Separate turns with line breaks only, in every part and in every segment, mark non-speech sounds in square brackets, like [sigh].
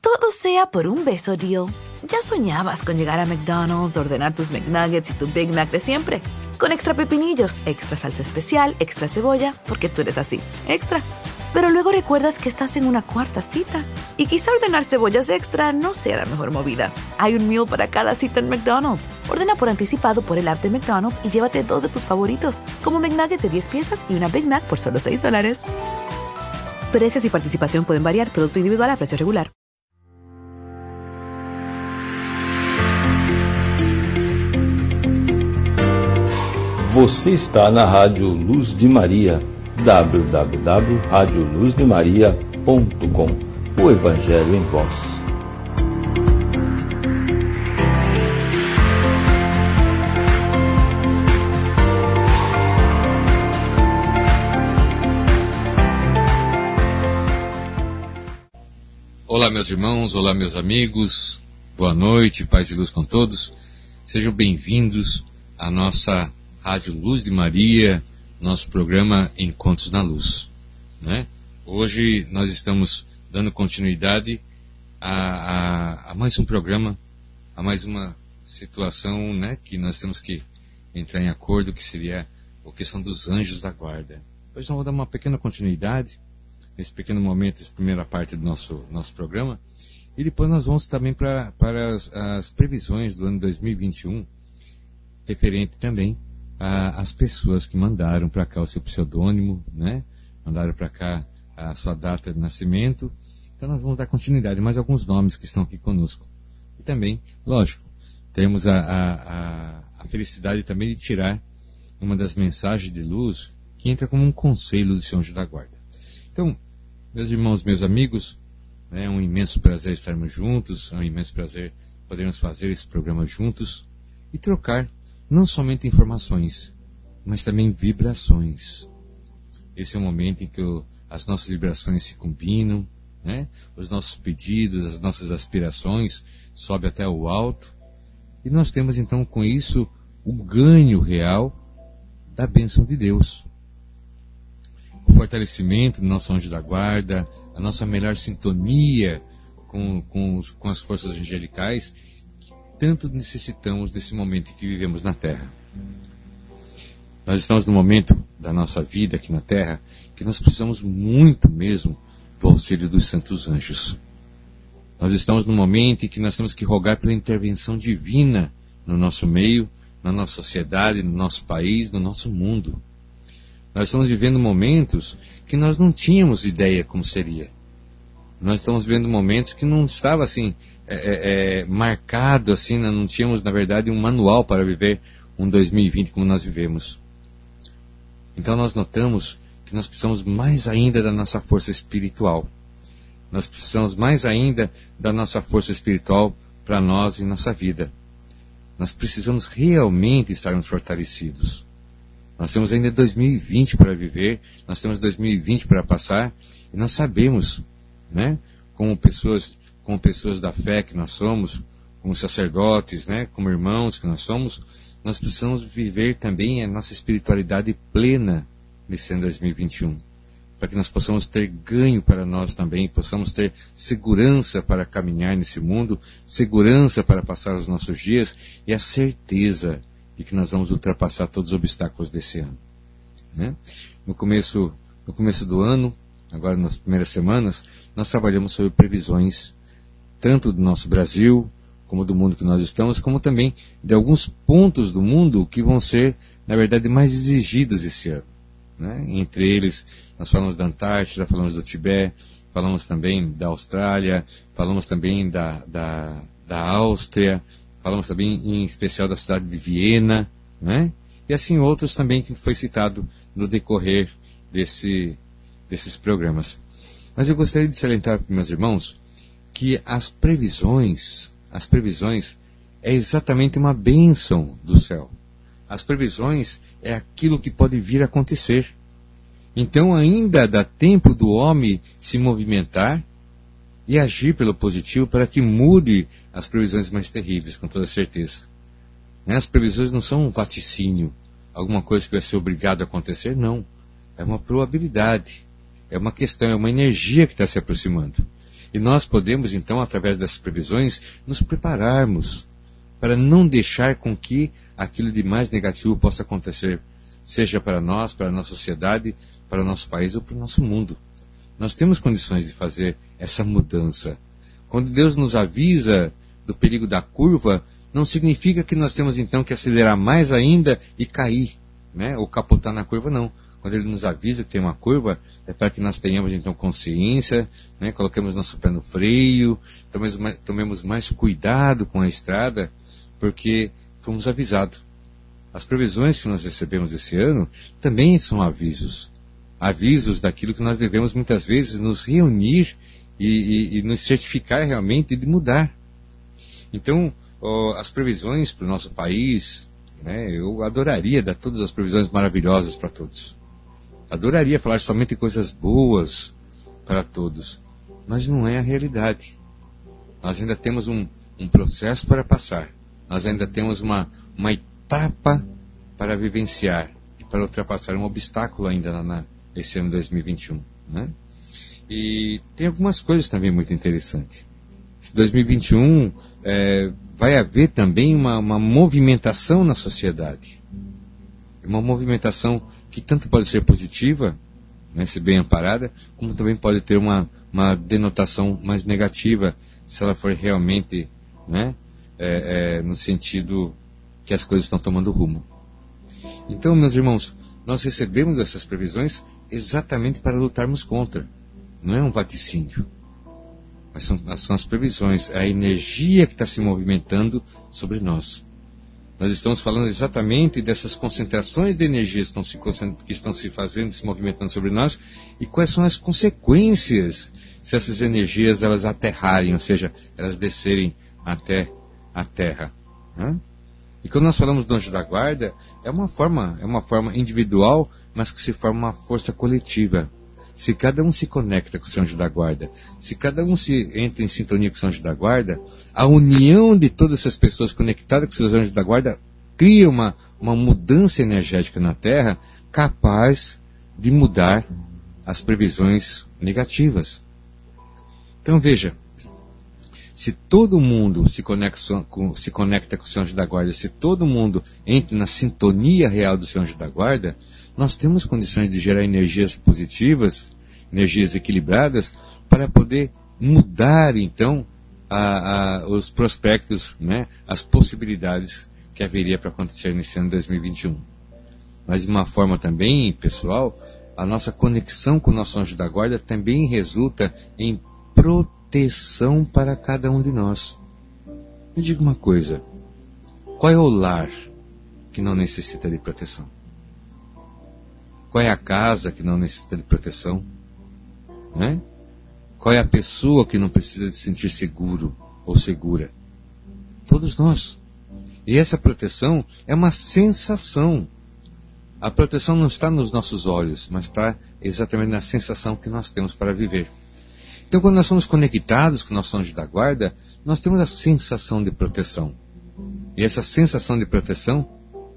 todo sea por un beso deal. Ya soñabas con llegar a McDonald's, ordenar tus McNuggets y tu Big Mac de siempre. Con extra pepinillos, extra salsa especial, extra cebolla, porque tú eres así, extra. Pero luego recuerdas que estás en una cuarta cita y quizá ordenar cebollas extra no sea la mejor movida. Hay un meal para cada cita en McDonald's. Ordena por anticipado por el app de McDonald's y llévate dos de tus favoritos, como McNuggets de 10 piezas y una Big Mac por solo 6 dólares. Precios y participación pueden variar, producto individual a precio regular.
Você está na Rádio Luz de Maria, www.radioluzdemaria.com. O Evangelho em Voz.
Olá, meus irmãos, olá, meus amigos, boa noite, paz e luz com todos. Sejam bem-vindos à nossa Rádio Luz de Maria, nosso programa Encontros na Luz. Né? Hoje nós estamos dando continuidade a, a, a, mais um programa, a mais uma situação né, que nós temos que entrar em acordo, que seria a questão dos anjos da guarda. Hoje nós vamos dar uma pequena continuidade, nesse pequeno momento, essa primeira parte do nosso, nosso programa, e depois nós vamos também para as, as previsões do ano 2021, referente também as pessoas que mandaram para cá o seu pseudônimo, né? Mandaram para cá a sua data de nascimento. Então nós vamos dar continuidade, mais alguns nomes que estão aqui conosco. E também, lógico, temos a, a, a felicidade também de tirar uma das mensagens de luz que entra como um conselho do Senhor da Guarda. Então, meus irmãos, meus amigos, é um imenso prazer estarmos juntos, é um imenso prazer podermos fazer esse programa juntos e trocar não somente informações, mas também vibrações. Esse é o momento em que o, as nossas vibrações se combinam, né? os nossos pedidos, as nossas aspirações sobem até o alto, e nós temos então com isso o ganho real da bênção de Deus. O fortalecimento do nosso anjo da guarda, a nossa melhor sintonia com, com, com as forças angelicais tanto necessitamos desse momento que vivemos na Terra. Nós estamos no momento da nossa vida aqui na Terra que nós precisamos muito mesmo do auxílio dos santos anjos. Nós estamos no momento em que nós temos que rogar pela intervenção divina no nosso meio, na nossa sociedade, no nosso país, no nosso mundo. Nós estamos vivendo momentos que nós não tínhamos ideia como seria. Nós estamos vivendo momentos que não estava assim é, é, é, marcado, assim, né? não tínhamos, na verdade, um manual para viver um 2020 como nós vivemos. Então nós notamos que nós precisamos mais ainda da nossa força espiritual. Nós precisamos mais ainda da nossa força espiritual para nós e nossa vida. Nós precisamos realmente estarmos fortalecidos. Nós temos ainda 2020 para viver, nós temos 2020 para passar, e nós sabemos, né, como pessoas como pessoas da fé que nós somos, como sacerdotes, né, como irmãos que nós somos, nós precisamos viver também a nossa espiritualidade plena nesse ano 2021, para que nós possamos ter ganho para nós também, possamos ter segurança para caminhar nesse mundo, segurança para passar os nossos dias e a certeza de que nós vamos ultrapassar todos os obstáculos desse ano. Né? No começo, no começo do ano, agora nas primeiras semanas, nós trabalhamos sobre previsões tanto do nosso Brasil, como do mundo que nós estamos, como também de alguns pontos do mundo que vão ser, na verdade, mais exigidos esse ano. Né? Entre eles, nós falamos da Antártida, falamos do Tibete, falamos também da Austrália, falamos também da, da, da Áustria, falamos também em especial da cidade de Viena, né? e assim outros também que foi citado no decorrer desse, desses programas. Mas eu gostaria de salientar para meus irmãos que as previsões, as previsões é exatamente uma bênção do céu. As previsões é aquilo que pode vir a acontecer. Então ainda dá tempo do homem se movimentar e agir pelo positivo para que mude as previsões mais terríveis, com toda certeza. Né? As previsões não são um vaticínio, alguma coisa que vai ser obrigado a acontecer, não. É uma probabilidade, é uma questão, é uma energia que está se aproximando. E nós podemos, então, através dessas previsões, nos prepararmos para não deixar com que aquilo de mais negativo possa acontecer, seja para nós, para a nossa sociedade, para o nosso país ou para o nosso mundo. Nós temos condições de fazer essa mudança. Quando Deus nos avisa do perigo da curva, não significa que nós temos então que acelerar mais ainda e cair, né? ou capotar na curva, não. Quando ele nos avisa que tem uma curva, é para que nós tenhamos então consciência, né? coloquemos nosso pé no freio, tomemos mais, tomemos mais cuidado com a estrada, porque fomos avisados. As previsões que nós recebemos esse ano também são avisos. Avisos daquilo que nós devemos muitas vezes nos reunir e, e, e nos certificar realmente de mudar. Então, as previsões para o nosso país, né, eu adoraria dar todas as previsões maravilhosas para todos. Adoraria falar somente coisas boas para todos, mas não é a realidade. Nós ainda temos um, um processo para passar, nós ainda temos uma, uma etapa para vivenciar e para ultrapassar um obstáculo ainda na, na, esse ano 2021. Né? E tem algumas coisas também muito interessantes. Esse 2021 é, vai haver também uma, uma movimentação na sociedade. Uma movimentação que tanto pode ser positiva, né, se bem amparada, como também pode ter uma, uma denotação mais negativa, se ela for realmente né, é, é, no sentido que as coisas estão tomando rumo. Então, meus irmãos, nós recebemos essas previsões exatamente para lutarmos contra. Não é um vaticínio. Mas são, são as previsões, é a energia que está se movimentando sobre nós. Nós estamos falando exatamente dessas concentrações de energia que estão se, que estão se fazendo, se movimentando sobre nós, e quais são as consequências se essas energias elas aterrarem, ou seja, elas descerem até a Terra. Né? E quando nós falamos do anjo da guarda, é uma forma, é uma forma individual, mas que se forma uma força coletiva. Se cada um se conecta com o seu anjo da guarda, se cada um se entra em sintonia com o seu anjo da guarda, a união de todas essas pessoas conectadas com seus anjos da guarda cria uma, uma mudança energética na Terra capaz de mudar as previsões negativas. Então veja, se todo mundo se conecta com, se conecta com o seu anjo da guarda, se todo mundo entra na sintonia real do seu anjo da guarda, nós temos condições de gerar energias positivas, energias equilibradas, para poder mudar, então, a, a, os prospectos, né, as possibilidades que haveria para acontecer nesse ano 2021. Mas, de uma forma também pessoal, a nossa conexão com o nosso anjo da guarda também resulta em proteção para cada um de nós. Me diga uma coisa: qual é o lar que não necessita de proteção? Qual é a casa que não necessita de proteção? Né? Qual é a pessoa que não precisa de sentir seguro ou segura? Todos nós. E essa proteção é uma sensação. A proteção não está nos nossos olhos, mas está exatamente na sensação que nós temos para viver. Então, quando nós somos conectados com o nosso anjo da guarda, nós temos a sensação de proteção. E essa sensação de proteção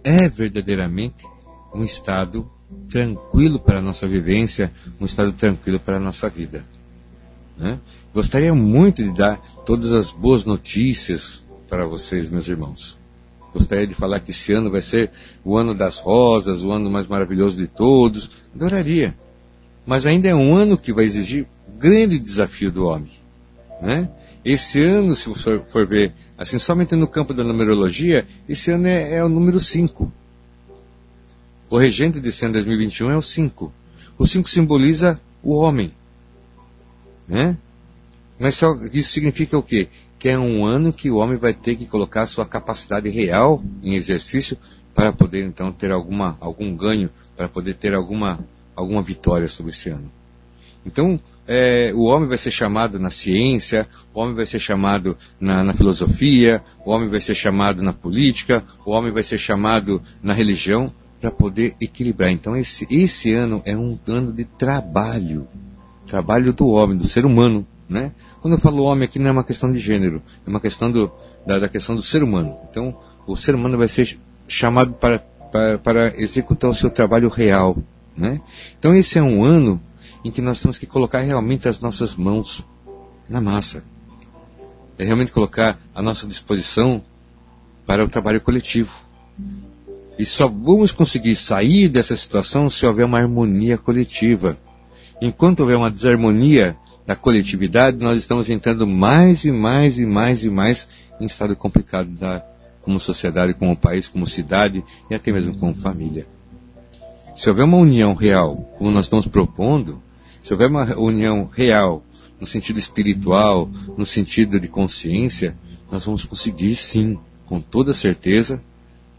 é verdadeiramente um estado tranquilo para a nossa vivência, um estado tranquilo para a nossa vida. Né? Gostaria muito de dar todas as boas notícias para vocês, meus irmãos. Gostaria de falar que esse ano vai ser o ano das rosas, o ano mais maravilhoso de todos. Adoraria. Mas ainda é um ano que vai exigir grande desafio do homem. Né? Esse ano, se você for ver, assim, somente no campo da numerologia, esse ano é, é o número 5. O regente desse ano 2021 é o 5. O 5 simboliza o homem. Né? Mas isso significa o quê? Que é um ano que o homem vai ter que colocar sua capacidade real em exercício para poder então ter alguma, algum ganho, para poder ter alguma, alguma vitória sobre esse ano. Então, é, o homem vai ser chamado na ciência, o homem vai ser chamado na, na, filosofia, o homem vai ser chamado na política, o homem vai ser chamado na religião, para poder equilibrar. Então esse, esse ano é um ano de trabalho, trabalho do homem, do ser humano, né? Quando eu falo homem aqui não é uma questão de gênero, é uma questão do, da, da questão do ser humano. Então o ser humano vai ser chamado para, para, para executar o seu trabalho real, né? Então esse é um ano em que nós temos que colocar realmente as nossas mãos na massa. É realmente colocar a nossa disposição para o trabalho coletivo. E só vamos conseguir sair dessa situação se houver uma harmonia coletiva. Enquanto houver uma desarmonia da coletividade, nós estamos entrando mais e mais e mais e mais em estado complicado da, como sociedade, como país, como cidade e até mesmo como família. Se houver uma união real, como nós estamos propondo, se houver uma união real no sentido espiritual, no sentido de consciência, nós vamos conseguir sim, com toda certeza,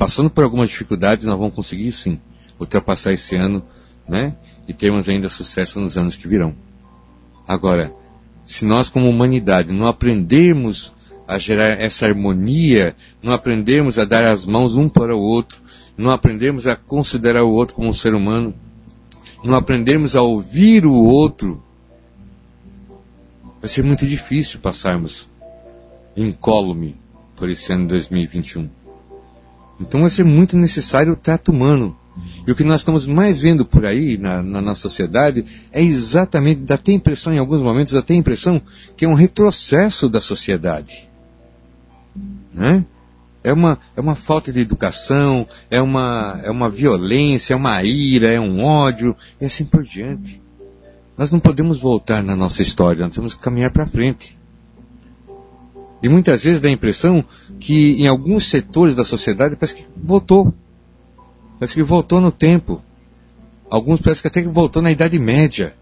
passando por algumas dificuldades, nós vamos conseguir sim ultrapassar esse ano, né? E termos ainda sucesso nos anos que virão. Agora, se nós como humanidade não aprendermos a gerar essa harmonia, não aprendermos a dar as mãos um para o outro, não aprendermos a considerar o outro como um ser humano, não aprendermos a ouvir o outro, vai ser muito difícil passarmos incólume por esse ano de 2021. Então vai ser muito necessário o trato humano. E o que nós estamos mais vendo por aí na, na nossa sociedade é exatamente, dá até impressão, em alguns momentos, dá até impressão que é um retrocesso da sociedade. Né? É uma, é uma falta de educação, é uma, é uma violência, é uma ira, é um ódio, e assim por diante. Nós não podemos voltar na nossa história, nós temos que caminhar para frente. E muitas vezes dá a impressão que em alguns setores da sociedade parece que voltou. Parece que voltou no tempo. Alguns parece que até que voltou na Idade Média.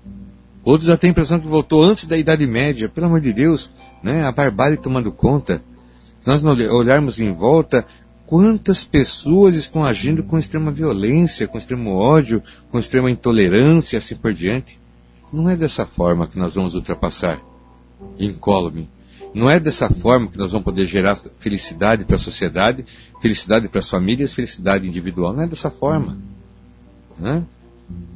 Outros já têm a impressão que voltou antes da Idade Média. Pelo amor de Deus, né? a barbárie tomando conta. Se nós olharmos em volta, quantas pessoas estão agindo com extrema violência, com extremo ódio, com extrema intolerância, assim por diante. Não é dessa forma que nós vamos ultrapassar incólume. Não é dessa forma que nós vamos poder gerar felicidade para a sociedade, felicidade para as famílias, felicidade individual. Não é dessa forma. Né?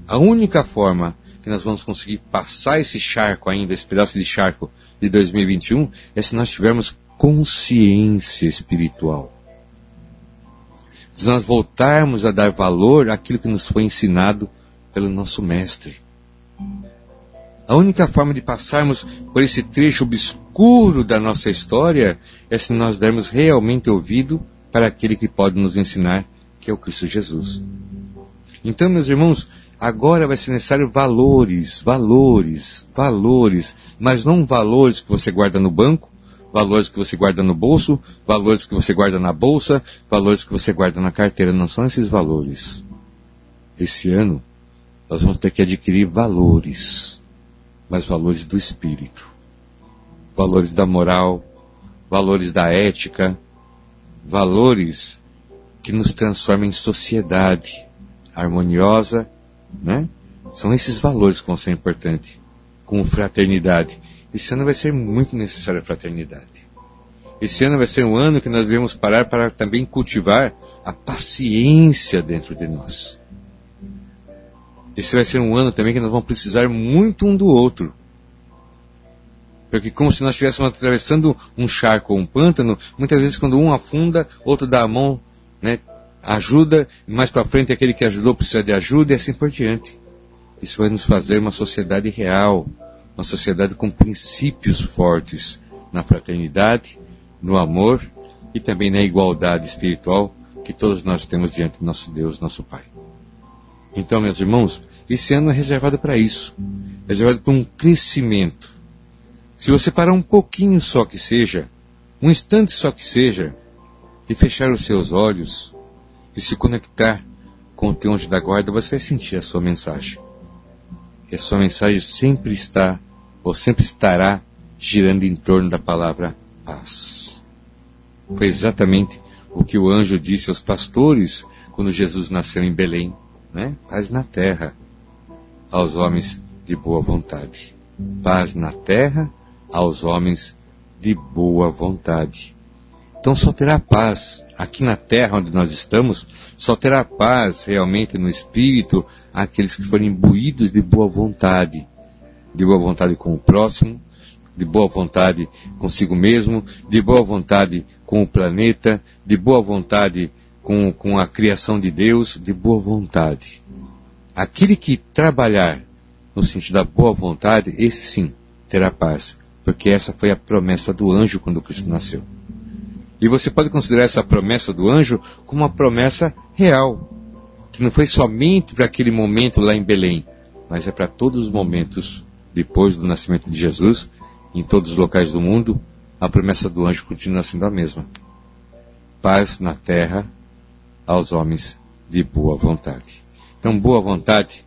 A única forma que nós vamos conseguir passar esse charco ainda, esse pedaço de charco de 2021, é se nós tivermos consciência espiritual. Se nós voltarmos a dar valor àquilo que nos foi ensinado pelo nosso Mestre. A única forma de passarmos por esse trecho obscuro da nossa história é se nós dermos realmente ouvido para aquele que pode nos ensinar, que é o Cristo Jesus. Então, meus irmãos, agora vai ser necessário valores, valores, valores, mas não valores que você guarda no banco, valores que você guarda no bolso, valores que você guarda na bolsa, valores que você guarda na carteira. Não são esses valores. Esse ano, nós vamos ter que adquirir valores, mas valores do espírito, valores da moral, valores da ética, valores que nos transformam em sociedade harmoniosa, né? São esses valores que vão ser importantes, com fraternidade. Esse ano vai ser muito necessária a fraternidade. Esse ano vai ser um ano que nós devemos parar para também cultivar a paciência dentro de nós. Esse vai ser um ano também que nós vamos precisar muito um do outro. Porque como se nós estivéssemos atravessando um charco ou um pântano, muitas vezes quando um afunda, outro dá a mão, né, ajuda, mais para frente aquele que ajudou precisa de ajuda e assim por diante. Isso vai nos fazer uma sociedade real, uma sociedade com princípios fortes na fraternidade, no amor e também na igualdade espiritual que todos nós temos diante do nosso Deus, nosso Pai. Então, meus irmãos, esse ano é reservado para isso, reservado para um crescimento. Se você parar um pouquinho só que seja, um instante só que seja, e fechar os seus olhos e se conectar com o teu anjo da guarda, você vai sentir a sua mensagem. E a sua mensagem sempre está ou sempre estará girando em torno da palavra paz. Foi exatamente o que o anjo disse aos pastores quando Jesus nasceu em Belém, né? Paz na terra aos homens de boa vontade. Paz na terra aos homens de boa vontade. Então só terá paz aqui na terra onde nós estamos, só terá paz realmente no espírito aqueles que forem imbuídos de boa vontade de boa vontade com o próximo, de boa vontade consigo mesmo, de boa vontade com o planeta, de boa vontade com, com a criação de Deus, de boa vontade. Aquele que trabalhar no sentido da boa vontade, esse sim terá paz. Porque essa foi a promessa do anjo quando Cristo nasceu. E você pode considerar essa promessa do anjo como uma promessa real, que não foi somente para aquele momento lá em Belém, mas é para todos os momentos depois do nascimento de Jesus, em todos os locais do mundo, a promessa do anjo continua sendo a mesma. Paz na terra aos homens de boa vontade. Então, boa vontade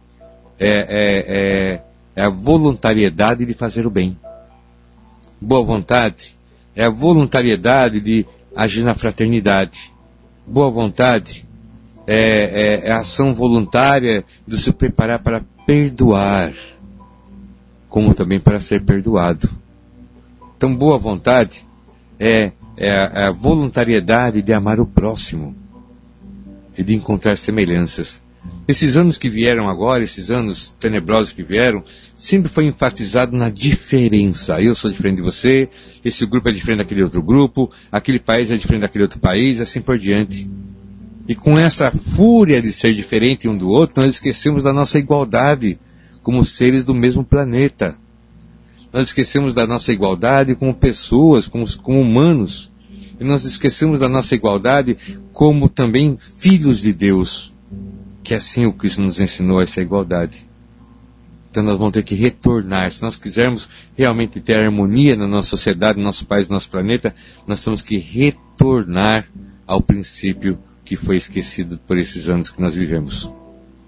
é, é, é, é a voluntariedade de fazer o bem. Boa vontade é a voluntariedade de agir na fraternidade. Boa vontade é, é, é a ação voluntária de se preparar para perdoar, como também para ser perdoado. Então, boa vontade é, é, é a voluntariedade de amar o próximo e de encontrar semelhanças. Esses anos que vieram agora, esses anos tenebrosos que vieram, sempre foi enfatizado na diferença. Eu sou diferente de você, esse grupo é diferente daquele outro grupo, aquele país é diferente daquele outro país, assim por diante. E com essa fúria de ser diferente um do outro, nós esquecemos da nossa igualdade como seres do mesmo planeta. Nós esquecemos da nossa igualdade como pessoas, como, como humanos. E nós esquecemos da nossa igualdade como também filhos de Deus. Que assim o Cristo nos ensinou essa igualdade. Então nós vamos ter que retornar. Se nós quisermos realmente ter harmonia na nossa sociedade, no nosso país, no nosso planeta, nós temos que retornar ao princípio que foi esquecido por esses anos que nós vivemos.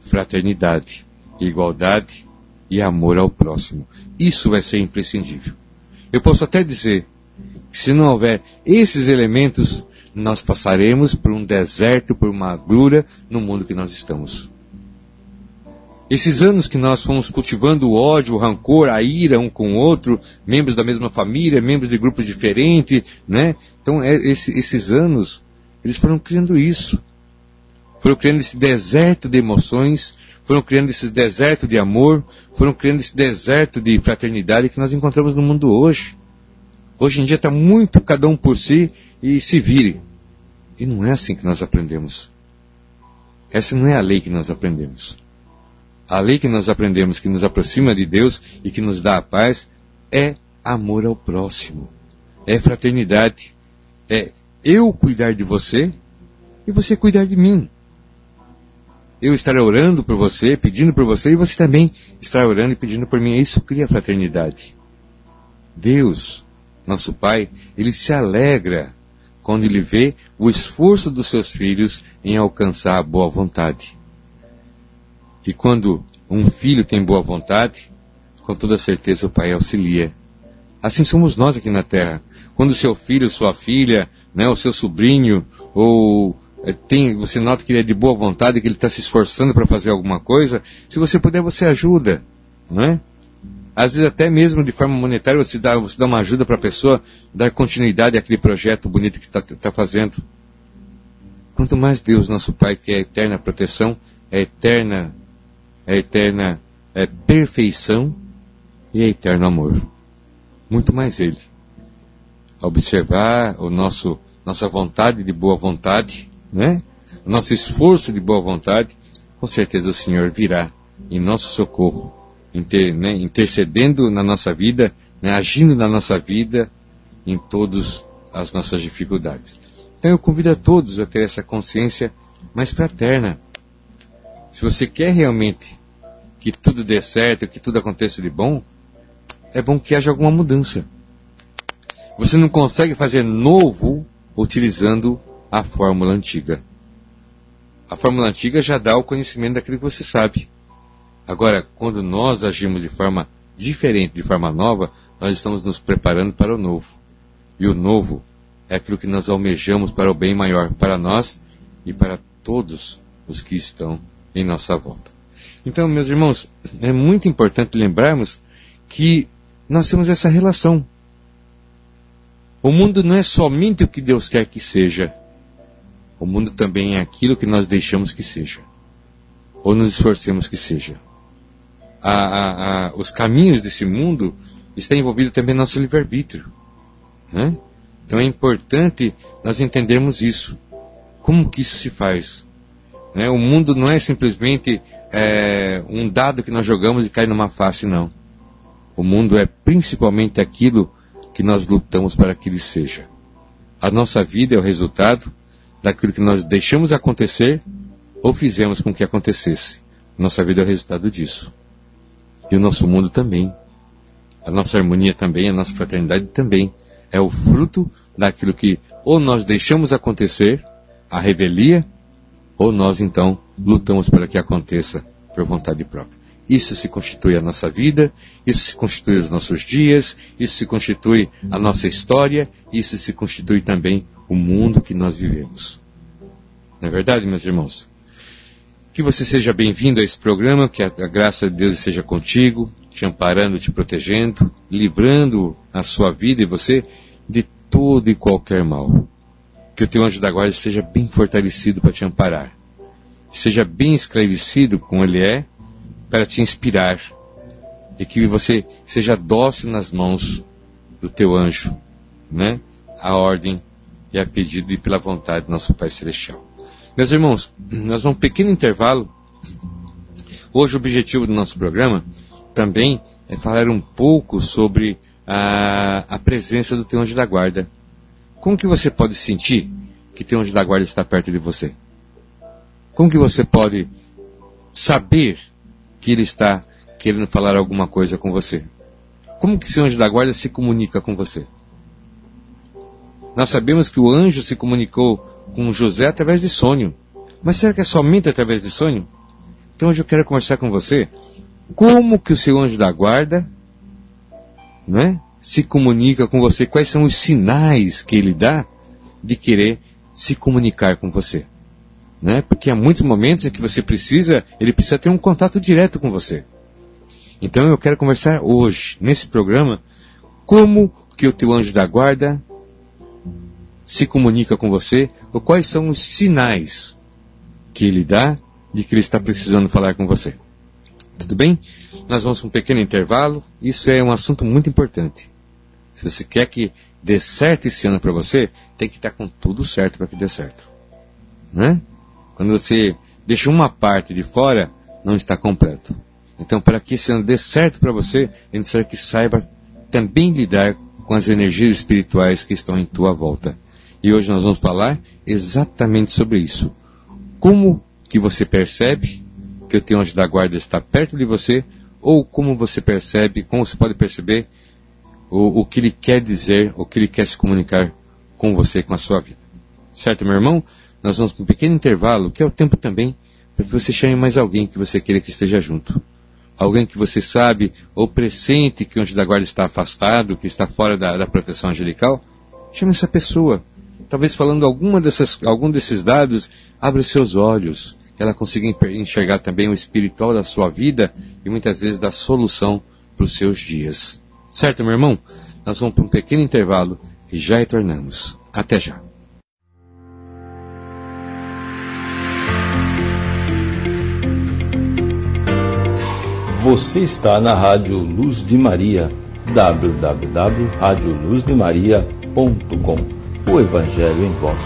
Fraternidade, igualdade e amor ao próximo. Isso vai ser imprescindível. Eu posso até dizer que se não houver esses elementos, nós passaremos por um deserto, por uma agulha no mundo que nós estamos. Esses anos que nós fomos cultivando o ódio, o rancor, a ira um com o outro, membros da mesma família, membros de grupos diferentes, né? Então, é, esse, esses anos, eles foram criando isso. Foram criando esse deserto de emoções, foram criando esse deserto de amor, foram criando esse deserto de fraternidade que nós encontramos no mundo hoje. Hoje em dia está muito cada um por si e se vire. E não é assim que nós aprendemos. Essa não é a lei que nós aprendemos. A lei que nós aprendemos, que nos aproxima de Deus e que nos dá a paz, é amor ao próximo. É fraternidade. É eu cuidar de você e você cuidar de mim eu estar orando por você, pedindo por você, e você também estar orando e pedindo por mim. Isso cria fraternidade. Deus, nosso Pai, ele se alegra quando ele vê o esforço dos seus filhos em alcançar a boa vontade. E quando um filho tem boa vontade, com toda certeza o Pai auxilia. Assim somos nós aqui na Terra. Quando seu filho, sua filha, né, o seu sobrinho ou é, tem, você nota que ele é de boa vontade, que ele está se esforçando para fazer alguma coisa, se você puder, você ajuda, não é? Às vezes até mesmo de forma monetária você dá, você dá uma ajuda para a pessoa dar continuidade àquele projeto bonito que está tá fazendo. Quanto mais Deus, nosso Pai, que é eterna proteção, é eterna, é eterna é perfeição e é eterno amor. Muito mais Ele. Observar o nosso nossa vontade de boa vontade né? Nosso esforço de boa vontade, com certeza o Senhor virá em nosso socorro, inter, né, intercedendo na nossa vida, né, agindo na nossa vida em todas as nossas dificuldades. Então eu convido a todos a ter essa consciência mais fraterna. Se você quer realmente que tudo dê certo, que tudo aconteça de bom, é bom que haja alguma mudança. Você não consegue fazer novo utilizando a fórmula antiga. A fórmula antiga já dá o conhecimento daquilo que você sabe. Agora, quando nós agimos de forma diferente, de forma nova, nós estamos nos preparando para o novo. E o novo é aquilo que nós almejamos para o bem maior, para nós e para todos os que estão em nossa volta. Então, meus irmãos, é muito importante lembrarmos que nós temos essa relação. O mundo não é somente o que Deus quer que seja, o mundo também é aquilo que nós deixamos que seja, ou nos esforcemos que seja. A, a, a, os caminhos desse mundo estão envolvidos também no nosso livre-arbítrio. Né? Então é importante nós entendermos isso. Como que isso se faz? Né? O mundo não é simplesmente é, um dado que nós jogamos e cai numa face, não. O mundo é principalmente aquilo que nós lutamos para que ele seja. A nossa vida é o resultado daquilo que nós deixamos acontecer ou fizemos com que acontecesse. Nossa vida é o resultado disso. E o nosso mundo também. A nossa harmonia também, a nossa fraternidade também. É o fruto daquilo que ou nós deixamos acontecer, a revelia, ou nós então lutamos para que aconteça por vontade própria. Isso se constitui a nossa vida, isso se constitui os nossos dias, isso se constitui a nossa história, isso se constitui também o mundo que nós vivemos. Não é verdade, meus irmãos? Que você seja bem-vindo a esse programa, que a, graça de Deus seja contigo, te amparando, te protegendo, livrando a sua vida e você de todo e qualquer mal. Que o teu anjo da guarda esteja bem fortalecido para te amparar. Seja bem esclarecido como ele é, para te inspirar. E que você seja dócil nas mãos do teu anjo, né? A ordem e a pedido e pela vontade do nosso Pai Celestial. Meus irmãos, nós vamos um pequeno intervalo. Hoje o objetivo do nosso programa também é falar um pouco sobre a, a presença do teu anjo da guarda. Como que você pode sentir que teu anjo da guarda está perto de você? Como que você pode saber que ele está querendo falar alguma coisa com você? Como que seu anjo da guarda se comunica com você? Nós sabemos que o anjo se comunicou com José através de sonho. Mas será que é somente através de sonho? Então hoje eu quero conversar com você como que o seu anjo da guarda né, se comunica com você, quais são os sinais que ele dá de querer se comunicar com você. Né? Porque há muitos momentos em que você precisa, ele precisa ter um contato direto com você. Então eu quero conversar hoje, nesse programa, como que o teu anjo da guarda se comunica com você, quais são os sinais que ele dá de que ele está precisando falar com você. Tudo bem? Nós vamos para um pequeno intervalo. Isso é um assunto muito importante. Se você quer que dê certo esse ano para você, tem que estar com tudo certo para que dê certo. Né? Quando você deixa uma parte de fora, não está completo. Então, para que esse ano dê certo para você, é necessário que saiba também lidar com as energias espirituais que estão em tua volta. E hoje nós vamos falar exatamente sobre isso. Como que você percebe que o teu anjo da guarda está perto de você, ou como você percebe, como você pode perceber o, o que ele quer dizer, o que ele quer se comunicar com você, com a sua vida. Certo, meu irmão? Nós vamos para um pequeno intervalo, que é o tempo também para que você chame mais alguém que você queira que esteja junto. Alguém que você sabe ou pressente que o anjo da guarda está afastado, que está fora da, da proteção angelical. Chame essa pessoa talvez falando alguma dessas, algum desses dados, abre seus olhos, que ela consiga enxergar também o espiritual da sua vida e muitas vezes da solução para os seus dias. Certo, meu irmão? Nós vamos para um pequeno intervalo e já retornamos. Até já.
Você está na Rádio Luz de Maria, www.radioluzdemaria.com o Evangelho em vós.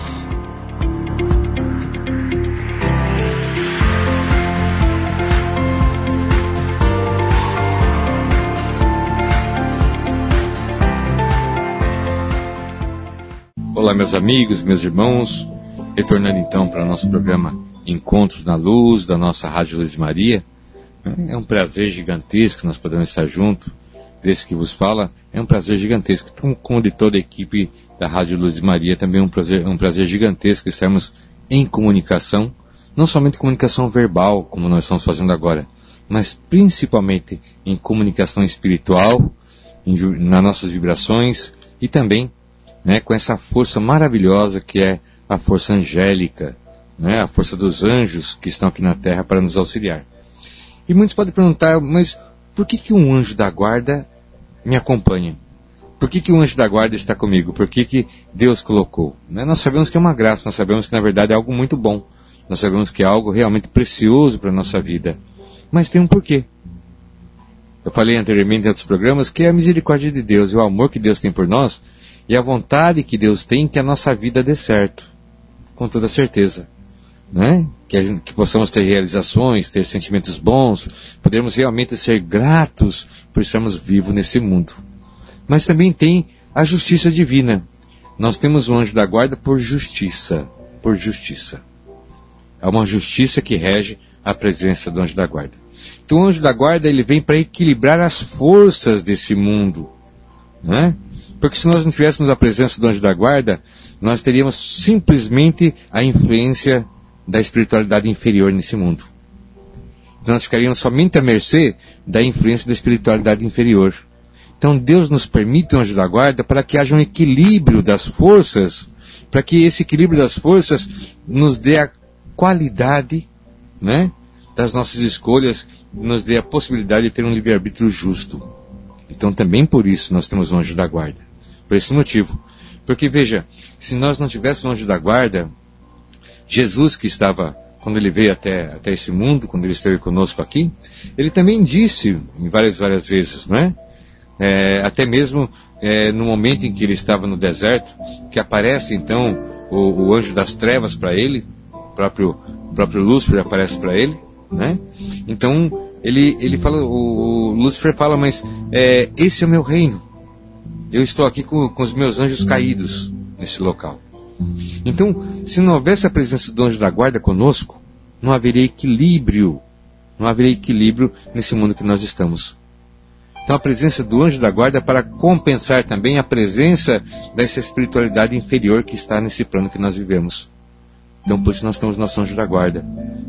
Olá, meus amigos, meus irmãos, retornando então para o nosso programa Encontros na Luz, da nossa Rádio Luz Maria. É um prazer gigantesco nós podemos estar juntos, desse que vos fala, é um prazer gigantesco, como de toda a equipe da Rádio Luz de Maria, também um prazer, um prazer gigantesco estarmos em comunicação, não somente comunicação verbal, como nós estamos fazendo agora, mas principalmente em comunicação espiritual, em, nas nossas vibrações e também né, com essa força maravilhosa que é a força angélica, né, a força dos anjos que estão aqui na Terra para nos auxiliar. E muitos podem perguntar, mas por que, que um anjo da guarda me acompanha? Por que, que o anjo da guarda está comigo? Por que, que Deus colocou? Né? Nós sabemos que é uma graça, nós sabemos que na verdade é algo muito bom. Nós sabemos que é algo realmente precioso para a nossa vida. Mas tem um porquê. Eu falei anteriormente em outros programas que é a misericórdia de Deus e o amor que Deus tem por nós e a vontade que Deus tem que a nossa vida dê certo. Com toda certeza. Né? Que, gente, que possamos ter realizações, ter sentimentos bons, podermos realmente ser gratos por estarmos vivos nesse mundo. Mas também tem a justiça divina. Nós temos o anjo da guarda por justiça, por justiça. É uma justiça que rege a presença do anjo da guarda. Então o anjo da guarda ele vem para equilibrar as forças desse mundo, né? Porque se nós não tivéssemos a presença do anjo da guarda, nós teríamos simplesmente a influência da espiritualidade inferior nesse mundo. Nós ficaríamos somente à mercê da influência da espiritualidade inferior. Então Deus nos permite o anjo da guarda para que haja um equilíbrio das forças, para que esse equilíbrio das forças nos dê a qualidade né, das nossas escolhas, nos dê a possibilidade de ter um livre-arbítrio justo. Então também por isso nós temos o anjo da guarda. Por esse motivo. Porque veja, se nós não tivéssemos o anjo da guarda, Jesus que estava, quando ele veio até, até esse mundo, quando ele esteve conosco aqui, ele também disse em várias, várias vezes, não é? até mesmo é, no momento em que ele estava no deserto, que aparece então o, o anjo das trevas para ele, próprio, próprio Lúcifer aparece para ele, né? Então, ele, ele fala, o, o Lúcifer fala, mas é, esse é o meu reino. Eu estou aqui com, com os meus anjos caídos nesse local. Então, se não houvesse a presença do anjo da guarda conosco, não haveria equilíbrio. Não haveria equilíbrio nesse mundo que nós estamos. Então, a presença do anjo da guarda para compensar também a presença dessa espiritualidade inferior que está nesse plano que nós vivemos. Então, por isso nós temos nosso anjo da guarda.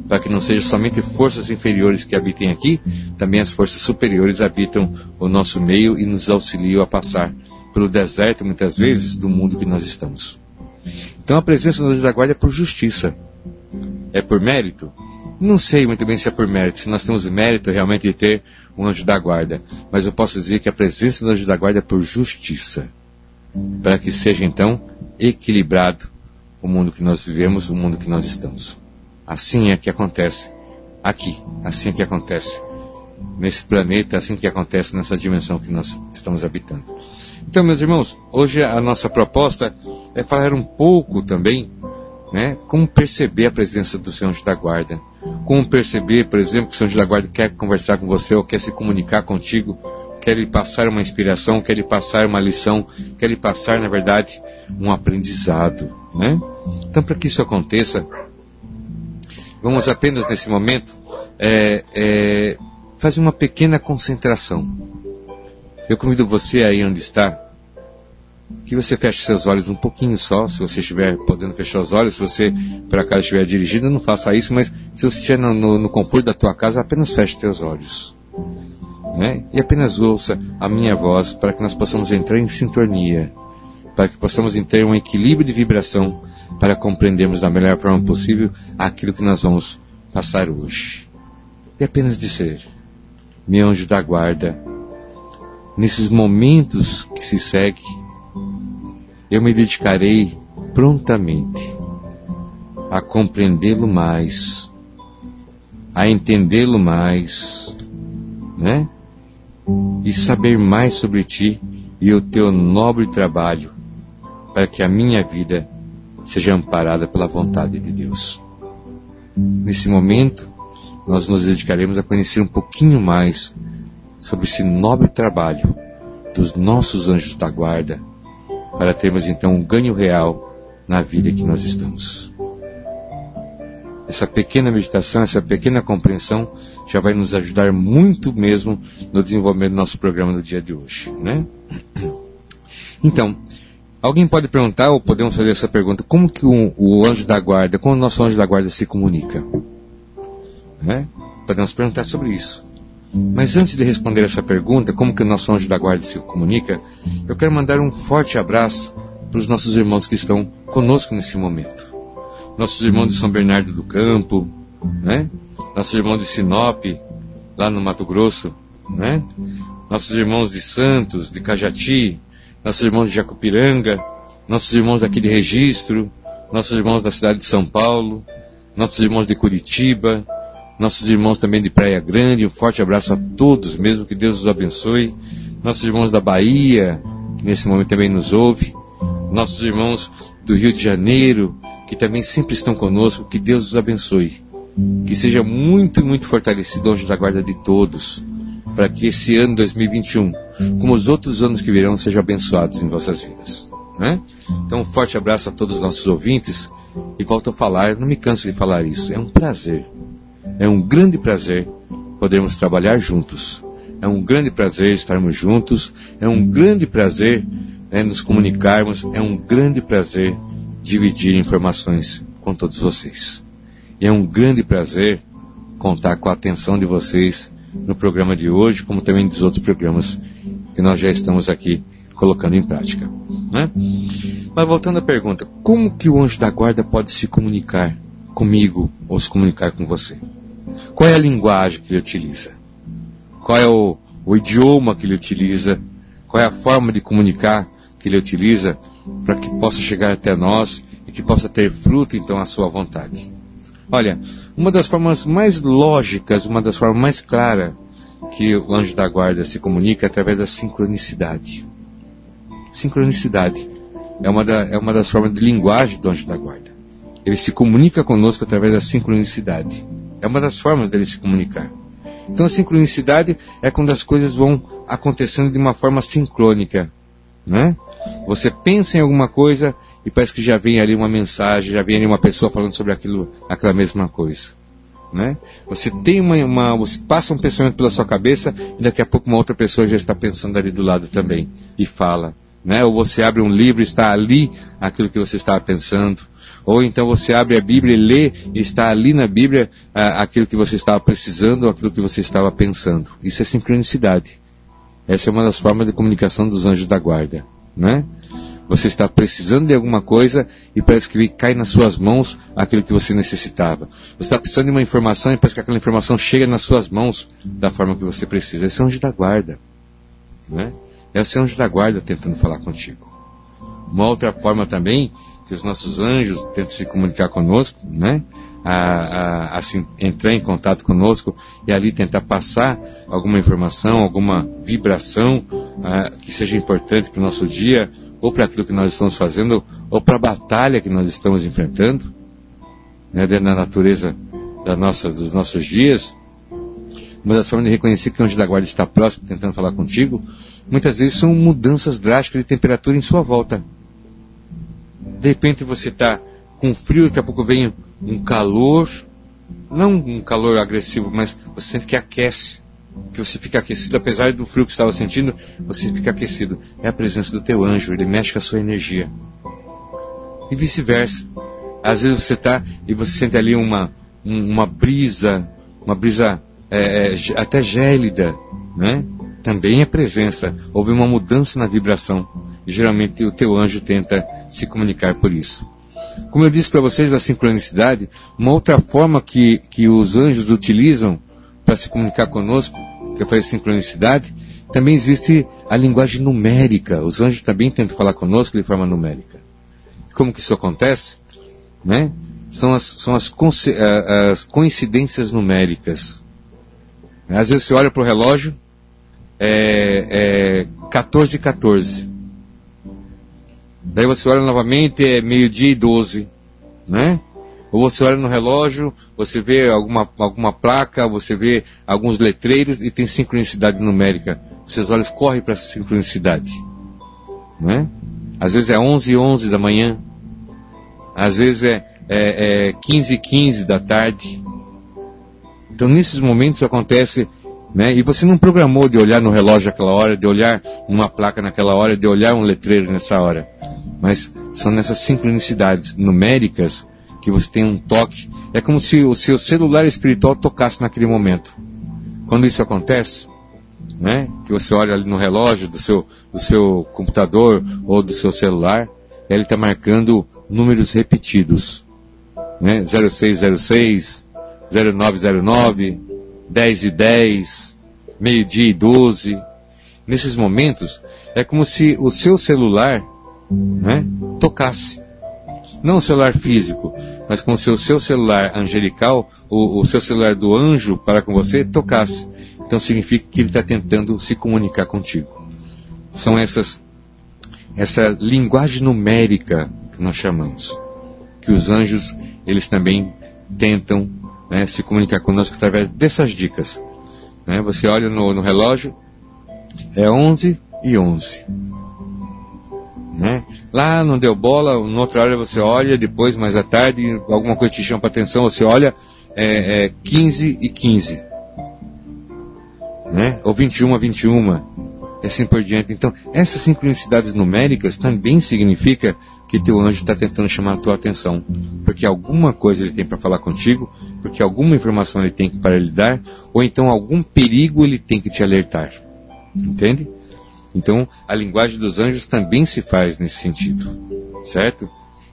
Para que não sejam somente forças inferiores que habitem aqui, também as forças superiores habitam o nosso meio e nos auxiliam a passar pelo deserto, muitas vezes, do mundo que nós estamos. Então, a presença do anjo da guarda é por justiça. É por mérito? Não sei muito bem se é por mérito, se nós temos mérito realmente de ter um anjo da guarda. Mas eu posso dizer que a presença do anjo da guarda é por justiça. Para que seja, então, equilibrado o mundo que nós vivemos, o mundo que nós estamos. Assim é que acontece aqui, assim é que acontece nesse planeta, assim que acontece nessa dimensão que nós estamos habitando. Então, meus irmãos, hoje a nossa proposta é falar um pouco também, né, como perceber a presença do Senhor da Guarda, como perceber, por exemplo, que o Senhor da Guarda quer conversar com você ou quer se comunicar contigo, quer lhe passar uma inspiração, quer lhe passar uma lição, quer lhe passar, na verdade, um aprendizado, né? Então, para que isso aconteça, vamos apenas nesse momento é, é, fazer uma pequena concentração. Eu convido você aí onde está, que você feche seus olhos um pouquinho só, se você estiver podendo fechar os olhos, se você por acaso estiver dirigindo, não faça isso, mas se você estiver no, no, no conforto da tua casa, apenas feche seus olhos. Né? E apenas ouça a minha voz para que nós possamos entrar em sintonia, para que possamos ter um equilíbrio de vibração para compreendermos da melhor forma possível aquilo que nós vamos passar hoje. E apenas dizer, meu anjo da guarda, nesses momentos que se segue, eu me dedicarei prontamente a compreendê-lo mais, a entendê-lo mais, né? E saber mais sobre ti e o teu nobre trabalho, para que a minha vida seja amparada pela vontade de Deus. Nesse momento, nós nos dedicaremos a conhecer um pouquinho mais sobre esse nobre trabalho dos nossos anjos da guarda, para termos então um ganho real na vida que nós estamos. Essa pequena meditação, essa pequena compreensão já vai nos ajudar muito mesmo no desenvolvimento do nosso programa do dia de hoje, né? [clears throat] Então, Alguém pode perguntar, ou podemos fazer essa pergunta, como que o, o anjo da guarda, como o nosso anjo da guarda se comunica? Né? Podemos perguntar sobre isso. Mas antes de responder essa pergunta, como que o nosso anjo da guarda se comunica, eu quero mandar um forte abraço para os nossos irmãos que estão conosco nesse momento. Nossos irmãos de São Bernardo do Campo, né? Nossos irmãos de Sinop, lá no Mato Grosso, né? Nossos irmãos de Santos, de Cajati, nossos irmãos de Jacupiranga, nossos irmãos daquele registro, nossos irmãos da cidade de São Paulo, nossos irmãos de Curitiba, nossos irmãos também de Praia Grande, um forte abraço a todos mesmo, que Deus os abençoe. Nossos irmãos da Bahia, que nesse momento também nos ouve, nossos irmãos do Rio de Janeiro, que também sempre estão conosco, que Deus os abençoe. Que seja muito, muito fortalecido anjo da guarda de todos, para que esse ano 2021 como os outros anos que virão sejam abençoados em vossas vidas. Né? Então, um forte abraço a todos os nossos ouvintes e volto a falar, não me canso de falar isso, é um prazer, é um grande prazer podermos trabalhar juntos. É um grande prazer estarmos juntos, é um grande prazer né, nos comunicarmos, é um grande prazer dividir informações com todos vocês. E é um grande prazer contar com a atenção de vocês no programa de hoje, como também dos outros programas que nós já estamos aqui colocando em prática. Né? Mas voltando à pergunta, como que o anjo da guarda pode se comunicar comigo ou se comunicar com você? Qual é a linguagem que ele utiliza? Qual é o, o idioma que ele utiliza? Qual é a forma de comunicar que ele utiliza para que possa chegar até nós e que possa ter fruto então a sua vontade? Olha, uma das formas mais lógicas, uma das formas mais claras que o anjo da guarda se comunica é através da sincronicidade. Sincronicidade é uma, da, é uma das formas de linguagem do anjo da guarda. Ele se comunica conosco através da sincronicidade. É uma das formas dele se comunicar. Então a sincronicidade é quando as coisas vão acontecendo de uma forma sincrônica, né? Você pensa em alguma coisa e parece que já vem ali uma mensagem, já vem ali uma pessoa falando sobre aquilo, aquela mesma coisa, né? Você tem uma, uma você passa um pensamento pela sua cabeça e daqui a pouco uma outra pessoa já está pensando ali do lado também e fala, né? Ou você abre um livro e está ali aquilo que você estava pensando ou então você abre a Bíblia e lê, e está ali na Bíblia ah, aquilo que você estava precisando, ou aquilo que você estava pensando. Isso é sincronicidade. Essa é uma das formas de comunicação dos anjos da guarda, né? Você está precisando de alguma coisa e parece que cai nas suas mãos aquilo que você necessitava. Você está precisando de uma informação e parece que aquela informação chega nas suas mãos da forma que você precisa. Esse é o anjo da guarda. Né? Esse é o anjo da guarda tentando falar contigo. Uma outra forma também que os nossos anjos tentam se comunicar conosco, né? A, a, entrar em contato conosco e ali tentar passar alguma informação, alguma vibração a, que seja importante para o nosso dia, ou para aquilo que nós estamos fazendo, ou para a batalha que nós estamos enfrentando, né, dentro da natureza da nossa, dos nossos dias. Uma das formas de reconhecer que o anjo da guarda está próximo, tentando falar contigo, muitas vezes são mudanças drásticas de temperatura em sua volta. De repente você está com frio, daqui a pouco vem um calor, não um calor agressivo, mas você sente que aquece, que você fica aquecido, apesar do frio que estava sentindo, você fica aquecido. É a presença do teu anjo, ele mexe com a sua energia. E vice-versa. Às vezes você está e você sente ali uma, uma brisa, uma brisa é, é, até gélida, né? Também é presença. Houve uma mudança na vibração. Geralmente o teu anjo tenta se comunicar por isso. Como eu disse para vocês da sincronicidade, uma outra forma que, que os anjos utilizam para se comunicar conosco, que eu falei sincronicidade, também existe a linguagem numérica. Os anjos também tentam falar conosco de forma numérica. Como que isso acontece? Né? São, as, são as, as coincidências numéricas. Às vezes você olha para o relógio, é, é 14 14. Daí você olha novamente, é meio-dia e 12, né? Ou você olha no relógio, você vê alguma, alguma placa, você vê alguns letreiros e tem sincronicidade numérica. Seus olhos correm para essa sincronicidade. Né? Às vezes é 11 e 11 da manhã. Às vezes é, é, é 15 e 15 da tarde. Então, nesses momentos acontece né? E você não programou de olhar no relógio aquela hora, de olhar numa placa naquela hora, de olhar um letreiro nessa hora. Mas são nessas sincronicidades numéricas que você tem um toque. É como se o seu celular espiritual tocasse naquele momento. Quando isso acontece, né? Que você olha ali no relógio do seu, do seu computador ou do seu celular, ele está marcando números repetidos. Né? 0606, 0909, 10 e 10, meio-dia e 12. Nesses momentos, é como se o seu celular né, tocasse. Não o celular físico, mas como se o seu celular angelical, o, o seu celular do anjo para com você, tocasse. Então significa que ele está tentando se comunicar contigo. São essas, essa linguagem numérica que nós chamamos. Que os anjos, eles também tentam né, se comunicar conosco através dessas dicas. Né? Você olha no, no relógio É 11 e 11. Né? Lá não deu bola, no outro hora você olha, depois, mais à tarde, alguma coisa te chama para atenção, você olha, é, é 15 e 15. Né? Ou 21 a 21. E assim por diante. Então, essas sincronicidades numéricas também significa que teu anjo está tentando chamar a tua atenção. Porque alguma coisa ele tem para falar contigo, porque alguma informação ele tem para lhe dar, ou então algum perigo ele tem que te alertar. Entende? Então, a linguagem dos anjos também se faz nesse sentido, certo?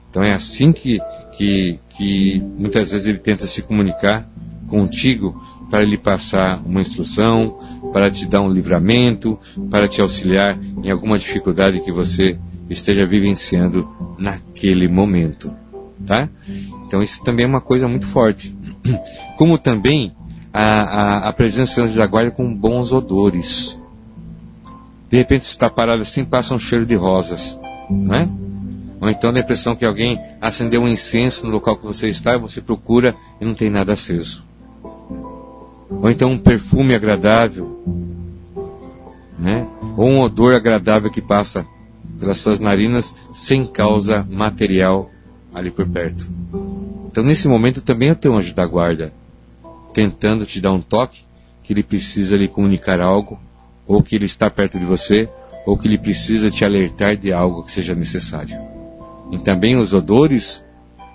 Então é assim que, que, que muitas vezes ele tenta se comunicar contigo para lhe passar uma instrução, para te dar um livramento, para te auxiliar em alguma dificuldade que você esteja vivenciando naquele momento, tá? Então isso também é uma coisa muito forte. [clears throat] Como também a, a, a presença da guarda com bons odores. De repente está parado assim, passa um cheiro de rosas, não é? Ou então dá a impressão que alguém acendeu um incenso no local que você está e você procura e não tem nada aceso. Ou então um perfume agradável, né? Ou um odor agradável que passa pelas suas narinas sem causa material ali por perto. Então nesse momento também é o teu anjo da guarda tentando te dar um toque que ele precisa lhe comunicar algo ou que ele está perto de você, ou que ele precisa te alertar de algo que seja necessário. E também os odores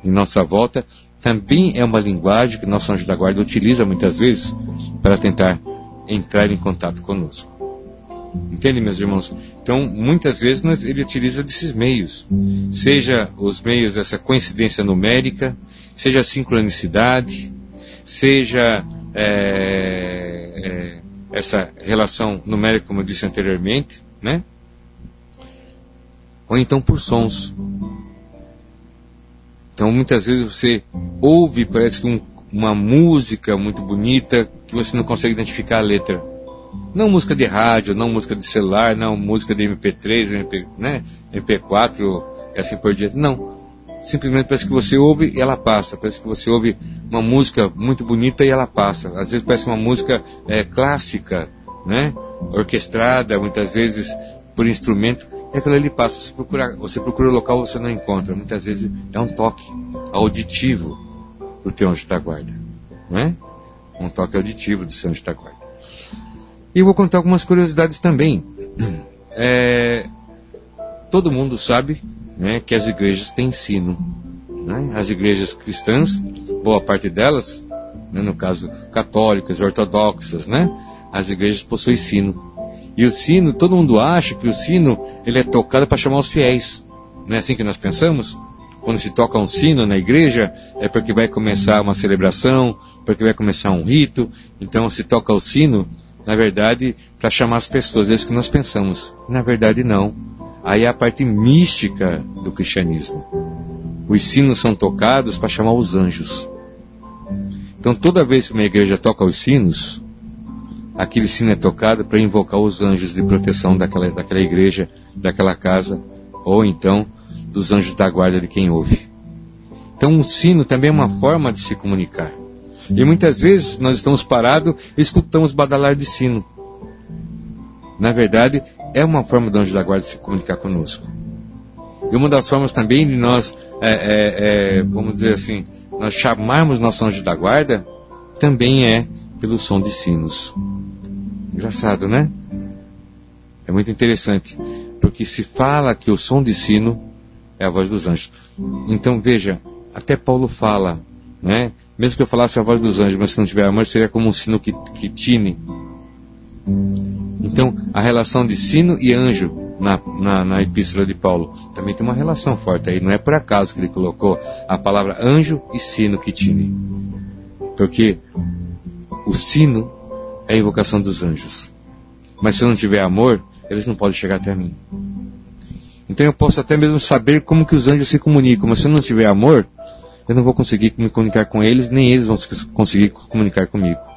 em nossa volta também é uma linguagem que nosso anjo da guarda utiliza muitas vezes para tentar entrar em contato conosco. Entende, meus irmãos? Então, muitas vezes ele utiliza desses meios, seja os meios dessa coincidência numérica, seja sincronicidade, seja é, é, essa relação numérica, como eu disse anteriormente, né? Ou então por sons. Então muitas vezes você ouve, parece que um, uma música muito bonita que você não consegue identificar a letra. Não música de rádio, não música de celular, não música de MP3, MP, né, MP4 e assim por diante. Não simplesmente parece que você ouve e ela passa. Parece que você ouve uma música muito bonita e ela passa. Às vezes parece uma música é, clássica, né? orquestrada, muitas vezes por instrumento, e aquilo ali passa. Você procura, você procura o local você não encontra. Muitas vezes é um toque auditivo do teu anjo da guarda. Né? Um toque auditivo do seu anjo da guarda. E vou contar algumas curiosidades também. [clears throat] É, todo mundo sabe né, que as igrejas têm sino. Né? As igrejas cristãs, boa parte delas, né, no caso católicas, ortodoxas, né, as igrejas possuem sino. E o sino, todo mundo acha que o sino ele é tocado para chamar os fiéis. Não é assim que nós pensamos? Quando se toca um sino na igreja, é porque vai começar uma celebração, porque vai começar um rito. Então se toca o sino, na verdade, para chamar as pessoas. É isso que nós pensamos. Na verdade, não. Aí é a parte mística do cristianismo. Os sinos são tocados para chamar os anjos. Então, toda vez que uma igreja toca os sinos, aquele sino é tocado para invocar os anjos de proteção daquela, daquela igreja, daquela casa, ou então dos anjos da guarda de quem ouve. Então, o sino também é uma forma de se comunicar. E muitas vezes nós estamos parados e escutamos badalar de sino. Na verdade, é uma forma do anjo da guarda se comunicar conosco. E uma das formas também de nós, é, é, é, vamos dizer assim, nós chamarmos nosso anjo da guarda, também é pelo som de sinos. Engraçado, né? É muito interessante, porque se fala que o som de sino é a voz dos anjos. Então veja, até Paulo fala, né? Mesmo que eu falasse a voz dos anjos, mas se não tiver amor, seria como um sino que, que tine. Então, a relação de sino e anjo na, na, na, epístola de Paulo também tem uma relação forte aí. Não é por acaso que ele colocou a palavra anjo e sino que tine. Porque o sino é a invocação dos anjos. Mas se eu não tiver amor, eles não podem chegar até mim. Então eu posso até mesmo saber como que os anjos se comunicam, mas se eu não tiver amor, eu não vou conseguir me comunicar com eles, nem eles vão conseguir comunicar comigo.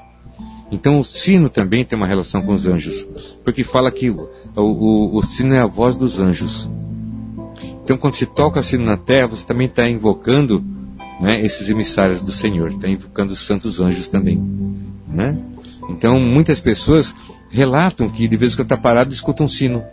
Então o sino também tem uma relação com os anjos, porque fala que o, o, o sino é a voz dos anjos. Então quando se toca o sino na terra, você também está invocando né, esses emissários do Senhor, está invocando os santos anjos também. Né? Então muitas pessoas relatam que de vez em quando está parado escuta um sino.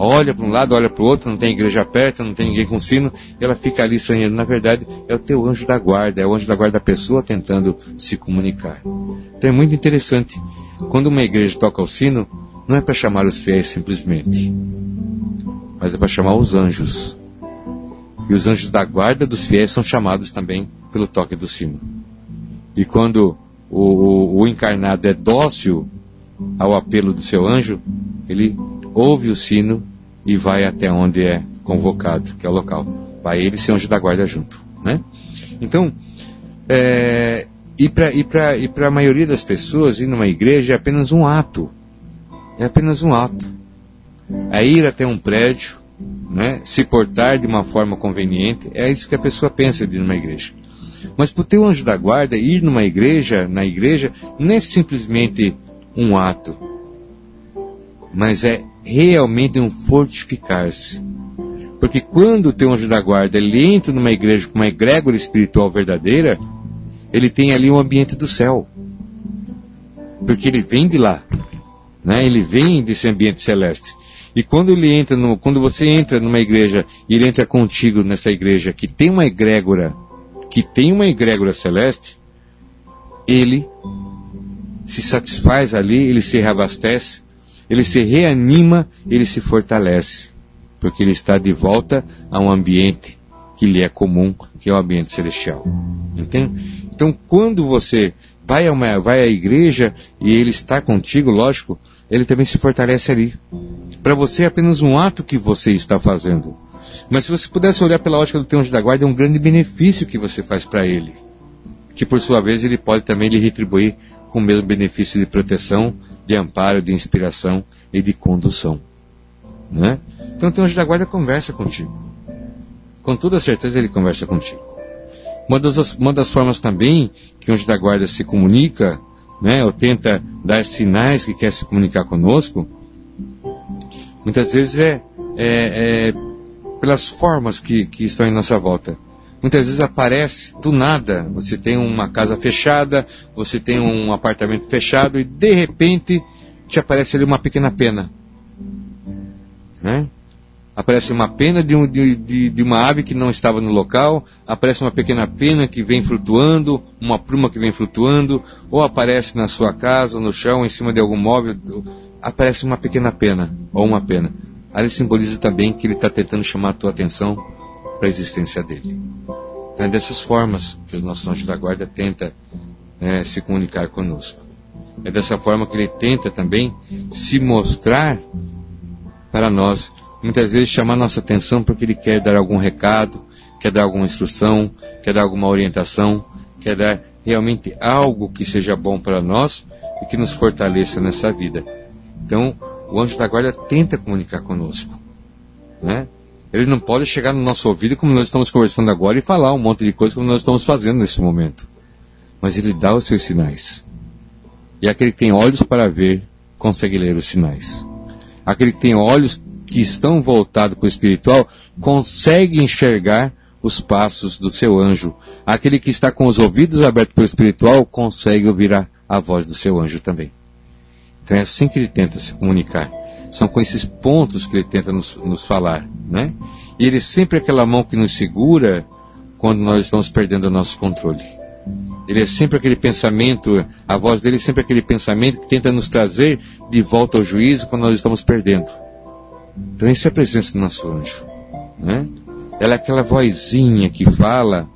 Olha para um lado, olha para o outro, não tem igreja perto, não tem ninguém com sino, e ela fica ali sonhando. Na verdade, é o teu anjo da guarda, é o anjo da guarda da pessoa tentando se comunicar. Então é muito interessante. Quando uma igreja toca o sino, não é para chamar os fiéis simplesmente, mas é para chamar os anjos. E os anjos da guarda dos fiéis são chamados também pelo toque do sino. E quando o, o, o encarnado é dócil ao apelo do seu anjo, ele ouve o sino e vai até onde é convocado, que é o local. Vai ele e anjo da guarda junto. Né? Então, é, e para a maioria das pessoas, ir numa igreja é apenas um ato. É apenas um ato. É ir até um prédio, né, se portar de uma forma conveniente, é isso que a pessoa pensa de ir numa igreja. Mas para o teu anjo da guarda, ir numa igreja, na igreja, não é simplesmente um ato, mas é realmente um fortificar-se. Porque quando o teu anjo da guarda ele entra numa igreja com uma egrégora espiritual verdadeira, ele tem ali um ambiente do céu. Porque ele vem de lá. Né? Ele vem desse ambiente celeste. E quando ele entra no, quando você entra numa igreja e ele entra contigo nessa igreja que tem uma egrégora, que tem uma egrégora celeste, ele se satisfaz ali, ele se reabastece, ele se reanima, ele se fortalece, porque ele está de volta a um ambiente que lhe é comum, que é o ambiente celestial. Entende? Então, quando você vai a, uma, vai à igreja e ele está contigo, lógico, ele também se fortalece ali. Para você é apenas um ato que você está fazendo. Mas se você pudesse olhar pela ótica do teu anjo da guarda, é um grande benefício que você faz para ele. Que por sua vez ele pode também lhe retribuir com o mesmo benefício de proteção, de amparo, de inspiração e de condução. Né? Então o anjo da guarda conversa contigo. Com toda certeza ele conversa contigo. Uma das, uma das formas também que o anjo da guarda se comunica, né, ou tenta dar sinais que quer se comunicar conosco, muitas vezes é, é, é pelas formas que, que estão em nossa volta. Muitas vezes aparece do nada. Você tem uma casa fechada, você tem um apartamento fechado e de repente te aparece ali uma pequena pena. Né? aparece uma pena de, um, de, de, de, uma ave que não estava no local, aparece uma pequena pena que vem flutuando, uma pluma que vem flutuando, ou aparece na sua casa, no chão, em cima de algum móvel, aparece uma pequena pena, ou uma pena. Ali simboliza também que ele está tentando chamar a tua atenção para a existência dele. Então é dessas formas que os nossos anjos da guarda tenta né, se comunicar conosco. É dessa forma que ele tenta também se mostrar para nós muitas vezes chamar nossa atenção porque ele quer dar algum recado, quer dar alguma instrução, quer dar alguma orientação, quer dar realmente algo que seja bom para nós e que nos fortaleça nessa vida. Então, o anjo da guarda tenta comunicar conosco, né? Ele não pode chegar no nosso ouvido como nós estamos conversando agora e falar um monte de coisa como nós estamos fazendo nesse momento. Mas ele dá os seus sinais. E aquele que tem olhos para ver, consegue ler os sinais. Aquele que tem olhos que estão voltados para o espiritual consegue enxergar os passos do seu anjo. Aquele que está com os ouvidos abertos para o espiritual consegue ouvir a, a voz do seu anjo também. Então é assim que ele tenta se comunicar. São com esses pontos que ele tenta nos, nos falar, né? E ele sempre é aquela mão que nos segura quando nós estamos perdendo o nosso controle. Ele é sempre aquele pensamento, a voz dele é sempre aquele pensamento que tenta nos trazer de volta ao juízo quando nós estamos perdendo. Então, isso é a presença do nosso anjo. Né? Ela é aquela vozinha que fala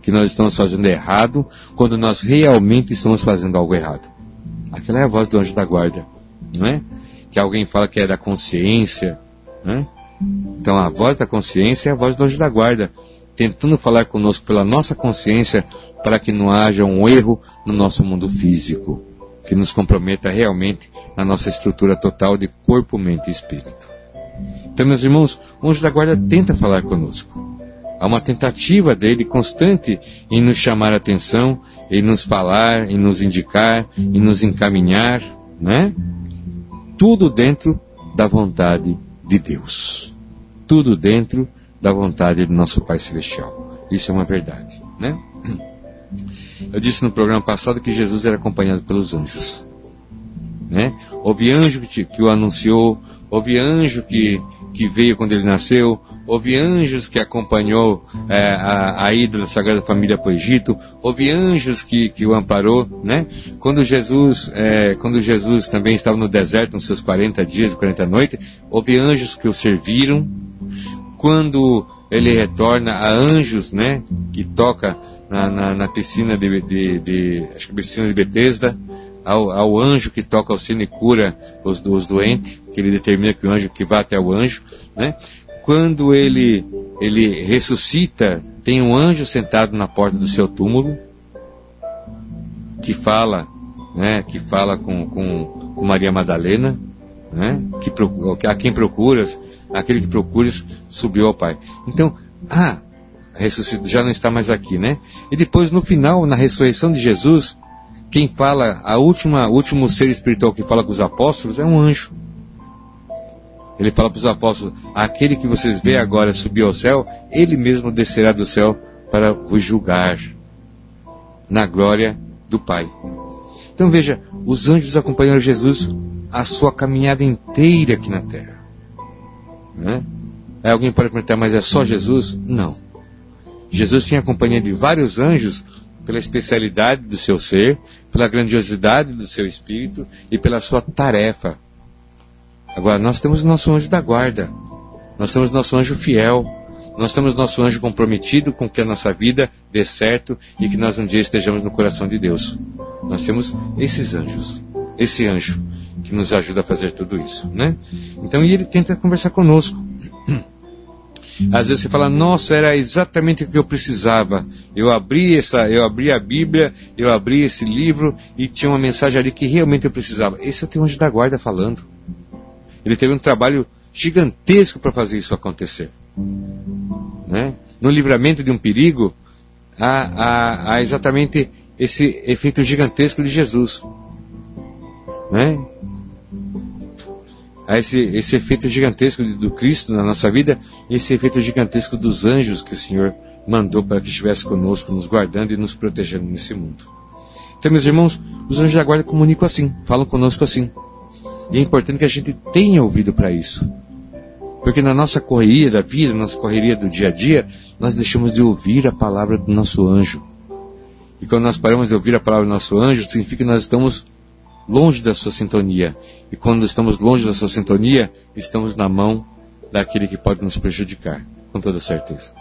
que nós estamos fazendo errado quando nós realmente estamos fazendo algo errado. Aquela é a voz do anjo da guarda. Não é? Que alguém fala que é da consciência. Né? Então, a voz da consciência é a voz do anjo da guarda, tentando falar conosco pela nossa consciência para que não haja um erro no nosso mundo físico, que nos comprometa realmente na nossa estrutura total de corpo, mente e espírito. Então, meus irmãos, o anjo da guarda tenta falar conosco. Há uma tentativa dele constante em nos chamar a atenção, em nos falar, em nos indicar, em nos encaminhar, né? Tudo dentro da vontade de Deus. Tudo dentro da vontade do nosso Pai Celestial. Isso é uma verdade, né? [clears throat] Eu disse no programa passado que Jesus era acompanhado pelos anjos. né? Houve anjo que, que o anunciou, houve anjo que, que veio quando ele nasceu, houve anjos que acompanhou é, a, a ida da Sagrada Família para o Egito, houve anjos que, que o amparou, né? Quando Jesus, é, quando Jesus também estava no deserto, nos seus 40 dias e 40 noites, houve anjos que o serviram. Quando ele retorna a anjos, né? Que toca na, na, na piscina de, de, de, acho que piscina de Betesda, ao, ao, anjo que toca o sino e cura os, os doentes, que ele determina que o anjo que vá até o anjo, né? Quando ele, ele ressuscita, tem um anjo sentado na porta do seu túmulo que fala, né, que fala com, com, com Maria Madalena, né, que procura, a quem procuras, aquele que procuras subiu ao Pai. Então, ah, ressuscita, já não está mais aqui, né? E depois no final, na ressurreição de Jesus, quem fala, a última, último ser espiritual que fala com os apóstolos é um anjo. Ele fala para os apóstolos: aquele que vocês veem agora subir ao céu, ele mesmo descerá do céu para vos julgar na glória do Pai. Então veja, os anjos acompanharam Jesus a sua caminhada inteira aqui na terra. Né? Aí alguém pode perguntar, mas é só Jesus? Não. Jesus tinha companhia de vários anjos pela especialidade do seu ser, pela grandiosidade do seu espírito e pela sua tarefa Agora, nós temos o nosso anjo da guarda, nós temos nosso anjo fiel, nós temos nosso anjo comprometido com que a nossa vida dê certo e que nós um dia estejamos no coração de Deus. Nós temos esses anjos, esse anjo que nos ajuda a fazer tudo isso, né? Então, e ele tenta conversar conosco. Às vezes você fala, nossa, era exatamente o que eu precisava. Eu abri essa, eu abri a Bíblia, eu abri esse livro e tinha uma mensagem ali que realmente eu precisava. Esse é o teu anjo da guarda falando. Ele teve um trabalho gigantesco para fazer isso acontecer. Né? No livramento de um perigo, há, há, há, exatamente esse efeito gigantesco de Jesus. Né? Há esse, esse efeito gigantesco do Cristo na nossa vida, esse efeito gigantesco dos anjos que o Senhor mandou para que estivesse conosco, nos guardando e nos protegendo nesse mundo. Então, meus irmãos, os anjos da guarda comunicam assim, falam conosco assim. E é importante que a gente tenha ouvido para isso. Porque na nossa correria da vida, na nossa correria do dia a dia, nós deixamos de ouvir a palavra do nosso anjo. E quando nós paramos de ouvir a palavra do nosso anjo, significa que nós estamos longe da sua sintonia. E quando estamos longe da sua sintonia, estamos na mão daquele que pode nos prejudicar, com toda certeza.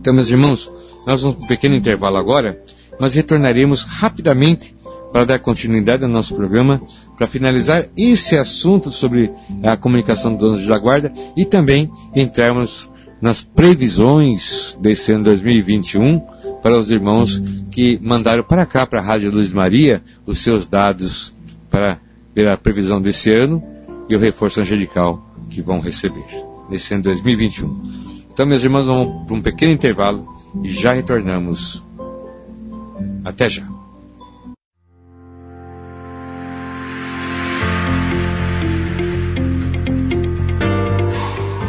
Então, meus irmãos, nós vamos para um pequeno intervalo agora, mas retornaremos rapidamente para dar continuidade ao nosso programa, para finalizar esse assunto sobre a comunicação dos donos da guarda e também entrarmos nas previsões desse ano 2021 para os irmãos que mandaram para cá, para a Rádio Luz Maria, os seus dados para ver a previsão desse ano e o reforço angelical que vão receber nesse ano 2021. Então, meus irmãos, vamos para um pequeno intervalo e já retornamos. Até já.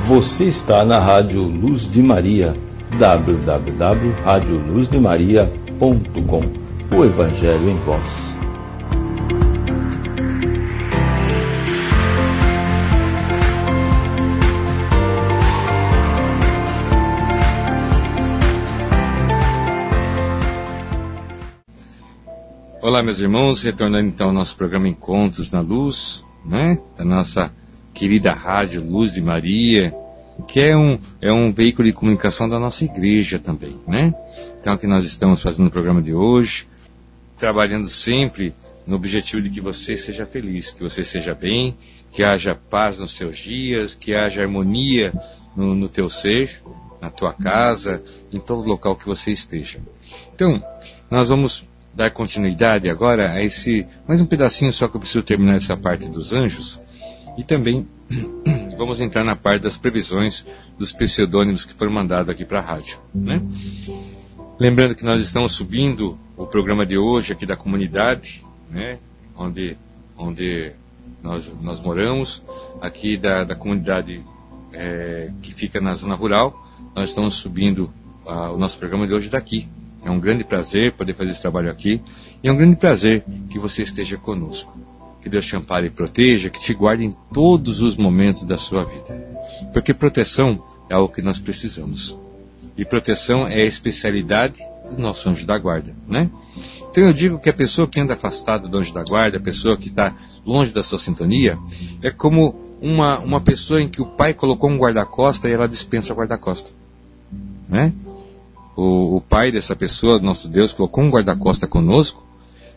Você está na Rádio Luz de Maria, www.radioluzdemaria.com. O Evangelho em Voz.
Olá, meus irmãos, retornando então ao nosso programa Encontros na Luz, né? Da nossa querida rádio Luz de Maria, que é um, é um veículo de comunicação da nossa igreja também, né? Então aqui nós estamos fazendo o programa de hoje, trabalhando sempre no objetivo de que você seja feliz, que você seja bem, que haja paz nos seus dias, que haja harmonia no, no teu ser, na tua casa, em todo local que você esteja. Então, nós vamos dar continuidade agora a esse, mais um pedacinho só que eu preciso terminar essa parte dos anjos, e também vamos entrar na parte das previsões dos pseudônimos que foram mandados aqui para a rádio. Né? Lembrando que nós estamos subindo o programa de hoje aqui da comunidade, né? onde, onde nós, nós moramos, aqui da, da comunidade é, que fica na zona rural. Nós estamos subindo o nosso programa de hoje daqui. É um grande prazer poder fazer esse trabalho aqui e é um grande prazer que você esteja conosco. Que Deus te ampare e proteja, que te guarde em todos os momentos da sua vida. Porque proteção é algo que nós precisamos. E proteção é a especialidade do nosso anjo da guarda, né? Então eu digo que a pessoa que anda afastada do anjo da guarda, a pessoa que está longe da sua sintonia, é como uma, uma pessoa em que o pai colocou um guarda-costa e ela dispensa o guarda-costa. Né? O, o pai dessa pessoa, nosso Deus, colocou um guarda-costa conosco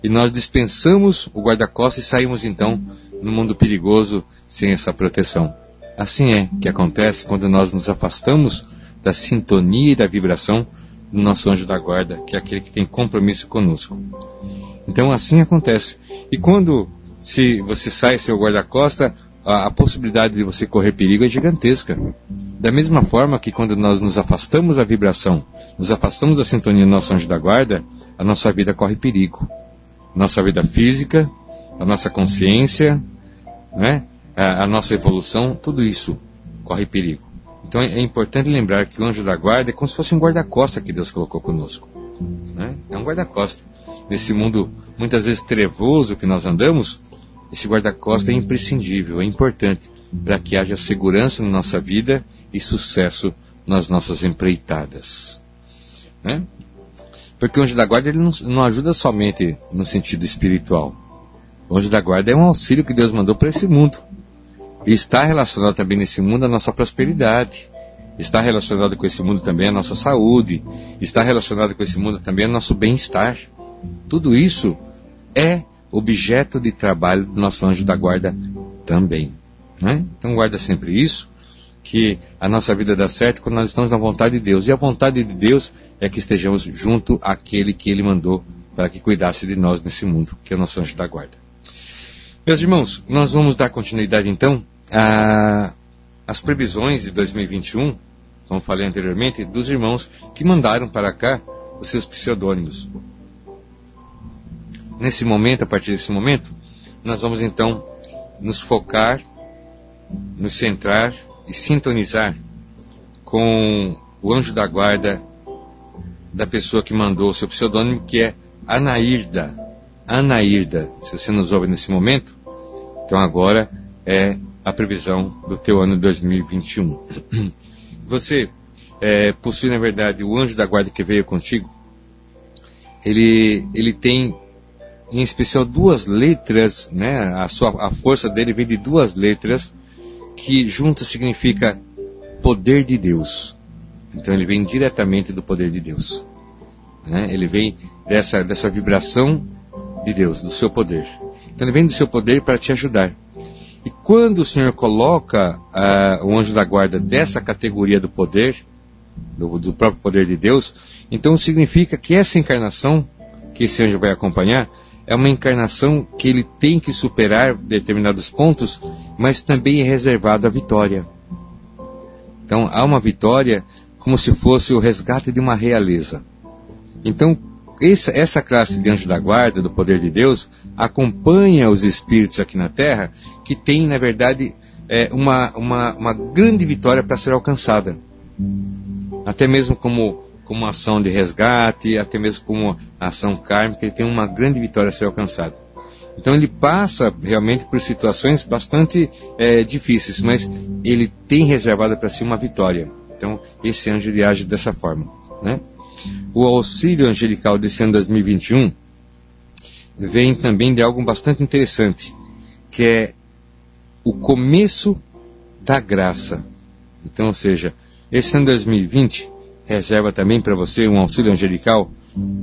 e nós dispensamos o guarda-costa e saímos então no mundo perigoso sem essa proteção. Assim é que acontece quando nós nos afastamos da sintonia e da vibração do nosso anjo da guarda, que é aquele que tem compromisso conosco. Então assim acontece. E quando se você sai seu guarda-costa, a, a, possibilidade de você correr perigo é gigantesca. Da mesma forma que quando nós nos afastamos da vibração, nos afastamos da sintonia do nosso anjo da guarda, a nossa vida corre perigo. Nossa vida física, a nossa consciência, né? a, a nossa evolução, tudo isso corre perigo. Então é, importante lembrar que o anjo da guarda é como se fosse um guarda-costa que Deus colocou conosco. Né? É um guarda-costa. Nesse mundo muitas vezes trevoso que nós andamos, esse guarda-costa é imprescindível, é importante para que haja segurança na nossa vida e sucesso nas nossas empreitadas. Né? Porque o anjo da guarda ele não, não ajuda somente no sentido espiritual. O anjo da guarda é um auxílio que Deus mandou para esse mundo. E está relacionado também nesse mundo a nossa prosperidade. Está relacionado com esse mundo também a nossa saúde. Está relacionado com esse mundo também o nosso bem-estar. Tudo isso é objeto de trabalho do nosso anjo da guarda também. Né? Então guarda sempre isso, que a nossa vida dá certo quando nós estamos na vontade de Deus. E a vontade de Deus é que estejamos junto àquele que Ele mandou para que cuidasse de nós nesse mundo, que é o nosso anjo da guarda. Meus irmãos, nós vamos dar continuidade então as previsões de 2021, como falei anteriormente, dos irmãos que mandaram para cá os seus pseudônimos. Nesse momento, a partir desse momento, nós vamos então nos focar, nos centrar e sintonizar com o anjo da guarda da pessoa que mandou o seu pseudônimo, que é Anairda. Anairda, se você nos ouve nesse momento, então agora é a previsão do teu ano 2021. [clears throat] Você é, possui, na verdade, o anjo da guarda que veio contigo. Ele, ele tem, em especial, duas letras, né? A, sua, a força dele vem de duas letras que juntas significa poder de Deus. Então ele vem diretamente do poder de Deus. Né? Ele vem dessa, dessa vibração de Deus, do seu poder. Então ele vem do seu poder para te ajudar. E quando o Senhor coloca uh, o anjo da guarda dessa categoria do poder, do, do, próprio poder de Deus, então significa que essa encarnação que esse anjo vai acompanhar é uma encarnação que ele tem que superar determinados pontos, mas também é reservado à vitória. Então há uma vitória como se fosse o resgate de uma realeza. Então, essa, essa classe de anjo da guarda, do poder de Deus, acompanha os espíritos aqui na Terra que tem, na verdade, é, uma, uma, uma grande vitória para ser alcançada. Até mesmo como, como ação de resgate, até mesmo como ação kármica, ele tem uma grande vitória a ser alcançada. Então ele passa realmente por situações bastante é, difíceis, mas ele tem reservado para si uma vitória. Então esse anjo ele age dessa forma. Né? O auxílio angelical desse ano 2021 vem também de algo bastante interessante, que é o começo da graça. Então, ou seja, esse ano 2020 reserva também para você um auxílio angelical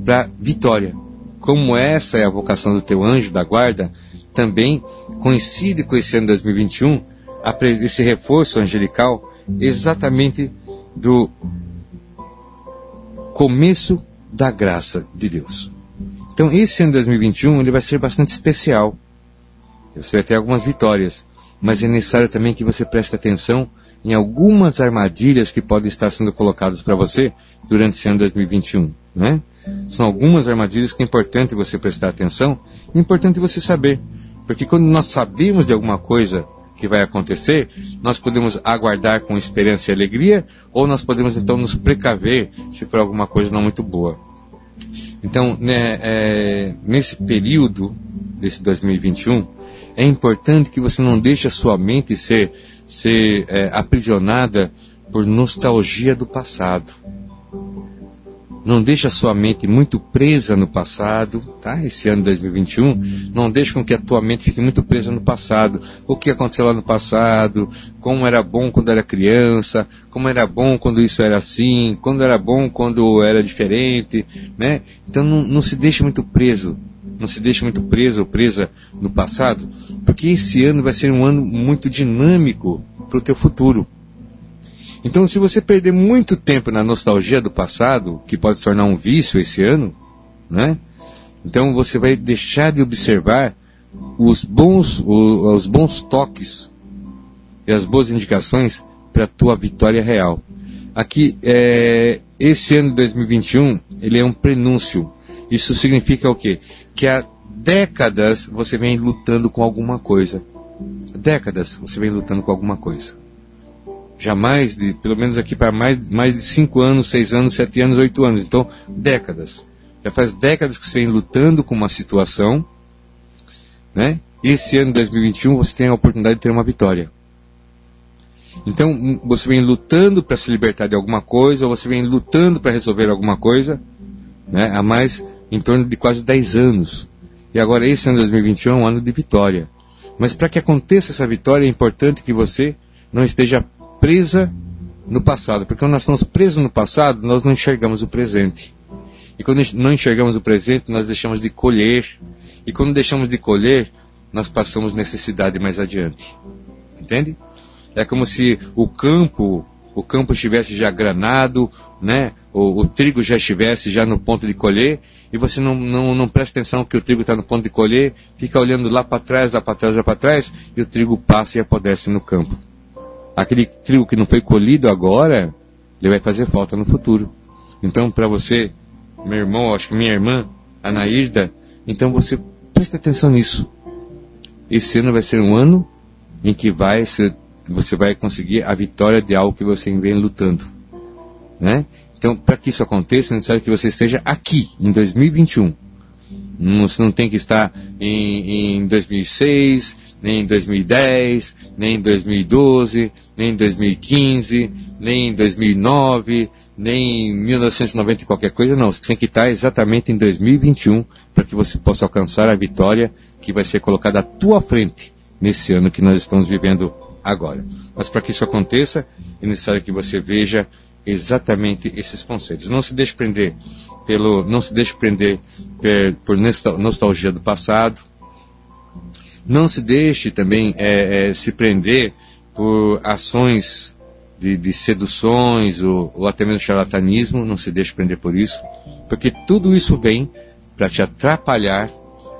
para vitória. Como essa é a vocação do teu anjo da guarda, também coincide com esse ano 2021 esse reforço angelical exatamente do começo da graça de Deus. Então, esse ano 2021 ele vai ser bastante especial. Você vai ter algumas vitórias, mas é necessário também que você preste atenção em algumas armadilhas que podem estar sendo colocadas para você durante esse ano 2021, né? São algumas armadilhas que é importante você prestar atenção, é importante você saber, porque quando nós sabemos de alguma coisa que vai acontecer, nós podemos aguardar com esperança e alegria, ou nós podemos então nos precaver se for alguma coisa não muito boa. Então, né, é, nesse período desse 2021, é importante que você não deixe a sua mente ser, ser é, aprisionada por nostalgia do passado. Não deixe a sua mente muito presa no passado, tá? Esse ano 2021, não deixe com que a tua mente fique muito presa no passado. O que aconteceu lá no passado, como era bom quando era criança, como era bom quando isso era assim, quando era bom quando era diferente, né? Então não, não se deixe muito preso, não se deixe muito preso ou presa no passado, porque esse ano vai ser um ano muito dinâmico para o teu futuro. Então, se você perder muito tempo na nostalgia do passado, que pode se tornar um vício esse ano, né? Então você vai deixar de observar os bons, os, bons toques e as boas indicações para a tua vitória real. Aqui, é, esse ano de 2021, ele é um prenúncio. Isso significa o quê? Que há décadas você vem lutando com alguma coisa. Décadas você vem lutando com alguma coisa jamais, de, pelo menos aqui para mais, mais de 5 anos, 6 anos, 7 anos, 8 anos. Então, décadas. Já faz décadas que você vem lutando com uma situação, né? Esse ano 2021 você tem a oportunidade de ter uma vitória. Então, hum, você vem lutando para se libertar de alguma coisa, ou você vem lutando para resolver alguma coisa, né? Há mais, em torno de quase 10 anos. E agora esse ano 2021 é um ano de vitória. Mas para que aconteça essa vitória é importante que você não esteja presa no passado, porque quando nós estamos presos no passado, nós não enxergamos o presente. E quando não enxergamos o presente, nós deixamos de colher. E quando deixamos de colher, nós passamos necessidade mais adiante. Entende? É como se o campo, o campo estivesse já granado, né? O, o trigo já estivesse já no ponto de colher, e você não, não, não presta atenção que o trigo está no ponto de colher, fica olhando lá para trás, lá para trás, lá para trás, e o trigo passa e apodrece no campo aquele trigo que não foi colhido agora, ele vai fazer falta no futuro. Então, para você, meu irmão, acho que minha irmã, Anaída, então você preste atenção nisso. Esse ano vai ser um ano em que vai ser, você vai conseguir a vitória de algo que você vem lutando. Né? Então, para que isso aconteça, é necessário que você esteja aqui, em 2021. Você não tem que estar em, em 2006, nem em 2010, nem em 2012, nem em 2015, nem em 2009, nem em 1990 e qualquer coisa, não. Você tem que estar exatamente em 2021 para que você possa alcançar a vitória que vai ser colocada à tua frente nesse ano que nós estamos vivendo agora. Mas para que isso aconteça, é necessário que você veja exatamente esses conselhos. Não se deixe prender pelo, não se deixe prender por nostalgia do passado, não se deixe também é, é, se prender por ações de, de seduções ou, ou, até mesmo charlatanismo, não se deixe prender por isso, porque tudo isso vem para te atrapalhar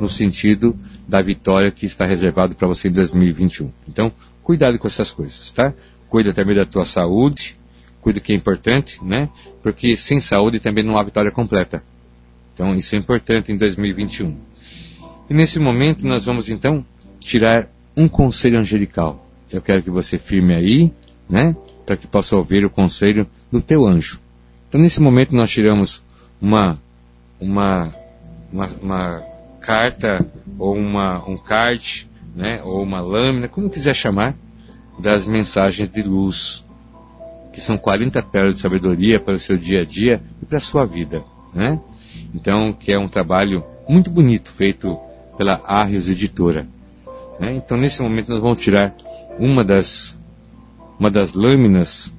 no sentido da vitória que está reservado para você em 2021. Então, cuidado com essas coisas, tá? Cuida também da tua saúde, cuida que é importante, né? Porque sem saúde também não há vitória completa. Então, isso é importante em 2021. E nesse momento nós vamos então tirar um conselho angelical. Eu quero que você firme aí, né? Para que possa ouvir o conselho do teu anjo. Então, nesse momento, nós tiramos uma, uma, uma, uma carta, ou uma, um card, né? Ou uma lâmina, como quiser chamar, das mensagens de luz, que são 40 pérolas de sabedoria para o seu dia a dia e para a sua vida, né? Então, que é um trabalho muito bonito feito pela Arrios Editora. Né? Então, nesse momento, nós vamos tirar uma das, uma das lâminas,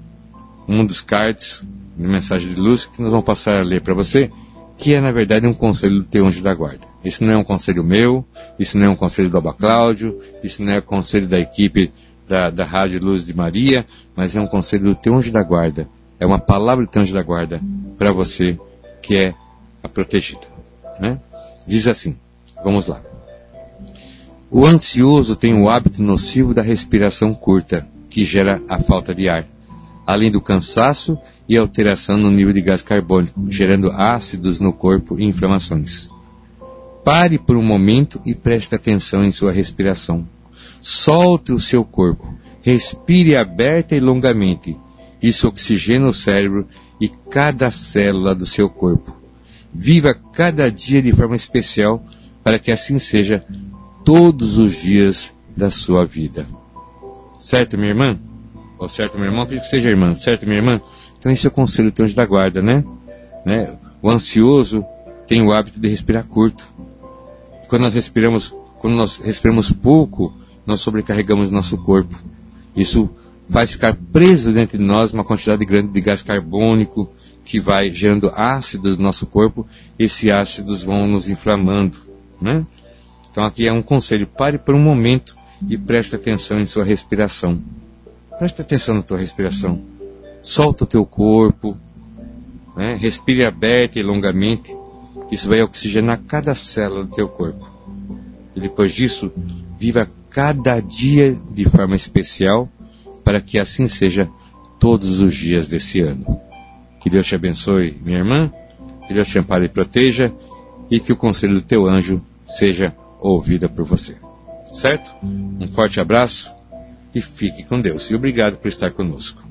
um dos cards de mensagem de luz que nós vamos passar a ler para você, que é, na verdade, um conselho do teu anjo da guarda. Isso não é um conselho meu, isso não é um conselho do Aba Cláudio, isso não é um conselho da equipe da, da Rádio Luz de Maria, mas é um conselho do teu anjo da guarda. É uma palavra do teu anjo da guarda para você que é a protegida. Né? Diz assim, vamos lá. O ansioso tem o hábito nocivo da respiração curta, que gera a falta de ar, além do cansaço e alteração no nível de gás carbônico, gerando ácidos no corpo e inflamações. Pare por um momento e preste atenção em sua respiração. Solte o seu corpo, respire aberta e longamente. Isso oxigena o cérebro e cada célula do seu corpo. Viva cada dia de forma especial para que assim seja todos os dias da sua vida. Certo, minha irmã? Ou certo, meu irmão? Acredito que seja irmã. Certo, minha irmã? Então esse é o conselho do anjo da guarda, né? né? O ansioso tem o hábito de respirar curto. Quando nós respiramos, quando nós respiramos pouco, nós sobrecarregamos nosso corpo. Isso faz ficar preso dentro de nós uma quantidade grande de gás carbônico que vai gerando ácidos no nosso corpo. Esses ácidos vão nos inflamando, né? Então aqui é um conselho: pare por um momento e preste atenção em sua respiração. Preste atenção na tua respiração. Solta o teu corpo, né? respire aberto e longamente. Isso vai oxigenar cada célula do teu corpo. E depois disso, viva cada dia de forma especial, para que assim seja todos os dias desse ano. Que Deus te abençoe, minha irmã, que Deus te ampare e proteja, e que o conselho do teu anjo seja ouvida por você. Certo? Um forte abraço e fique com Deus. E obrigado por estar conosco.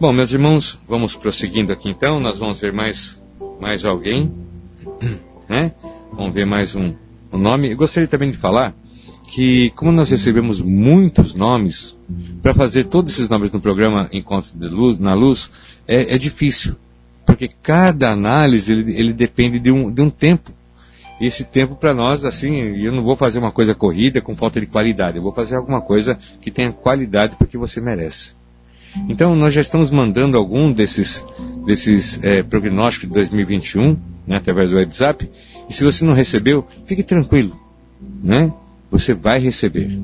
Bom, meus irmãos, vamos prosseguindo aqui então. Nós vamos ver mais, mais alguém. Né? Vamos ver mais um, um nome. Eu gostaria também de falar que, como nós recebemos muitos nomes, para fazer todos esses nomes no programa Encontro Luz, na Luz, é, é difícil. Porque cada análise ele, ele depende de um, de um tempo. E esse tempo para nós, assim, eu não vou fazer uma coisa corrida com falta de qualidade. Eu vou fazer alguma coisa que tenha qualidade porque você merece. Então, nós já estamos mandando algum desses, desses é, prognósticos de 2021, né, através do WhatsApp. E se você não recebeu, fique tranquilo. Né? Você vai receber.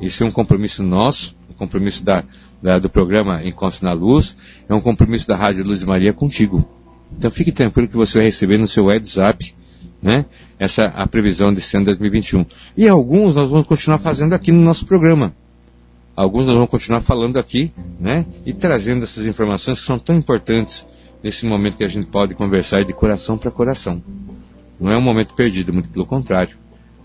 Isso é um compromisso nosso, um compromisso da, da, do programa Encontros na Luz, é um compromisso da Rádio Luz de Maria contigo. Então fique tranquilo que você vai receber no seu WhatsApp né? Essa a previsão desse ano 2021. E alguns nós vamos continuar fazendo aqui no nosso programa. Alguns nós vamos continuar falando aqui, né? E trazendo essas informações que são tão importantes nesse momento que a gente pode conversar de coração para coração. Não é um momento perdido, muito pelo contrário.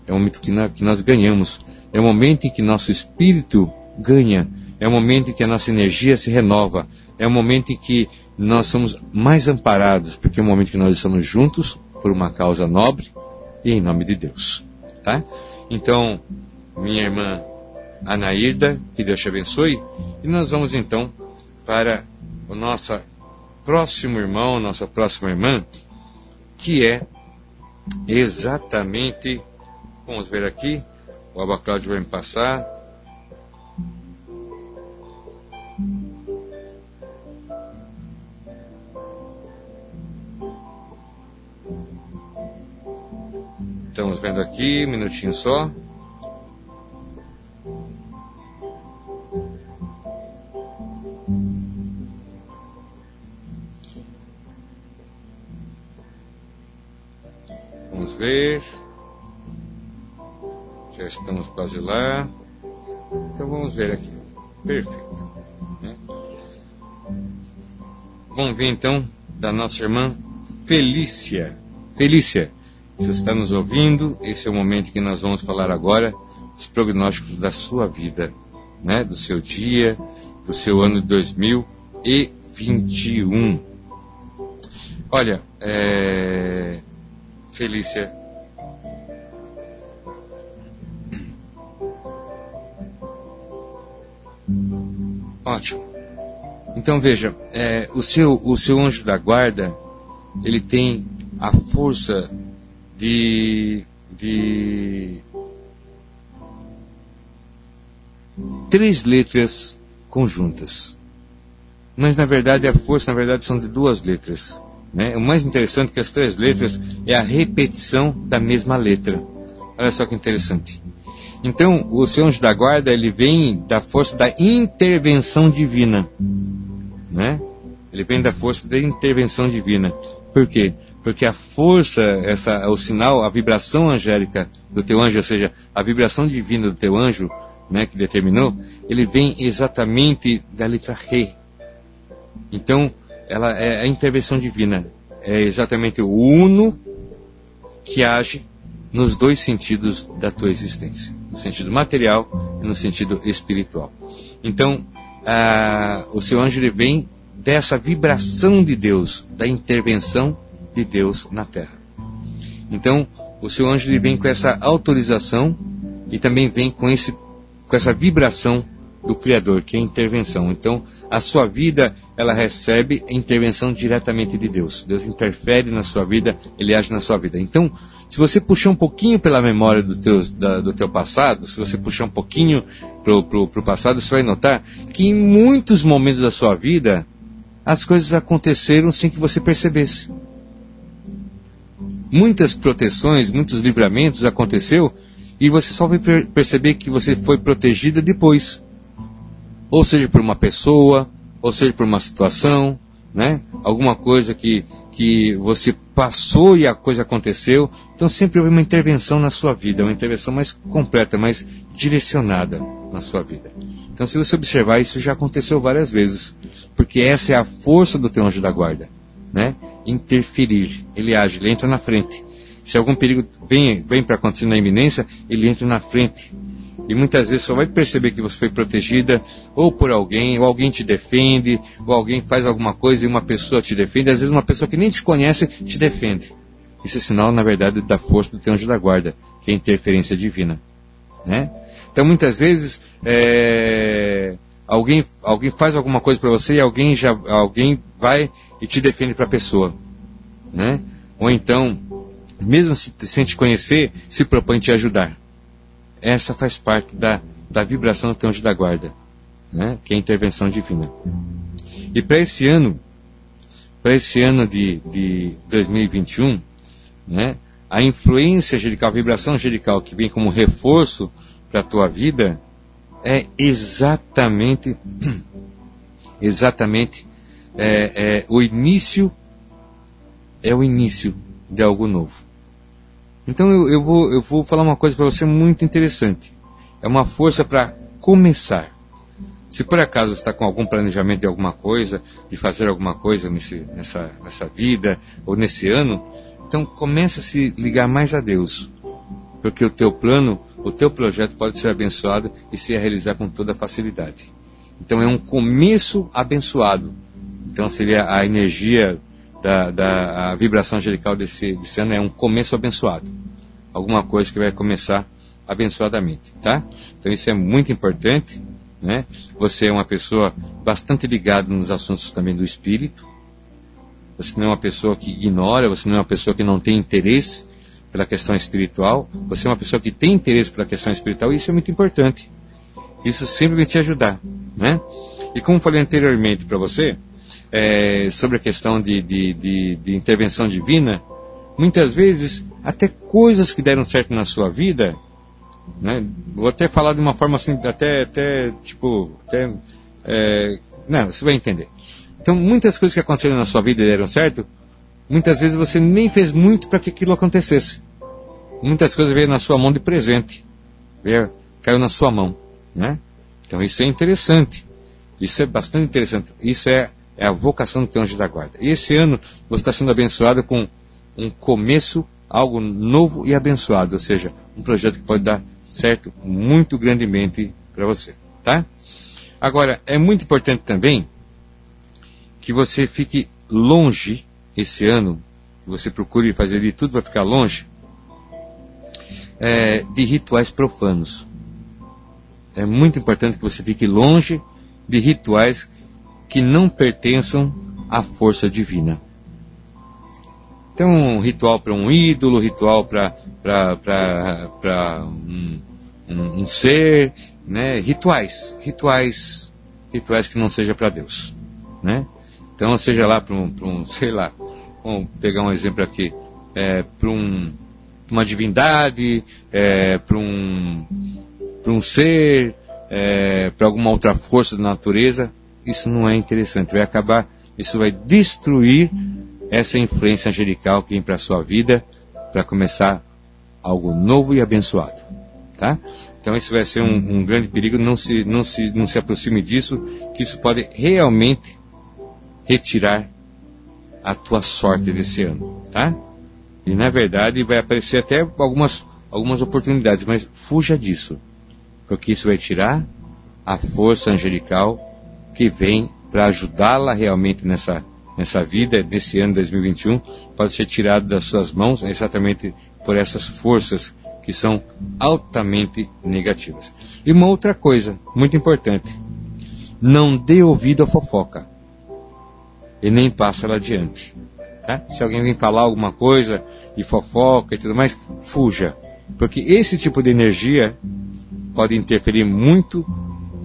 É um momento que, na, que nós ganhamos. É um momento em que nosso espírito ganha. É um momento em que a nossa energia se renova. É um momento em que nós somos mais amparados, porque é um momento que nós estamos juntos por uma causa nobre e em nome de Deus. Tá? Então, minha irmã Anaída, que Deus te abençoe, e nós vamos então para o nosso próximo irmão, nossa próxima irmã, que é exatamente, vamos ver aqui, o Abacláudio vai me passar, Estamos vendo aqui, um minutinho só. Vamos ver. Já estamos quase lá. Então vamos ver aqui. Perfeito. Né? Vamos ver então da nossa irmã Felícia. Felícia. Você está nos ouvindo, esse é o momento que nós vamos falar agora os prognósticos da sua vida, né? do seu dia, do seu ano de 2021. Olha, é... Felícia. Ótimo. Então veja, é, o, seu, o seu anjo da guarda, ele tem a força de, de três letras conjuntas. Mas na verdade a força na verdade são de duas letras. Né? O mais interessante é que as três letras é a repetição da mesma letra. Olha só que interessante. Então, o seu anjo da guarda, ele vem da força da intervenção divina. Né? Ele vem da força da intervenção divina. Por quê? porque a força, essa, o sinal, a vibração angélica do teu anjo, ou seja, a vibração divina do teu anjo, né, que determinou, ele vem exatamente da letra Re. Então, ela é a intervenção divina, é exatamente o uno que age nos dois sentidos da tua existência, no sentido material e no sentido espiritual. Então, o seu anjo ele vem dessa vibração de Deus, da intervenção de Deus na terra. Então, o seu anjo ele vem com essa autorização e também vem com, esse, com essa vibração do Criador, que é a intervenção. Então, a sua vida, ela recebe a intervenção diretamente de Deus. Deus interfere na sua vida, ele age na sua vida. Então, se você puxar um pouquinho pela memória do, teus, da, do teu passado, se você puxar um pouquinho pro, pro, pro passado, você vai notar que em muitos momentos da sua vida, as coisas aconteceram sem que você percebesse. Muitas proteções, muitos livramentos aconteceu e você só vai perceber que você foi protegida depois. Ou seja, por uma pessoa, ou seja, por uma situação, né? Alguma coisa que, que você passou e a coisa aconteceu. Então sempre houve uma intervenção na sua vida, uma intervenção mais completa, mais direcionada na sua vida. Então se você observar, isso já aconteceu várias vezes, porque essa é a força do teu anjo da guarda, né? Interferir, ele age, ele entra na frente. Se algum perigo vem, vem para acontecer na iminência, ele entra na frente. E muitas vezes só vai perceber que você foi protegida ou por alguém, ou alguém te defende, ou alguém faz alguma coisa e uma pessoa te defende. Às vezes uma pessoa que nem te conhece te defende. Isso é sinal, na verdade, da força do teu anjo da guarda, que é a interferência divina. Né? Então muitas vezes é, alguém, alguém faz alguma coisa para você e alguém, já, alguém vai e te defende para a pessoa. Né? Ou então, mesmo se, sem te conhecer, se propõe te ajudar essa faz parte da, da vibração do anjo da guarda, né? que é a intervenção divina. E para esse ano, para esse ano de, de 2021, né, a influência angelical, a vibração angelical que vem como reforço para a tua vida é exatamente, [clears throat] exatamente é, é, o início, é o início de algo novo. Então eu, eu, vou, eu vou falar uma coisa para você muito interessante. É uma força para começar. Se por acaso está com algum planejamento de alguma coisa, de fazer alguma coisa nesse, nessa, nessa vida ou nesse ano, então comece a se ligar mais a Deus. Porque o teu plano, o teu projeto pode ser abençoado e se realizar com toda facilidade. Então é um começo abençoado. Então seria a energia da, da vibração angelical desse, desse ano é um começo abençoado. Alguma coisa que vai começar abençoadamente, tá? Então isso é muito importante, né? Você é uma pessoa bastante ligada nos assuntos também do espírito. Você não é uma pessoa que ignora, você não é uma pessoa que não tem interesse pela questão espiritual. Você é uma pessoa que tem interesse pela questão espiritual e isso é muito importante. Isso sempre vai te ajudar, né? E como falei anteriormente para você, é, sobre a questão de, de, de, de intervenção divina, muitas vezes até coisas que deram certo na sua vida, né? Vou até falar de uma forma assim, até, até tipo, até, é, não, você vai entender. Então, muitas coisas que aconteceram na sua vida deram certo, muitas vezes você nem fez muito para que aquilo acontecesse. Muitas coisas veio na sua mão de presente, veio, caiu na sua mão, né? Então isso é interessante, isso é bastante interessante, isso é é a vocação do teu anjo da guarda. E esse ano você está sendo abençoado com um começo, algo novo e abençoado, ou seja, um projeto que pode dar certo muito grandemente para você, tá? Agora, é muito importante também que você fique longe esse ano, que você procure fazer de tudo para ficar longe é, de rituais profanos. É muito importante que você fique longe de rituais que não pertençam à força divina. Então, um ritual para um ídolo, ritual para um, um, um, ser, né? rituais, rituais, rituais que não seja para Deus, né? Então, seja lá para um, um, [laughs] sei lá, vamos pegar um exemplo aqui, é, para um, uma divindade, é, para um, um ser, é, para alguma outra força da natureza, isso não é interessante. Vai acabar, isso vai destruir essa influência angelical que vem para a sua vida para começar algo novo e abençoado. Tá? Então isso vai ser um, um, grande perigo, não se, não, se, não se aproxime disso, que isso pode realmente retirar a tua sorte desse ano. Tá? E na verdade vai aparecer até algumas, algumas oportunidades, mas fuja disso, porque isso vai tirar a força angelical que vem para ajudá-la realmente nessa, nessa vida, nesse ano 2021, pode ser tirado das suas mãos, exatamente por essas forças que são altamente negativas. E uma outra coisa muito importante: não dê ouvido à fofoca e nem passa ela adiante. Tá? Se alguém vem falar alguma coisa de fofoca e tudo mais, fuja, porque esse tipo de energia pode interferir muito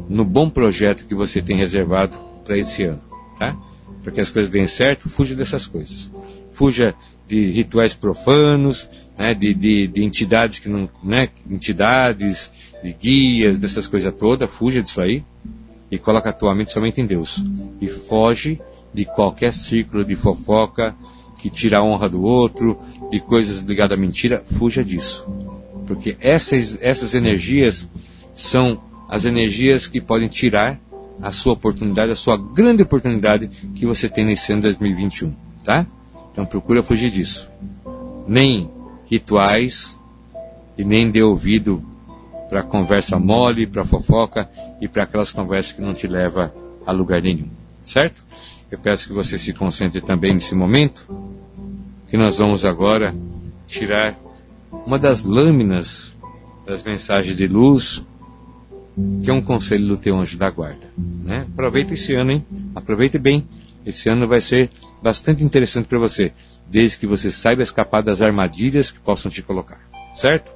no bom projeto que você tem reservado para esse ano, tá? Para que as coisas deem certo, fuja dessas coisas. Fuja de rituais profanos, né, de, de, de, entidades que não, né, entidades, de guias, dessas coisas todas, fuja disso aí e coloca a tua mente somente em Deus. E foge de qualquer círculo de fofoca que tira a honra do outro, de coisas ligadas à mentira, fuja disso. Porque essas, essas energias são as energias que podem tirar a sua oportunidade, a sua grande oportunidade que você tem nesse ano 2021, tá? Então procura fugir disso. Nem rituais e nem dê ouvido para conversa mole, para fofoca e para aquelas conversas que não te levam a lugar nenhum, certo? Eu peço que você se concentre também nesse momento, que nós vamos agora tirar uma das lâminas das mensagens de luz que é um conselho do teu anjo da guarda. Né? Aproveita esse ano, hein? Aproveite bem. Esse ano vai ser bastante interessante para você, desde que você saiba escapar das armadilhas que possam te colocar. Certo?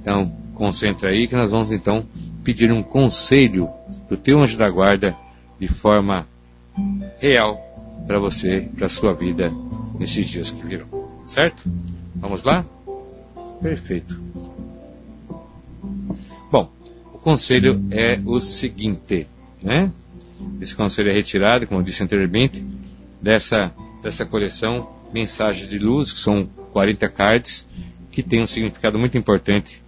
Então, concentra aí que nós vamos então pedir um conselho do teu anjo da guarda de forma real para você, para sua vida nesses dias que virão. Certo? Vamos lá? Perfeito. Conselho é o seguinte, né? Esse conselho é retirado, como eu disse anteriormente, dessa, dessa coleção Mensagens de Luz, que são 40 cards, que tem um significado muito importante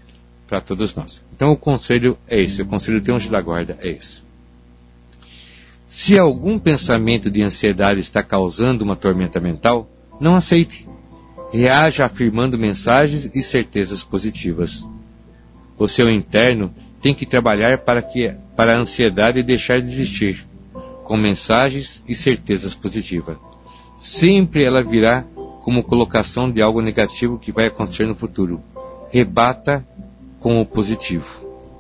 para todos nós. Então o conselho é esse, o conselho de anjo da guarda é esse. Se algum pensamento de ansiedade está causando uma tormenta mental, não aceite. Reaja afirmando mensagens e certezas positivas. O seu interno tem que trabalhar para, que, para a ansiedade deixar de existir, com mensagens e certezas positivas. Sempre ela virá como colocação de algo negativo que vai acontecer no futuro. Rebata com o positivo.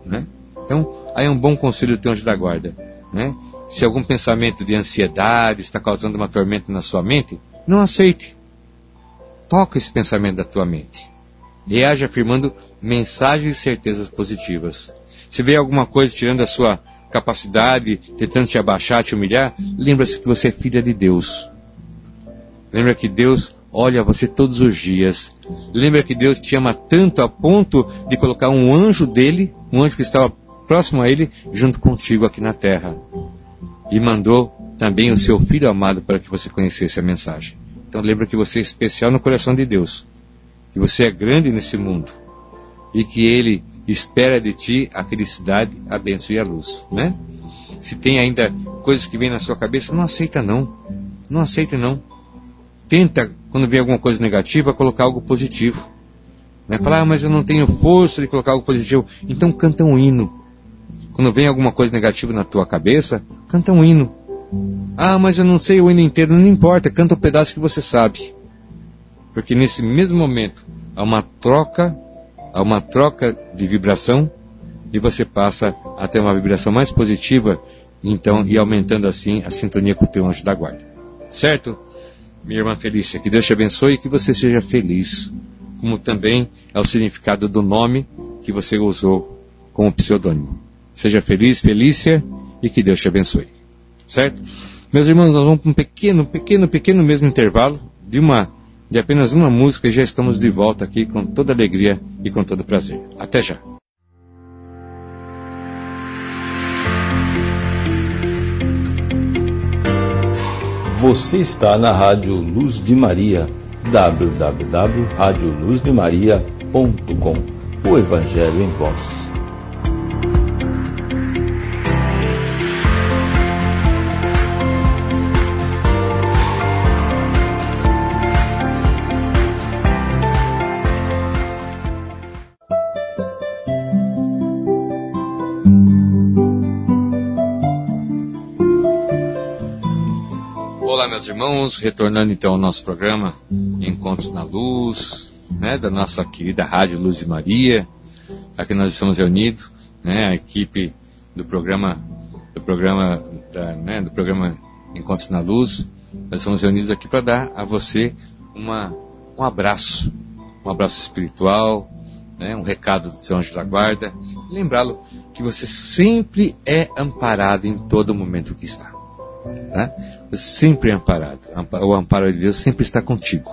Né? Então, aí é um bom conselho do anjo da guarda. Né? Se algum pensamento de ansiedade está causando uma tormenta na sua mente, não aceite. Toca esse pensamento da tua mente. Reage afirmando mensagens e certezas positivas. Se vê alguma coisa tirando a sua capacidade, tentando te abaixar, te humilhar, lembra-se que você é filha de Deus. Lembra que Deus olha você todos os dias. Lembra que Deus te ama tanto a ponto de colocar um anjo dele, um anjo que estava próximo a ele, junto contigo aqui na terra. E mandou também o seu filho amado para que você conhecesse a mensagem. Então lembra que você é especial no coração de Deus. Que você é grande nesse mundo. E que ele espera de ti a felicidade, a bênção e a luz, né? Se tem ainda coisas que vêm na sua cabeça, não aceita não. Não aceita não. Tenta, quando vem alguma coisa negativa, colocar algo positivo. Né? Falar, ah, mas eu não tenho força de colocar algo positivo. Então canta um hino. Quando vem alguma coisa negativa na tua cabeça, canta um hino. Ah, mas eu não sei o hino inteiro, não importa, canta o um pedaço que você sabe. Porque nesse mesmo momento há uma troca há uma troca de vibração e você passa a ter uma vibração mais positiva, então, e aumentando assim a sintonia com o teu anjo da guarda. Certo? Minha irmã Felícia, que Deus te abençoe e que você seja feliz, como também é o significado do nome que você usou como pseudônimo. Seja feliz, Felícia, e que Deus te abençoe. Certo? Meus irmãos, nós vamos para um pequeno, pequeno, pequeno mesmo intervalo de uma de apenas uma música e já estamos de volta aqui com toda alegria e com todo prazer. Até já!
Você está na Rádio Luz de Maria, www.radioluzdemaria.com. O Evangelho em Voz.
Meus irmãos, retornando então ao nosso programa Encontros na Luz, né, da nossa querida Rádio Luz de Maria. Aqui nós estamos reunidos, né, a equipe do programa do programa da, né, do programa Encontros na Luz. Nós estamos reunidos aqui para dar a você uma, um abraço, um abraço espiritual, né, um recado do seu anjo da guarda, lembrá-lo que você sempre é amparado em todo momento que está. Tá? Sempre é amparado. O amparo de Deus sempre está contigo.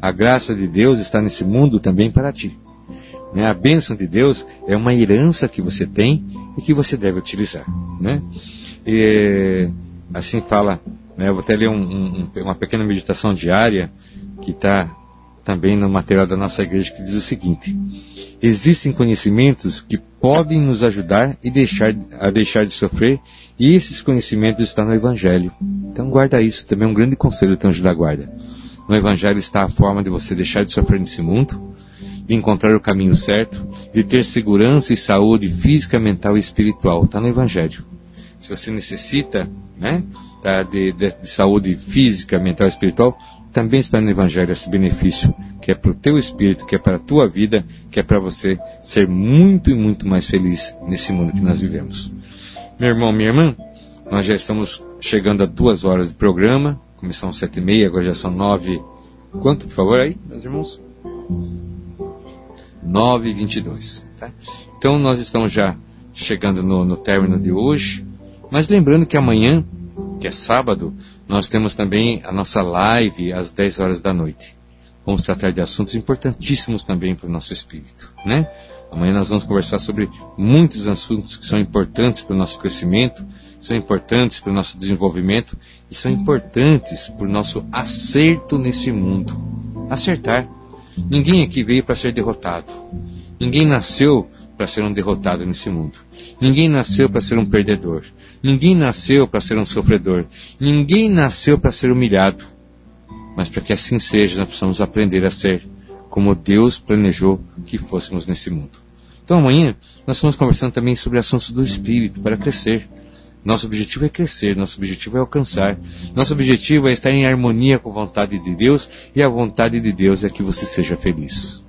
A graça de Deus está nesse mundo também para ti. Né? A bênção de Deus é uma herança que você tem e que você deve utilizar. Né? E, assim fala, né? eu vou até ler um, um, uma pequena meditação diária que está também no material da nossa igreja que diz o seguinte: Existem conhecimentos que podem nos ajudar e deixar, a deixar de sofrer, e esses conhecimentos estão no Evangelho. Então guarda isso, também é um grande conselho do Anjo da Guarda. No Evangelho está a forma de você deixar de sofrer nesse mundo, de encontrar o caminho certo, de ter segurança e saúde física, mental e espiritual. Está no Evangelho. Se você necessita né, de, de, de saúde física, mental e espiritual, também está no Evangelho esse benefício, que é para o teu espírito, que é para a tua vida, que é para você ser muito e muito mais feliz nesse mundo que nós vivemos. Meu irmão, minha irmã, nós já estamos chegando a duas horas de programa, começamos sete e meia, agora já são nove. Quanto, por favor, aí, meus irmãos? Nove e vinte e dois. Tá? Então nós estamos já chegando no, no término de hoje, mas lembrando que amanhã, que é sábado, nós temos também a nossa live às 10 horas da noite. Vamos tratar de assuntos importantíssimos também para o nosso espírito, né? Amanhã nós vamos conversar sobre muitos assuntos que são importantes para o nosso crescimento, são importantes para o nosso desenvolvimento e são importantes para o nosso acerto nesse mundo. Acertar. Ninguém aqui veio para ser derrotado. Ninguém nasceu para ser um derrotado nesse mundo. Ninguém nasceu para ser um perdedor. Ninguém nasceu para ser um sofredor. Ninguém nasceu para ser humilhado. Mas para que assim seja, nós precisamos aprender a ser como Deus planejou que fôssemos nesse mundo. Então amanhã nós estamos conversando também sobre assuntos do espírito para crescer. Nosso objetivo é crescer, nosso objetivo é alcançar. Nosso objetivo é estar em harmonia com a vontade de Deus e a vontade de Deus é que você seja feliz.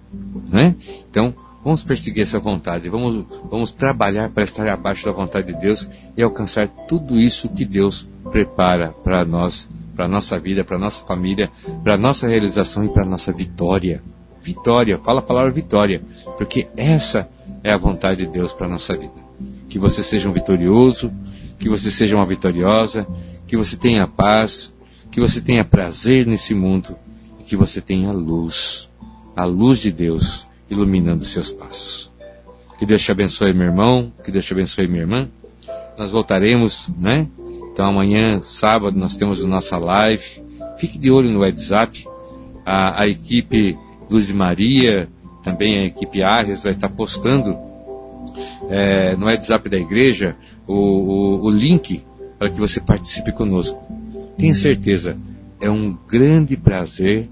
Né? Então, Vamos perseguir essa vontade, vamos, vamos trabalhar para estar abaixo da vontade de Deus e alcançar tudo isso que Deus prepara para nós, para a nossa vida, para a nossa família, para a nossa realização e para a nossa vitória. Vitória, fala a palavra vitória, porque essa é a vontade de Deus para a nossa vida. Que você seja um vitorioso, que você seja uma vitoriosa, que você tenha paz, que você tenha prazer nesse mundo e que você tenha luz, a luz de Deus iluminando seus passos. Que Deus te abençoe, meu irmão, que Deus te abençoe, minha irmã. Nós voltaremos, né? Então amanhã, sábado, nós temos a nossa live. Fique de olho no WhatsApp. A, a equipe Luz de Maria, também a equipe Arres vai estar postando é, no WhatsApp da igreja o, o, o link para que você participe conosco. Tenha certeza, é um grande prazer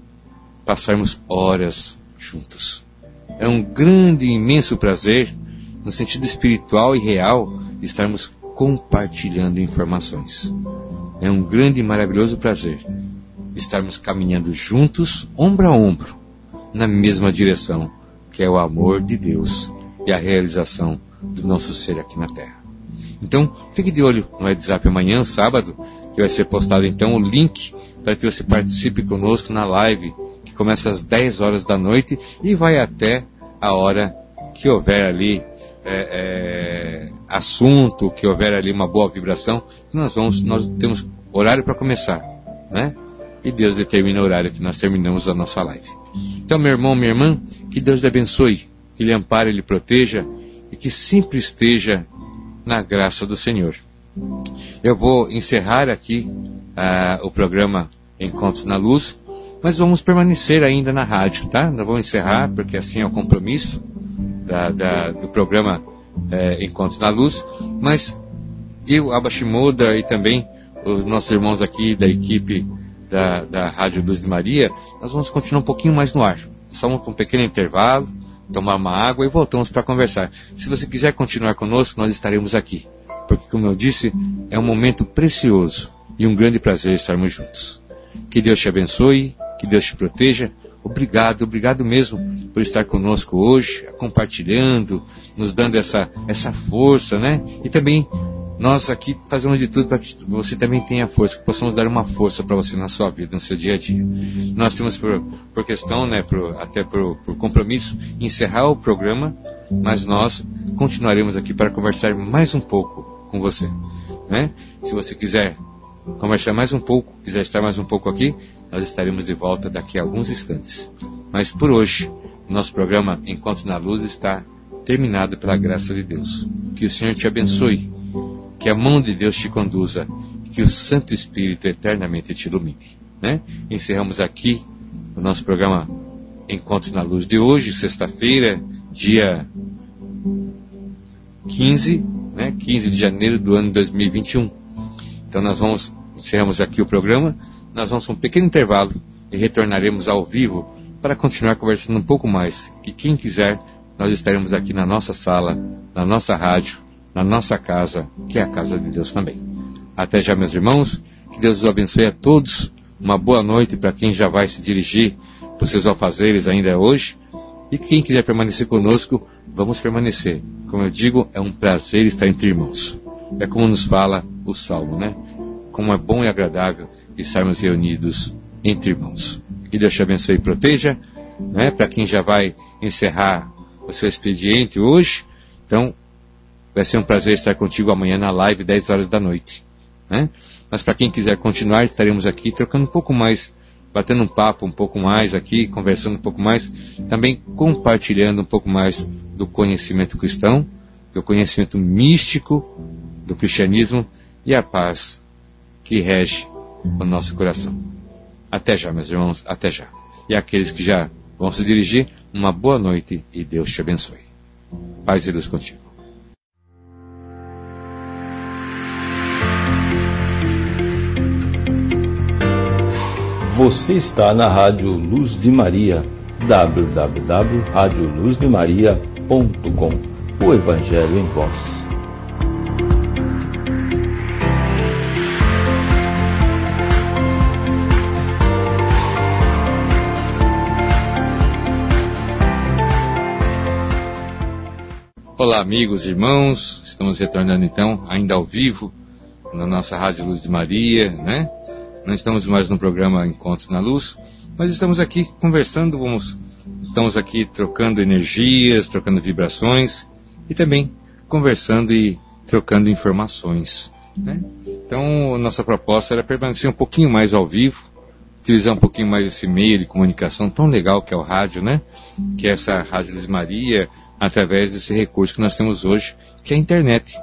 passarmos horas juntos. É um grande e imenso prazer, no sentido espiritual e real, estarmos compartilhando informações. É um grande e maravilhoso prazer estarmos caminhando juntos, ombro a ombro, na mesma direção, que é o amor de Deus e a realização do nosso ser aqui na Terra. Então, fique de olho no WhatsApp amanhã, sábado, que vai ser postado então o link para que você participe conosco na live começa às 10 horas da noite e vai até a hora que houver ali é, é, assunto, que houver ali uma boa vibração, nós vamos, nós temos horário para começar, né? E Deus determina o horário que nós terminamos a nossa live. Então, meu irmão, minha irmã, que Deus lhe abençoe, que lhe ampare, lhe proteja e que sempre esteja na graça do Senhor. Eu vou encerrar aqui uh, o programa Encontros na Luz mas vamos permanecer ainda na rádio, tá? Não vamos encerrar, porque assim é o compromisso da, da, do programa é, Encontros na Luz, mas eu, Abashimoda e também os nossos irmãos aqui da equipe da, da Rádio Luz de Maria, nós vamos continuar um pouquinho mais no ar. Só um, um pequeno intervalo, tomar uma água e voltamos para conversar. Se você quiser continuar conosco, nós estaremos aqui. Porque, como eu disse, é um momento precioso e um grande prazer estarmos juntos. Que Deus te abençoe que Deus te proteja. Obrigado, obrigado mesmo por estar conosco hoje, compartilhando, nos dando essa, essa força, né? E também nós aqui fazemos de tudo para que você também tenha força, que possamos dar uma força para você na sua vida, no seu dia a dia. Nós temos por, por questão, né, por, até por, por compromisso, encerrar o programa, mas nós continuaremos aqui para conversar mais um pouco com você. Né? Se você quiser conversar mais um pouco, quiser estar mais um pouco aqui, nós estaremos de volta daqui a alguns instantes. Mas por hoje, nosso programa Encontros na Luz está terminado pela graça de Deus. Que o Senhor te abençoe, que a mão de Deus te conduza, que o Santo Espírito eternamente te ilumine. Né? Encerramos aqui o nosso programa Encontros na Luz de hoje, sexta-feira, dia 15, né? 15 de janeiro do ano 2021. Então nós vamos encerramos aqui o programa, nós vamos um pequeno intervalo e retornaremos ao vivo para continuar conversando um pouco mais. Que quem quiser, nós estaremos aqui na nossa sala, na nossa rádio, na nossa casa, que é a casa de Deus também. Até já, meus irmãos, que Deus os abençoe a todos. Uma boa noite para quem já vai se dirigir para os seus alfazeres ainda hoje. E quem quiser permanecer conosco, vamos permanecer. Como eu digo, é um prazer estar entre irmãos. É como nos fala o Salmo, né? Como é bom e agradável estarmos reunidos entre irmãos. Que Deus te abençoe e proteja, né? Para quem já vai encerrar o seu expediente hoje, então vai ser um prazer estar contigo amanhã na live 10 horas da noite, né? Mas para quem quiser continuar, estaremos aqui trocando um pouco mais, batendo um papo um pouco mais aqui, conversando um pouco mais, também compartilhando um pouco mais do conhecimento cristão, do conhecimento místico do cristianismo e a paz que rege o nosso coração. Até já, meus irmãos, até já. E aqueles que já vão se dirigir, uma boa noite e Deus te abençoe. Paz e luz contigo.
Você está na Rádio Luz de Maria, www.radioluzdemaria.com. O Evangelho em Voz.
Olá, amigos, irmãos. Estamos retornando então, ainda ao vivo, na nossa Rádio Luz de Maria, né? Não estamos mais no programa Encontros na Luz, mas estamos aqui conversando, vamos, estamos aqui trocando energias, trocando vibrações e também conversando e trocando informações, né? Então, nossa proposta era permanecer um pouquinho mais ao vivo, utilizar um pouquinho mais esse meio de comunicação tão legal que é o rádio, né? Que é essa Rádio Luz de Maria, através desse recurso que nós temos hoje, que é a internet,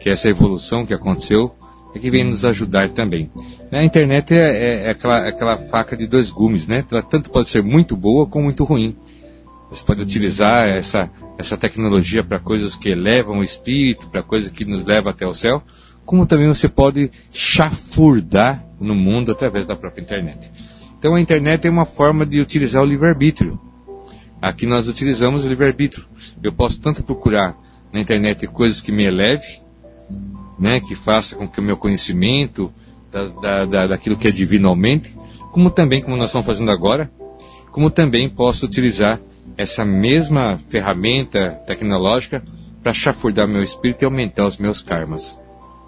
que é essa evolução que aconteceu e que vem nos ajudar também. A internet é, é, é aquela, é aquela faca de dois gumes, né? Ela tanto pode ser muito boa como muito ruim. Você pode utilizar essa, essa tecnologia para coisas que elevam o espírito, para coisas que nos levam até o céu, como também você pode chafurdar no mundo através da própria internet. Então a internet é uma forma de utilizar o livre-arbítrio. Aqui nós utilizamos o livre-arbítrio. Eu posso tanto procurar na internet coisas que me eleve, né, que faça com que o meu conhecimento da, da, da, daquilo que é divino aumente, como também, como nós estamos fazendo agora, como também posso utilizar essa mesma ferramenta tecnológica para chafurdar meu espírito e aumentar os meus karmas.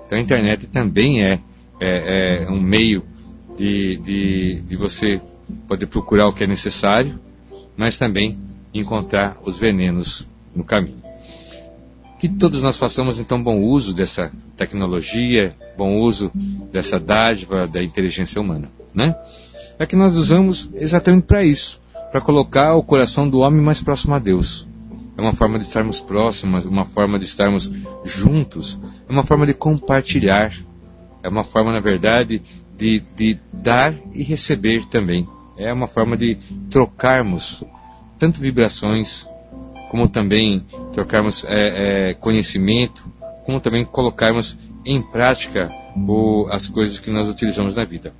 Então a internet também é, é, é um meio de, de, de você poder procurar o que é necessário, mas também encontrar os venenos no caminho. Que todos nós façamos então bom uso dessa tecnologia, bom uso dessa dádiva da inteligência humana, né? É que nós usamos exatamente para isso, para colocar o coração do homem mais próximo a Deus. É uma forma de estarmos próximos, uma forma de estarmos juntos, é uma forma de compartilhar, é uma forma, na verdade, de, de dar e receber também. É uma forma de trocarmos tanto vibrações, como também trocarmos é, é, conhecimento, como também colocarmos em prática o, as coisas que nós utilizamos na vida.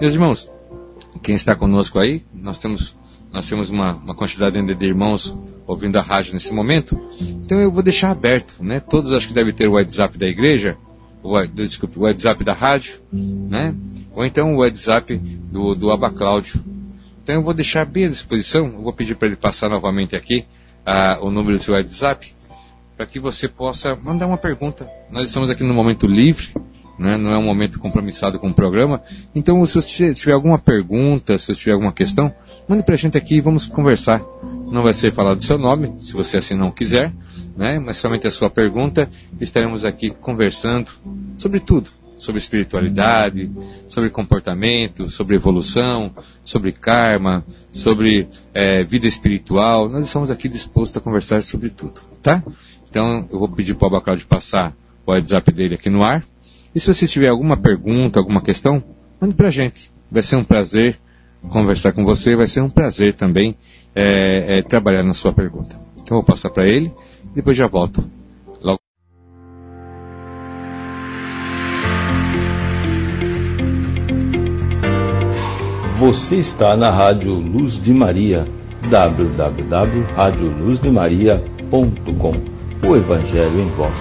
Meus irmãos, quem está conosco aí, nós temos, nós temos uma, uma quantidade de irmãos ouvindo a rádio nesse momento, então eu vou deixar aberto, né? Todos acho que devem ter o WhatsApp da igreja, o, desculpe, o WhatsApp da rádio, né? Ou então o WhatsApp do, do Aba Cláudio, Então eu vou deixar bem à disposição, eu vou pedir para ele passar novamente aqui o número do seu WhatsApp, para que você possa mandar uma pergunta. Nós estamos aqui no momento livre, né? não é um momento compromissado com o programa. Então, se você tiver alguma pergunta, se você tiver alguma questão, mande para a gente aqui e vamos conversar. Não vai ser falado seu nome, se você assim não quiser, né? mas somente a sua pergunta. Estaremos aqui conversando sobre tudo sobre espiritualidade, sobre comportamento, sobre evolução, sobre karma, sobre é, vida espiritual. Nós estamos aqui dispostos a conversar sobre tudo, tá? Então eu vou pedir para o Abacalde passar o WhatsApp dele aqui no ar. E se você tiver alguma pergunta, alguma questão, mande para a gente. Vai ser um prazer conversar com você, vai ser um prazer também é, é, trabalhar na sua pergunta. Então eu vou passar para ele e depois já volto
Você está na Rádio Luz de Maria, www.radioluzdemaria.com. O Evangelho em Voz.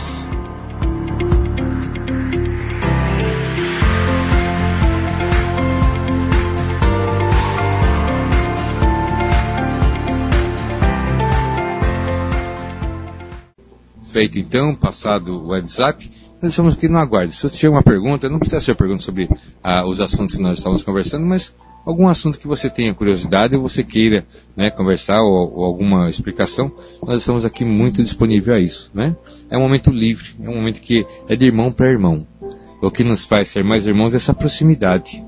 Feito então, passado o WhatsApp, nós estamos aqui no aguardo. Se você tiver uma pergunta, não precisa ser pergunta sobre ah, os assuntos que nós estamos conversando, mas algum assunto que você tenha curiosidade ou você queira né, conversar ou, ou, alguma explicação, nós estamos aqui muito disponível a isso. Né? É um momento livre, é um momento que é de irmão para irmão. O que nos faz ser mais irmãos é essa proximidade.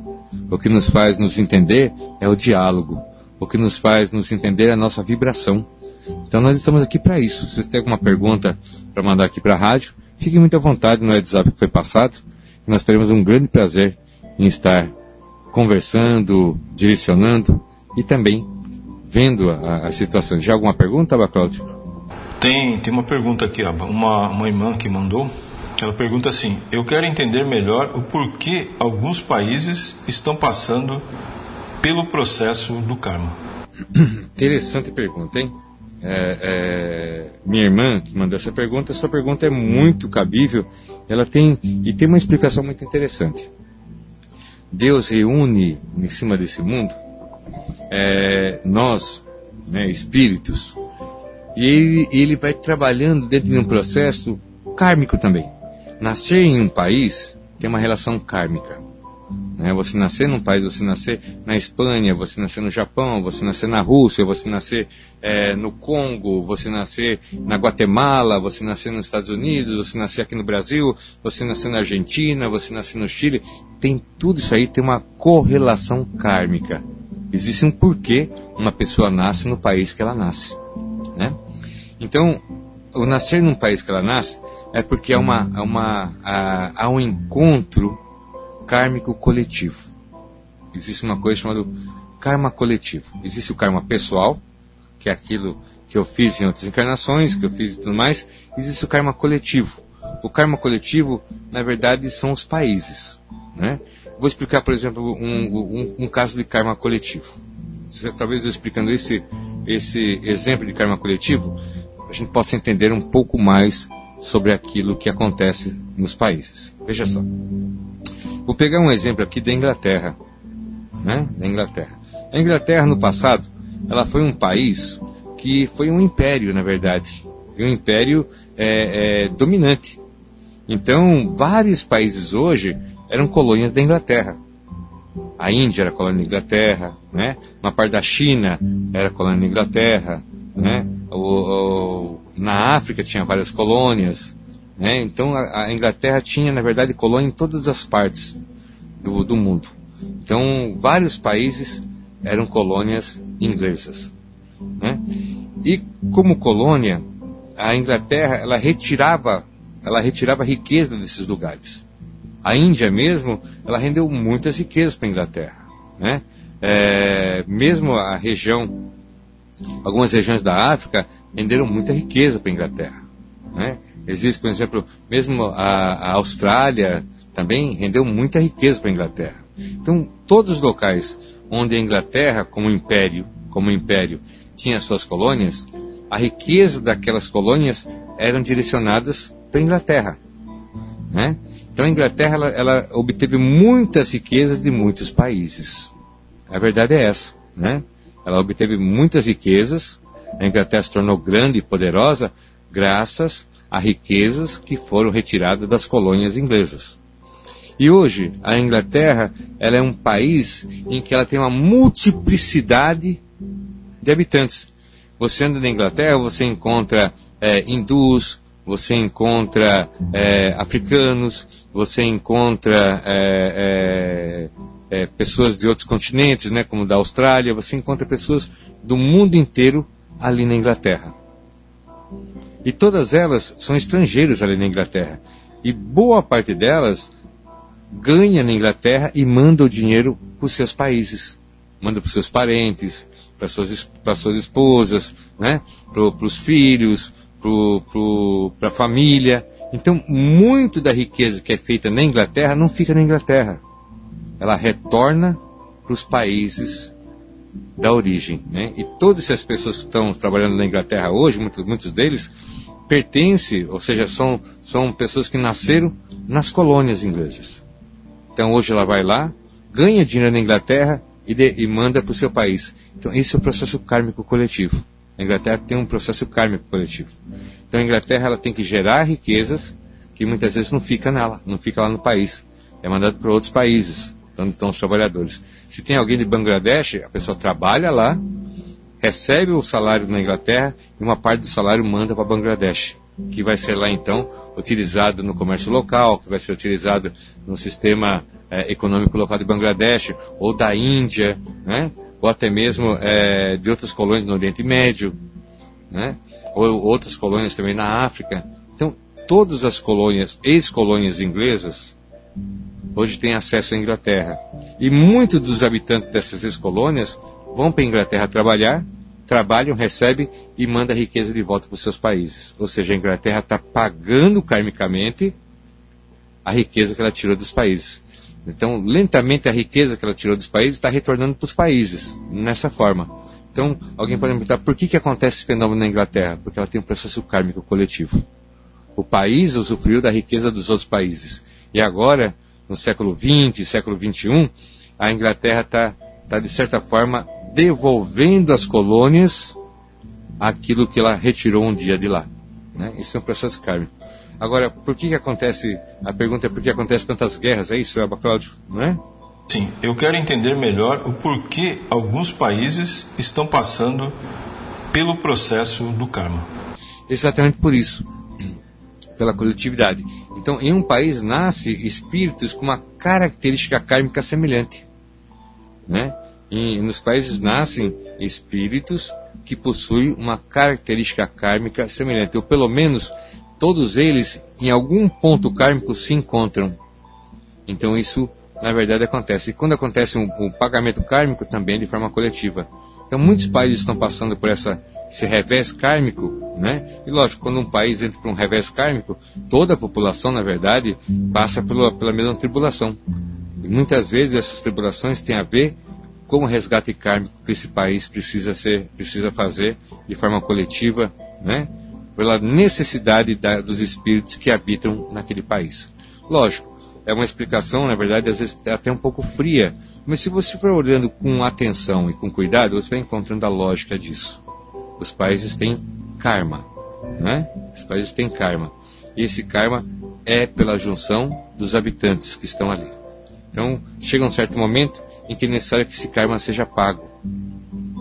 O que nos faz nos entender é o diálogo. O que nos faz nos entender é a nossa vibração. Então nós estamos aqui para isso. Se você tem alguma pergunta para mandar aqui para a rádio, fique muito à vontade no WhatsApp que foi passado. Nós teremos um grande prazer em estar conversando, direcionando e também vendo as situações. Já alguma pergunta, Bacláudio?
Tem, tem uma pergunta aqui, uma, uma irmã que mandou. Ela pergunta assim: Eu quero entender melhor o porquê alguns países estão passando pelo processo do karma. [coughs]
Interessante pergunta, hein? É, é, minha irmã que mandou essa pergunta, essa pergunta é muito cabível. Ela tem e tem uma explicação muito interessante. Deus reúne em cima desse mundo é, nós, né, espíritos, e ele, ele vai trabalhando dentro de um processo kármico também. Nascer em um país tem uma relação kármica. Né? Você nascer num país, você nascer na Espanha, você nascer no Japão, você nascer na Rússia, você nascer é, no Congo, você nascer na Guatemala, você nascer nos Estados Unidos, você nascer aqui no Brasil, você nascer na Argentina, você nascer no Chile, tem tudo isso aí tem uma correlação kármica. Existe um porquê uma pessoa nasce no país que ela nasce, né? Então, o nascer num país que ela nasce é porque há uma, há uma há, há um encontro kármico coletivo. Existe uma coisa chamada karma coletivo. Existe o karma pessoal, que é aquilo que eu fiz em outras encarnações, que eu fiz e tudo mais. Existe o karma coletivo. O karma coletivo, na verdade, são os países. Né? Vou explicar, por exemplo, um, um, um caso de karma coletivo. Talvez eu explicando esse, esse exemplo de karma coletivo, a gente possa entender um pouco mais sobre aquilo que acontece nos países. Veja só. Vou pegar um exemplo aqui da Inglaterra. Né? Da Inglaterra. A Inglaterra, no passado, ela foi um país que foi um império, na verdade. Um império é, é, dominante. Então, vários países hoje eram colônias da Inglaterra. A Índia era colônia da Inglaterra, né? Uma parte da China era colônia da Inglaterra, né? O, o, na África tinha várias colônias, né? Então a, Inglaterra tinha, na verdade, colônia em todas as partes do, do mundo. Então vários países eram colônias inglesas. Né? E como colônia, a Inglaterra ela retirava, ela retirava riqueza desses lugares. A Índia mesmo, ela rendeu muitas riquezas para a Inglaterra. Né? É, mesmo a região, algumas regiões da África renderam muita riqueza para a Inglaterra. Né? Existe, por exemplo, mesmo a, a Austrália também rendeu muita riqueza para a Inglaterra. Então, todos os locais onde a Inglaterra, como império, como império, tinha suas colônias, a riqueza daquelas colônias eram direcionadas para a Inglaterra. Né? Então a Inglaterra ela, ela, obteve muitas riquezas de muitos países. A verdade é essa. né? Ela obteve muitas riquezas. A Inglaterra se tornou grande e poderosa graças a riquezas que foram retiradas das colônias inglesas. E hoje a Inglaterra ela é um país em que ela tem uma multiplicidade de habitantes. Você anda na Inglaterra, você encontra é, hindus, você encontra é, africanos, você encontra é, é, é, pessoas de outros continentes, né, como da Austrália, você encontra pessoas do mundo inteiro ali na Inglaterra. E todas elas são estrangeiros ali na Inglaterra. E boa parte delas ganha na Inglaterra e manda o dinheiro para os seus países. Manda para os seus parentes, para suas, suas esposas, né? para os filhos, para a família. Então, muito da riqueza que é feita na Inglaterra não fica na Inglaterra. Ela retorna para os países da origem. Né? E todas essas pessoas que estão trabalhando na Inglaterra hoje, muitos, muitos deles, pertencem, ou seja, são, são pessoas que nasceram nas colônias inglesas. Então hoje ela vai lá, ganha dinheiro na Inglaterra e, de, e manda para o seu país. Então esse é o processo kármico coletivo. A Inglaterra tem um processo kármico coletivo. Então a Inglaterra ela tem que gerar riquezas que muitas vezes não fica nela, não fica lá no país. É mandado para outros países, onde estão os trabalhadores. Se tem alguém de Bangladesh, a pessoa trabalha lá, recebe o salário na Inglaterra e uma parte do salário manda para Bangladesh, que vai ser lá então utilizado no comércio local, que vai ser utilizado no sistema é, econômico local de Bangladesh ou da Índia, né? ou até mesmo é, de outras colônias no Oriente Médio, né? ou outras colônias também na África. Então, todas as colônias, ex-colônias inglesas, hoje têm acesso à Inglaterra. E muitos dos habitantes dessas ex-colônias vão para a Inglaterra trabalhar, trabalham, recebem e mandam a riqueza de volta para os seus países. Ou seja, a Inglaterra está pagando karmicamente a riqueza que ela tirou dos países. Então, lentamente a riqueza que ela tirou dos países está retornando para os países, nessa forma. Então, alguém pode me perguntar por que, que acontece esse fenômeno na Inglaterra? Porque ela tem um processo kármico coletivo. O país usufruiu da riqueza dos outros países. E agora, no século XX, século XXI, a Inglaterra está, tá, de certa forma, devolvendo às colônias aquilo que ela retirou um dia de lá. Né? Isso é um processo kármico. Agora, por que, que acontece, a pergunta é por que acontece tantas guerras, é isso, Eba Cláudio, não é?
Sim, eu quero entender melhor o porquê alguns países estão passando pelo processo do karma.
Exatamente por isso, pela coletividade. Então, em um país nasce espíritos com uma característica kármica semelhante, né? E nos países nascem espíritos que possuem uma característica kármica semelhante, ou pelo menos todos eles em algum ponto kármico se encontram. Então isso, na verdade, acontece. E quando acontece um, um pagamento kármico também de forma coletiva. Então muitos países estão passando por essa, esse revés kármico, né? E lógico, quando um país entra por um revés kármico, toda a população, na verdade, passa pela, pela mesma tribulação. E muitas vezes essas tribulações têm a ver como resgate kármico que esse país precisa ser, precisa fazer de forma coletiva, né? Pela necessidade da, dos espíritos que habitam naquele país. Lógico, é uma explicação, na verdade, às vezes até um pouco fria, mas se você for olhando com atenção e com cuidado, você vai encontrando a lógica disso. Os países têm karma, né? Os países têm karma. E esse karma é pela junção dos habitantes que estão ali. Então, chega um certo momento em que é necessário que esse karma seja pago.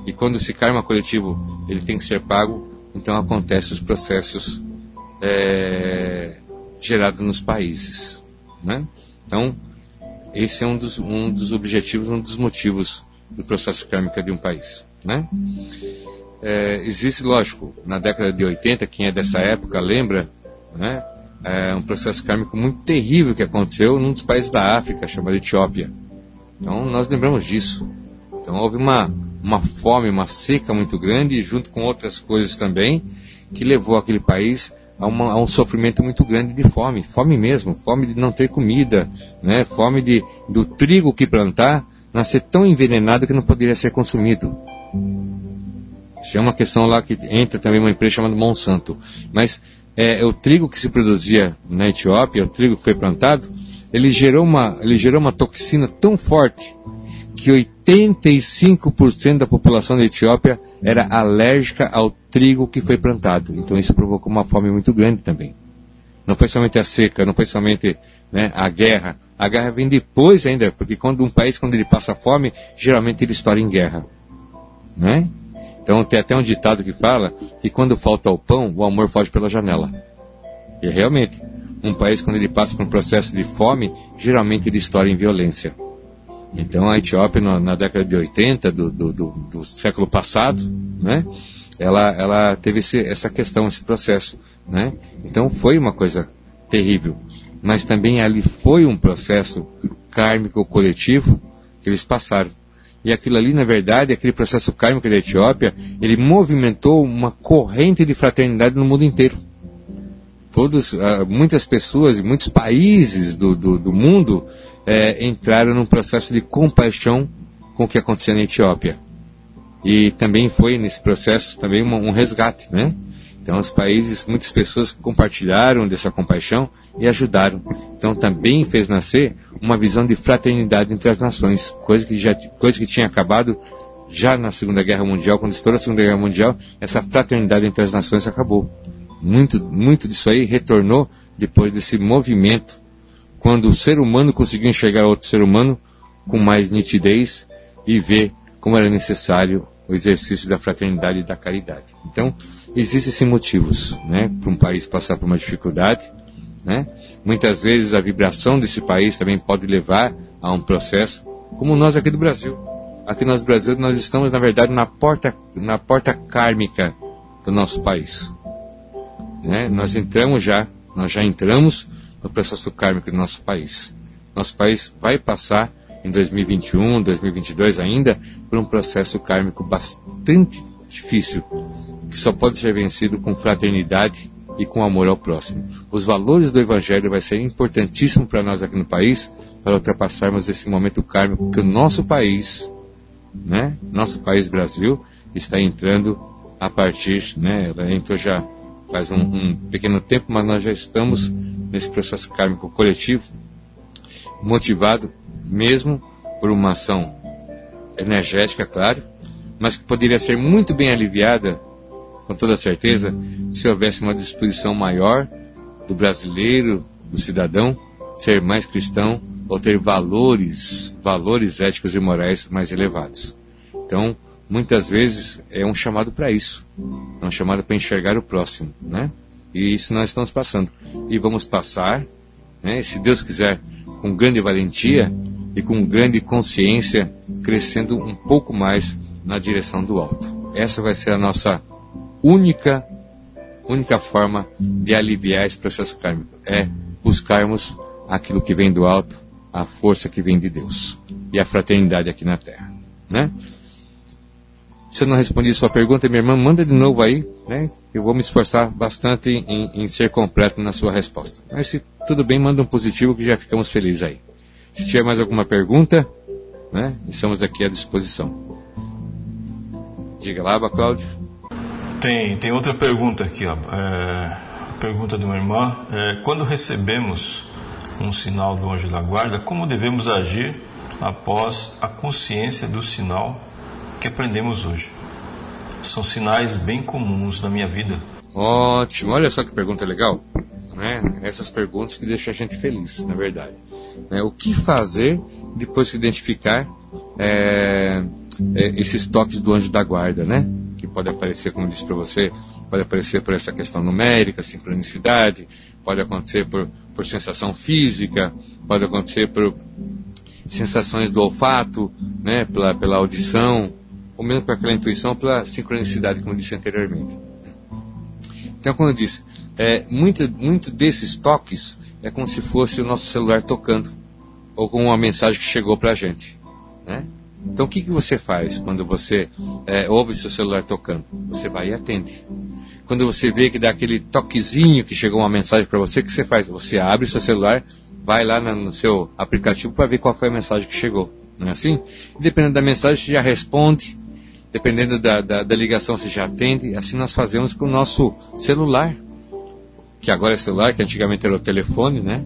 E quando esse karma coletivo ele tem que ser pago, então acontecem os processos é, gerados nos países. Né? Então, esse é um dos, um dos objetivos, um dos motivos do processo kármico de um país. Né? É, existe, lógico, na década de 80, quem é dessa época lembra, né? É um processo kármico muito terrível que aconteceu num dos países da África, chamado Etiópia. Então nós lembramos disso. Então houve uma, uma fome, uma seca muito grande, junto com outras coisas também, que levou aquele país a, uma, a, um sofrimento muito grande de fome, fome mesmo, fome de não ter comida, né? fome de, do trigo que plantar nascer tão envenenado que não poderia ser consumido. Isso é uma questão lá que entra também uma empresa chamada Monsanto. Mas é, o trigo que se produzia na Etiópia, o trigo que foi plantado, ele gerou uma, ele gerou uma toxina tão forte que 85% da população da Etiópia era alérgica ao trigo que foi plantado. Então isso provocou uma fome muito grande também. Não foi somente a seca, não foi somente né, a guerra. A guerra vem depois ainda, porque quando um país, quando ele passa fome, geralmente ele estoura em guerra. Né? Então tem até um ditado que fala que quando falta o pão, o amor foge pela janela. E realmente, um país quando ele passa por um processo de fome, geralmente ele estoura em violência. Então a Etiópia na, na década de 80 do, do, do, do, século passado, né, ela, ela teve esse, essa questão, esse processo. Né? Então foi uma coisa terrível. Mas também ali foi um processo kármico coletivo que eles passaram. E aquilo ali, na verdade, aquele processo kármico da Etiópia, ele movimentou uma corrente de fraternidade no mundo inteiro. Todos, uh, muitas pessoas e muitos países do, do, do mundo é, entraram num processo de compaixão com o que acontecia na Etiópia. E também foi nesse processo também uma, um resgate, né? Então os países, muitas pessoas compartilharam dessa compaixão e ajudaram. Então também fez nascer uma visão de fraternidade entre as nações, coisa que já coisa que tinha acabado já na Segunda Guerra Mundial, quando estourou a Segunda Guerra Mundial, essa fraternidade entre as nações acabou. Muito muito disso aí retornou depois desse movimento quando o ser humano conseguiu enxergar outro ser humano com mais nitidez e ver como era necessário o exercício da fraternidade e da caridade. Então, existem sim motivos né, para um país passar por uma dificuldade. Né? Muitas vezes a vibração desse país também pode levar a um processo, como nós aqui do Brasil. Aqui nós, Brasil, nós estamos, na verdade, na porta, na porta kármica do nosso país. Né? Nós entramos já, nós já entramos no processo kármico do nosso país. Nosso país vai passar em 2021, 2022 ainda, por um processo kármico bastante difícil, que só pode ser vencido com fraternidade e com amor ao próximo. Os valores do Evangelho vai ser importantíssimo para nós aqui no país, para ultrapassarmos esse momento kármico que o nosso país, né, nosso país Brasil, está entrando a partir, né, ela entrou já faz um, um pequeno tempo, mas nós já estamos nesse processo kármico coletivo, motivado mesmo por uma ação energética, claro, mas que poderia ser muito bem aliviada, com toda certeza, se houvesse uma disposição maior do brasileiro, do cidadão, ser mais cristão ou ter valores, valores éticos e morais mais elevados. Então, muitas vezes é um chamado para isso, é um chamado para enxergar o próximo, né? E isso nós estamos passando. E vamos passar, né, se Deus quiser, com grande valentia e com grande consciência, crescendo um pouco mais na direção do alto. Essa vai ser a nossa única única forma de aliviar esse processo kármico é buscarmos aquilo que vem do alto, a força que vem de Deus e a fraternidade aqui na Terra, né? Se eu não respondi sua pergunta, minha irmã, manda de novo aí, né? Eu vou me esforçar bastante em, em ser completo na sua resposta. Mas se tudo bem, manda um positivo que já ficamos felizes aí. Se tiver mais alguma pergunta, né? Estamos aqui à disposição. Diga lá, Cláudio.
Tem, tem outra pergunta aqui, ó. É, pergunta de uma irmã. É, quando recebemos um sinal do anjo da guarda, como devemos agir após a consciência do sinal que aprendemos hoje. São sinais bem comuns na minha vida.
Ótimo, olha só que pergunta legal. Né? Essas perguntas que deixam a gente feliz, na verdade. Né? O que fazer depois de identificar é, é, esses toques do anjo da guarda, né? Que pode aparecer, como eu disse para você, pode aparecer por essa questão numérica, sincronicidade, pode acontecer por, por sensação física, pode acontecer por sensações do olfato, né? Pela, pela audição, ou mesmo para aquela intuição, pela sincronicidade, como disse anteriormente. Então, quando eu disse, é, muito, muito desses toques é como se fosse o nosso celular tocando, ou com uma mensagem que chegou para a gente. Né? Então, o que, que você faz quando você é, ouve seu celular tocando? Você vai e atende. Quando você vê que dá aquele toquezinho que chegou uma mensagem para você, o que você faz? Você abre seu celular, vai lá no seu aplicativo para ver qual foi a mensagem que chegou. Não é assim? E dependendo da mensagem, você já responde, dependendo da, da, da ligação você já atende. Assim nós fazemos com o nosso celular, que agora é celular, que antigamente era o telefone, né?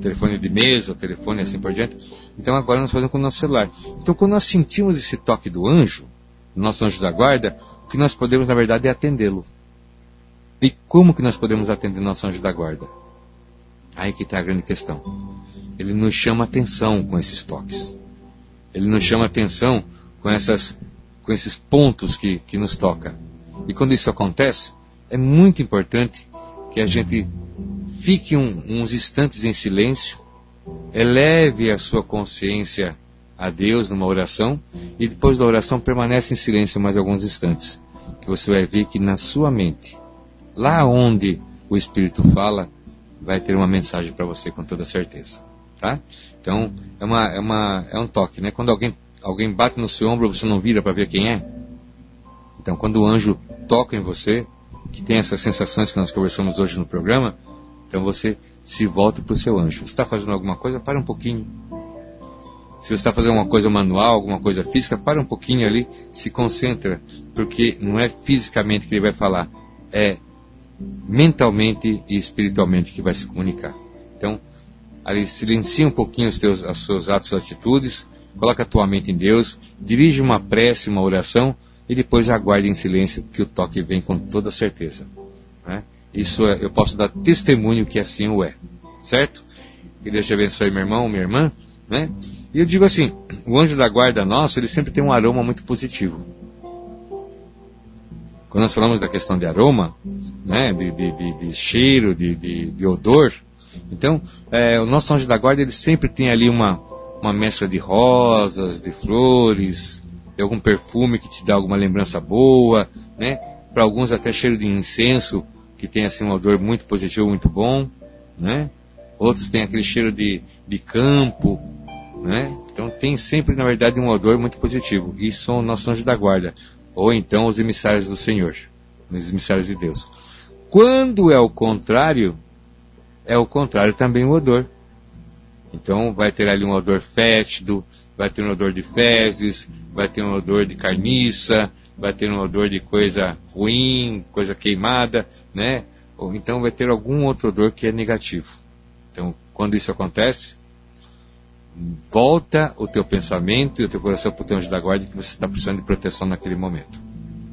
telefone de mesa, telefone assim por diante. Então agora nós fazemos com o nosso celular. Então quando nós sentimos esse toque do anjo, nosso anjo da guarda, o que nós podemos na verdade é atendê-lo. E como que nós podemos atender nosso anjo da guarda? Aí que está a grande questão. Ele nos chama atenção com esses toques. Ele nos chama atenção com, essas, com esses pontos que, que nos toca. E quando isso acontece, é muito importante que a gente fique um, uns instantes em silêncio, eleve a sua consciência a Deus numa oração e depois da oração permanece em silêncio mais alguns instantes. Que você vai ver que na sua mente, lá onde o Espírito fala, vai ter uma mensagem para você com toda certeza, tá? Então é uma é uma é um toque, né? Quando alguém alguém bate no seu ombro, você não vira para ver quem é. Então quando o anjo toca em você, que tem essas sensações que nós conversamos hoje no programa, então você se volta para o seu anjo. Você está fazendo alguma coisa, para um pouquinho. Se você está fazendo alguma coisa manual, alguma coisa física, para um pouquinho ali, se concentra, porque não é fisicamente que ele vai falar, é mentalmente e espiritualmente que vai se comunicar. Então, ali silencia um pouquinho os, teus, seus atos e atitudes, coloca a tua mente em Deus, dirige uma prece, uma oração e depois aguarde em silêncio que o toque vem com toda certeza. Né? Isso é, eu posso dar testemunho que assim o é, certo? Que Deus te abençoe, meu irmão, minha irmã, né? E eu digo assim, o anjo da guarda nosso, ele sempre tem um aroma muito positivo. Quando nós falamos da questão de aroma, né, de, de, de, de cheiro, de, de, odor, então, é, o nosso anjo da guarda, ele sempre tem ali uma, uma mescla de rosas, de flores, de algum perfume que te dá alguma lembrança boa, né? Para alguns até cheiro de incenso, que tem assim um odor muito positivo, muito bom, né? Outros têm aquele cheiro de, de campo, né? Então tem sempre, na verdade, um odor muito positivo. E são o nosso anjo da guarda. Ou então os emissários do Senhor, os emissários de Deus. Quando é o contrário, é o contrário também o odor. Então vai ter ali um odor fétido, vai ter um odor de fezes, vai ter um odor de carniça, vai ter um odor de coisa ruim, coisa queimada, né? Ou então vai ter algum outro odor que é negativo. Então, quando isso acontece, volta o teu pensamento e o teu coração para o teu anjo da guarda que você está precisando de proteção naquele momento.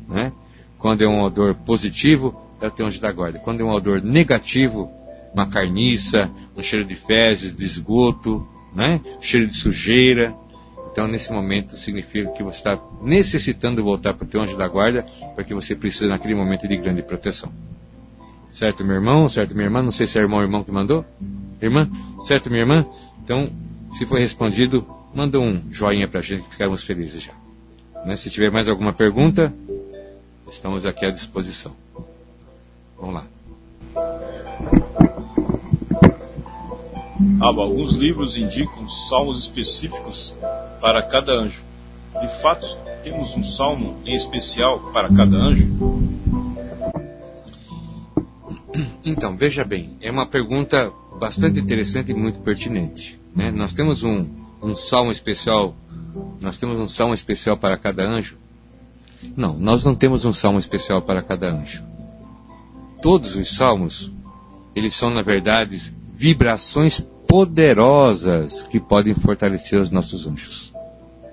Né? Quando é um odor positivo, é o teu anjo da guarda. Quando é um odor negativo, uma carniça, um cheiro de fezes, de esgoto, né? cheiro de sujeira. Então, nesse momento, significa que você está necessitando voltar para o teu anjo da guarda, porque você precisa naquele momento de grande proteção. Certo, meu irmão? Certo, minha irmã? Não sei se é irmão ou irmão que mandou. Irmã? Certo, minha irmã? Então, se foi respondido, manda um joinha para a gente que ficaremos felizes já. Né? Se tiver mais alguma pergunta, estamos aqui à disposição. Vamos lá.
Alguns livros indicam salmos específicos para cada anjo. De fato, temos um salmo em especial para cada anjo?
Então, veja bem, é uma pergunta bastante interessante e muito pertinente. Né? Nós temos um, um salmo especial, nós temos um salmo especial para cada anjo? Não, nós não temos um salmo especial para cada anjo. Todos os salmos, eles são na verdade vibrações poderosas que podem fortalecer os nossos anjos.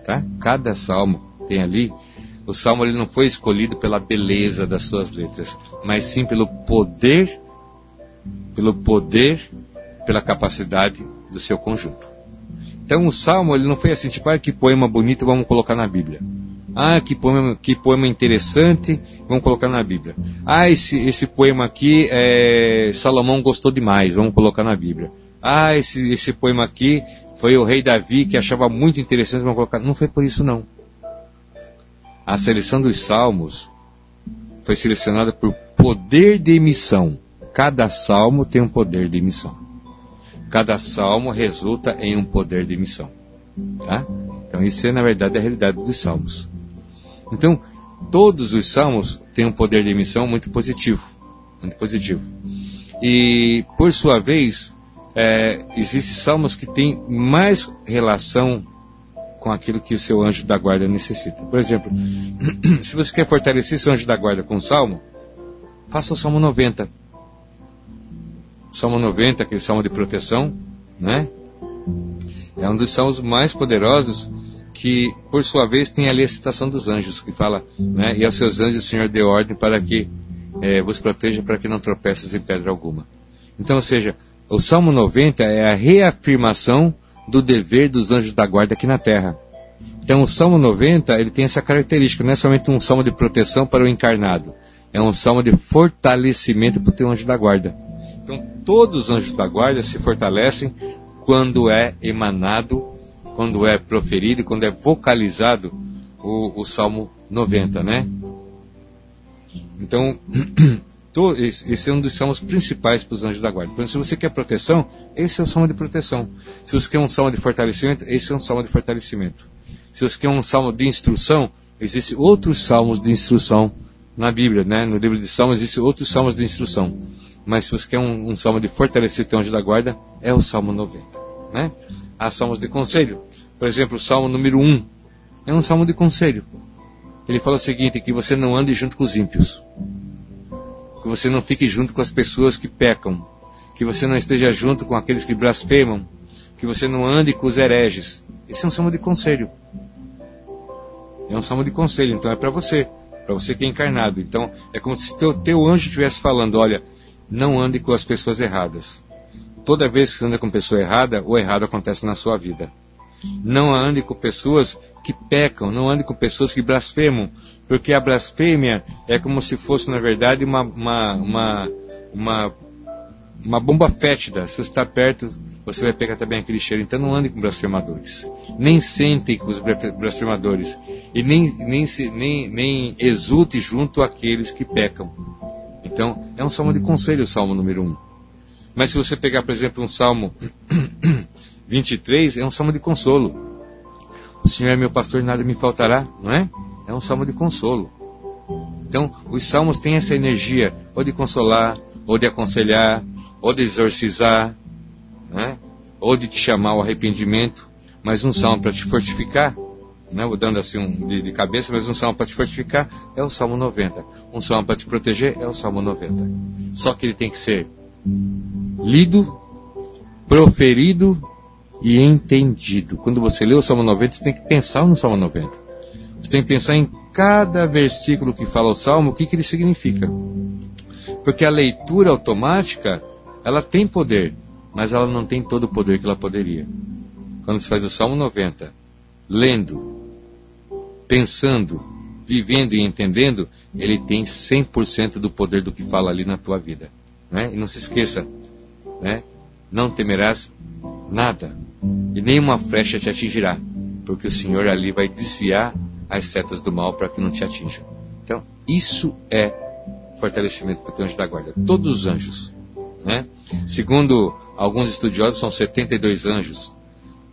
Tá? Cada salmo tem ali o salmo ele não foi escolhido pela beleza das suas letras, mas sim pelo poder, pelo poder, pela capacidade do seu conjunto. Então o salmo ele não foi assim, tipo, ah, que poema bonito, vamos colocar na Bíblia. Ah, que poema, que poema interessante, vamos colocar na Bíblia. Ah, esse, esse poema aqui, é, Salomão gostou demais, vamos colocar na Bíblia. Ah, esse, esse poema aqui foi o rei Davi que achava muito interessante, vamos colocar. Não foi por isso não. A seleção dos salmos foi selecionada por poder de emissão. Cada salmo tem um poder de emissão. Cada salmo resulta em um poder de emissão. Tá? Então isso é na verdade a realidade dos salmos. Então, todos os salmos têm um poder de emissão muito positivo. Muito positivo. E, por sua vez, é, existem salmos que têm mais relação com aquilo que o seu anjo da guarda necessita. Por exemplo, [clears throat] se você quer fortalecer seu anjo da guarda com o salmo, faça o Salmo 90. Salmo 90, aquele salmo de proteção, né? É um dos salmos mais poderosos que, por sua vez, tem ali a citação dos anjos, que fala, né? E aos seus anjos o Senhor deu ordem para que é, vos proteja para que não tropeças em pedra alguma. Então, ou seja, o Salmo 90 é a reafirmação do dever dos anjos da guarda aqui na terra. Então, o Salmo 90 ele tem essa característica, não é somente um salmo de proteção para o encarnado, é um salmo de fortalecimento para o teu anjo da guarda. Então, todos os anjos da guarda se fortalecem quando é emanado, quando é proferido, quando é vocalizado o, o Salmo 90, né? Então, [clears throat] esse é um dos salmos principais para os anjos da guarda. Então, se você quer proteção, esse é o salmo de proteção. Se você quer um salmo de fortalecimento, esse é um salmo de fortalecimento. Se você quer um salmo de instrução, existem outros salmos de instrução na Bíblia, né? No livro de Salmos existem outros salmos de instrução. Mas se você quer um, um salmo de fortalecer o anjo da guarda, é o Salmo 90, né? Há salmos de conselho. Por exemplo, o Salmo número 1 é um salmo de conselho. Ele fala o seguinte, que você não ande junto com os ímpios. Que você não fique junto com as pessoas que pecam. Que você não esteja junto com aqueles que blasfemam. Que você não ande com os hereges. Esse é um salmo de conselho. É um salmo de conselho, então é para você. Para você que é encarnado. Então é como se teu, teu anjo estivesse falando, olha, não ande com as pessoas erradas. Toda vez que você anda com pessoa errada, o errado acontece na sua vida. Não ande com pessoas que pecam, não ande com pessoas que blasfemam, porque a blasfêmia é como se fosse, na verdade, uma, uma, uma, uma, uma bomba fétida. Se você está perto, você vai pegar também aquele cheiro. Então não ande com blasfemadores. Nem sentem com os blasfemadores. E nem, nem, nem, nem exulte junto àqueles que pecam. Então, é um salmo de conselho, o salmo número 1. Mas se você pegar, por exemplo, um salmo [clears throat] 23, é um salmo de consolo. O Senhor é meu pastor e nada me faltará, não é? É um salmo de consolo. Então, os salmos têm essa energia, ou de consolar, ou de aconselhar, ou de exorcizar, né? ou de te chamar ao arrependimento, mas um salmo para te fortificar, né? vou dando assim um, de, de, cabeça, mas um salmo para te fortificar é o Salmo 90. Um salmo para te proteger é o Salmo 90. Só que ele tem que ser lido, proferido e entendido. Quando você lê o Salmo 90, você tem que pensar no Salmo 90. Você tem que pensar em cada versículo que fala o Salmo, o que, que ele significa. Porque a leitura automática, ela tem poder, mas ela não tem todo o poder que ela poderia. Quando você faz o Salmo 90, lendo, pensando, vivendo e entendendo, ele tem 100% do poder do que fala ali na tua vida. Né? E não se esqueça, né? não temerás nada, e nenhuma flecha te atingirá, porque o Senhor ali vai desviar as setas do mal para que não te atinja. Então, isso é fortalecimento para o anjo da guarda. Todos os anjos. Né? Segundo alguns estudiosos, são 72 anjos.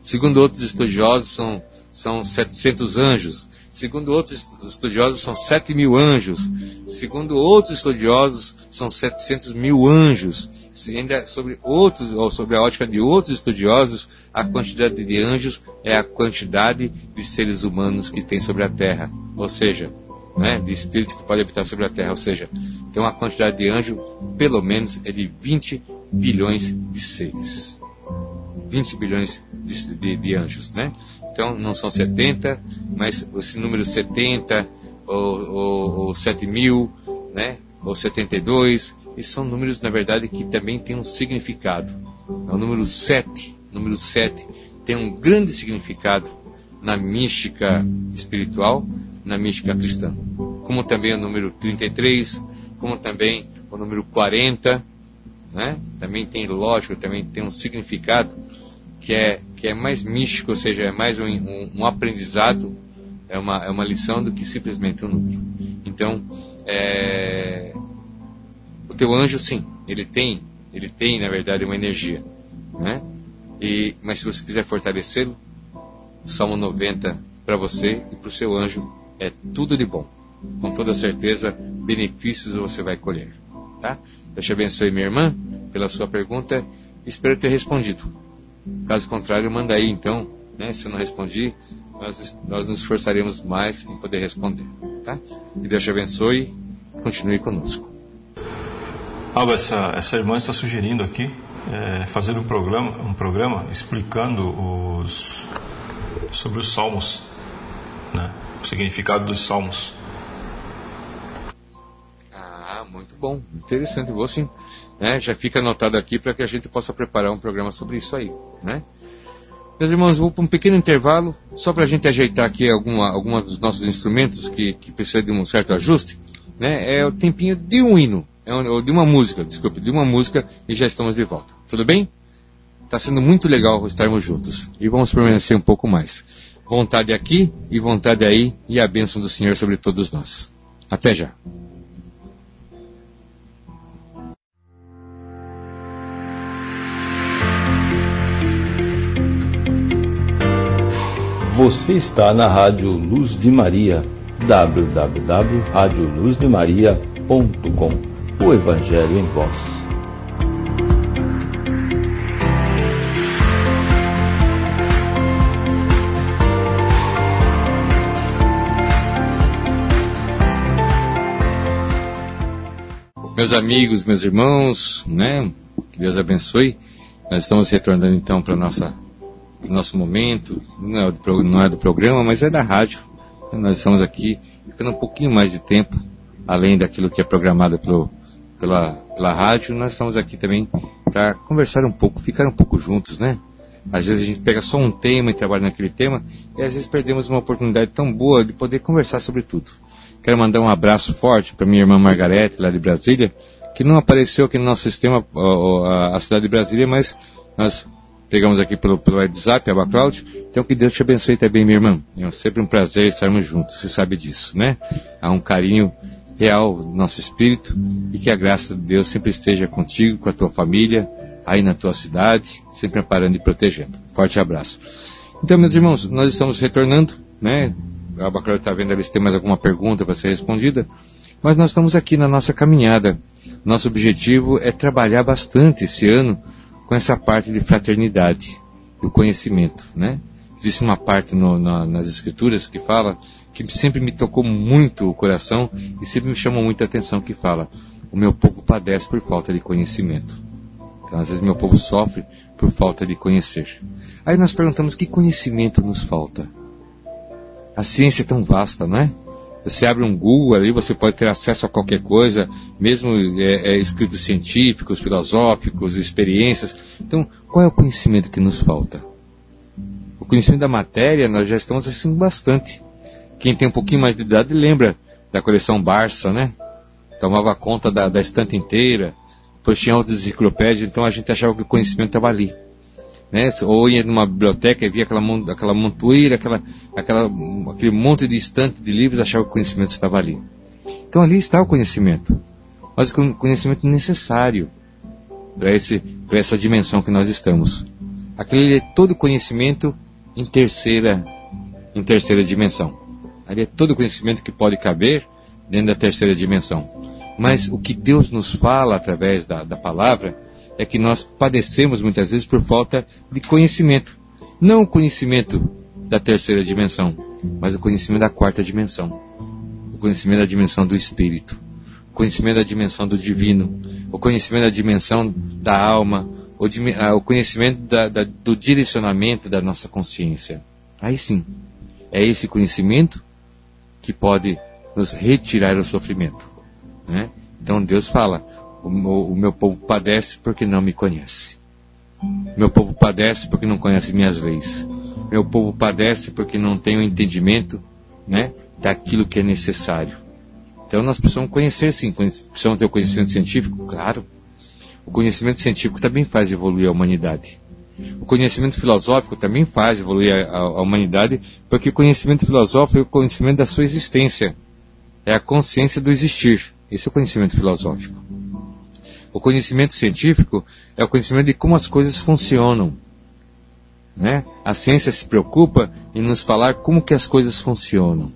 Segundo outros estudiosos, são, são 700 anjos. Segundo outros estudiosos, são 7 mil anjos. Segundo outros estudiosos, são 700 mil anjos. Ainda sobre outros, ou sobre a ótica de outros estudiosos, a quantidade de anjos é a quantidade de seres humanos que tem sobre a Terra. Ou seja, né, de espíritos que podem habitar sobre a Terra. Ou seja, tem uma quantidade de anjos, pelo menos, é de 20 bilhões de seres. 20 bilhões de, de, de anjos, né? Então, não são 70, mas esse número 70, ou, ou, ou 7 mil, né? ou 72, esses são números, na verdade, que também têm um significado. É o número 7, número 7, tem um grande significado na mística espiritual, na mística cristã. Como também o número 33, como também o número 40, né? também tem, lógico, também tem um significado que é, que é mais místico, ou seja, é mais um, um, um aprendizado, é uma, é uma lição do que simplesmente um número. Então, é, teu anjo, sim, ele tem, ele tem, na verdade, uma energia. Né? E, mas se você quiser fortalecê-lo, Salmo 90 para você e para o seu anjo é tudo de bom. Com toda certeza, benefícios você vai colher. Tá? Deus te abençoe, minha irmã, pela sua pergunta. Espero ter respondido. Caso contrário, manda aí então, né? Se eu não respondi, nós, nós nos esforçaremos mais em poder responder, tá? E Deus te abençoe. Continue conosco.
Alba, essa, essa irmã está sugerindo aqui é, fazer um programa, um programa explicando os, sobre os salmos, né? o significado dos salmos.
Ah, muito bom, interessante. Vou sim. Né? Já fica anotado aqui para que a gente possa preparar um programa sobre isso aí. Né? Meus irmãos, vou para um pequeno intervalo, só para a gente ajeitar aqui alguma, alguma dos nossos instrumentos que, que precisa de um certo ajuste. Né? É o tempinho de um hino, é um, de uma música, desculpe, de uma música e já estamos de volta. Tudo bem? Está sendo muito legal estarmos juntos e vamos permanecer um pouco mais. Vontade aqui e vontade aí e a bênção do Senhor sobre todos nós. Até já.
Você está na Rádio Luz de Maria, www.radioluzdemaria.com. O Evangelho em Voz.
Meus amigos, meus irmãos, né? Que Deus abençoe. Nós estamos retornando então para nossa do nosso momento, não é, do, não é do programa, mas é da rádio. Nós estamos aqui ficando um pouquinho mais de tempo, além daquilo que é programado pelo, pela, pela rádio, nós estamos aqui também para conversar um pouco, ficar um pouco juntos, né? Às vezes a gente pega só um tema e trabalha naquele tema, e às vezes perdemos uma oportunidade tão boa de poder conversar sobre tudo. Quero mandar um abraço forte para minha irmã Margarete, lá de Brasília, que não apareceu aqui no nosso sistema, a, a cidade de Brasília, mas nós pegamos aqui pelo, pelo WhatsApp, Abacloud. Então que Deus te abençoe também, minha irmã. É sempre um prazer estarmos juntos, você sabe disso, né? Há um carinho real no nosso espírito e que a graça de Deus sempre esteja contigo, com a tua família, aí na tua cidade, sempre amparando e protegendo. Forte abraço. Então, meus irmãos, nós estamos retornando, né? A Abacloud está vendo ali se tem mais alguma pergunta para ser respondida, mas nós estamos aqui na nossa caminhada. Nosso objetivo é trabalhar bastante esse ano com essa parte de fraternidade, do conhecimento, né? Existe uma parte no, na, nas escrituras que fala que sempre me tocou muito o coração e sempre me chamou muita atenção que fala: o meu povo padece por falta de conhecimento. Então, às vezes meu povo sofre por falta de conhecer. Aí nós perguntamos que conhecimento nos falta. A ciência é tão vasta, não é? Você abre um Google ali, você pode ter acesso a qualquer coisa, mesmo é, é, escritos científicos, filosóficos, experiências. Então, qual é o conhecimento que nos falta? O conhecimento da matéria nós já estamos assistindo bastante. Quem tem um pouquinho mais de idade lembra da coleção Barça, né? Tomava conta da, da estante inteira, depois tinha outras enciclopédias, então a gente achava que o conhecimento estava ali né? Ou ia numa biblioteca e via aquela, aquela montoeira, aquela, aquela, aquele monte de estante de livros, achava que o conhecimento estava ali. Então ali está o conhecimento. Mas o conhecimento necessário para essa dimensão que nós estamos. Aquele é todo conhecimento em terceira, em terceira dimensão. Ali é todo conhecimento que pode caber dentro da terceira dimensão. Mas o que Deus nos fala através da, da palavra é que nós padecemos muitas vezes por falta de conhecimento. Não o conhecimento da terceira dimensão, mas o conhecimento da quarta dimensão. O conhecimento da dimensão do espírito. O conhecimento da dimensão do divino. O conhecimento da dimensão da alma. O, ah, o conhecimento da, da, do direcionamento da nossa consciência. Aí sim, é esse conhecimento que pode nos retirar o sofrimento. Né? Então Deus fala: o, o meu povo padece porque não me conhece. Meu povo padece porque não conhece minhas leis. Meu povo padece porque não tem o entendimento né, daquilo que é necessário. Então nós precisamos conhecer sim, precisamos ter o conhecimento científico, claro. O conhecimento científico também faz evoluir a humanidade. O conhecimento filosófico também faz evoluir a, a, a humanidade, porque o conhecimento filosófico é o conhecimento da sua existência. É a consciência do existir. Esse é o conhecimento filosófico. O conhecimento científico é o conhecimento de como as coisas funcionam. Né? A ciência se preocupa em nos falar como que as coisas funcionam.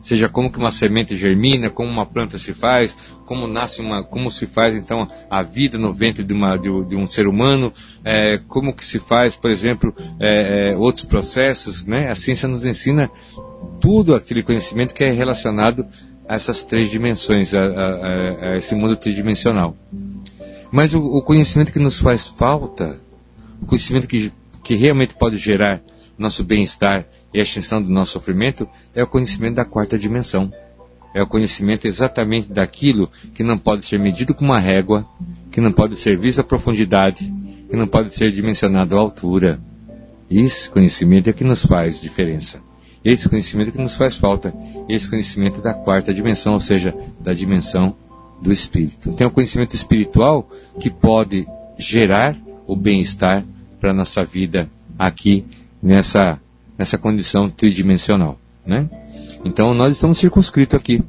Seja como que uma semente germina, como uma planta se faz, como nasce uma, como se faz então a vida no ventre de, uma, de, de um ser humano, é, como que se faz, por exemplo, é, é, outros processos, né? A ciência nos ensina tudo aquele conhecimento que é relacionado a essas três dimensões, a, a, a esse mundo tridimensional. Mas o, o conhecimento que nos faz falta, o conhecimento que, que realmente pode gerar nosso bem-estar e a extinção do nosso sofrimento, é o conhecimento da quarta dimensão. É o conhecimento exatamente daquilo que não pode ser medido com uma régua, que não pode ser visto a profundidade, que não pode ser dimensionado a altura. Esse conhecimento é que nos faz diferença. Esse conhecimento é que nos faz falta. Esse conhecimento da quarta dimensão, ou seja, da dimensão do espírito. Tem o conhecimento espiritual que pode gerar o bem-estar para a nossa vida aqui nessa, nessa condição tridimensional. Né? Então nós estamos circunscritos aqui.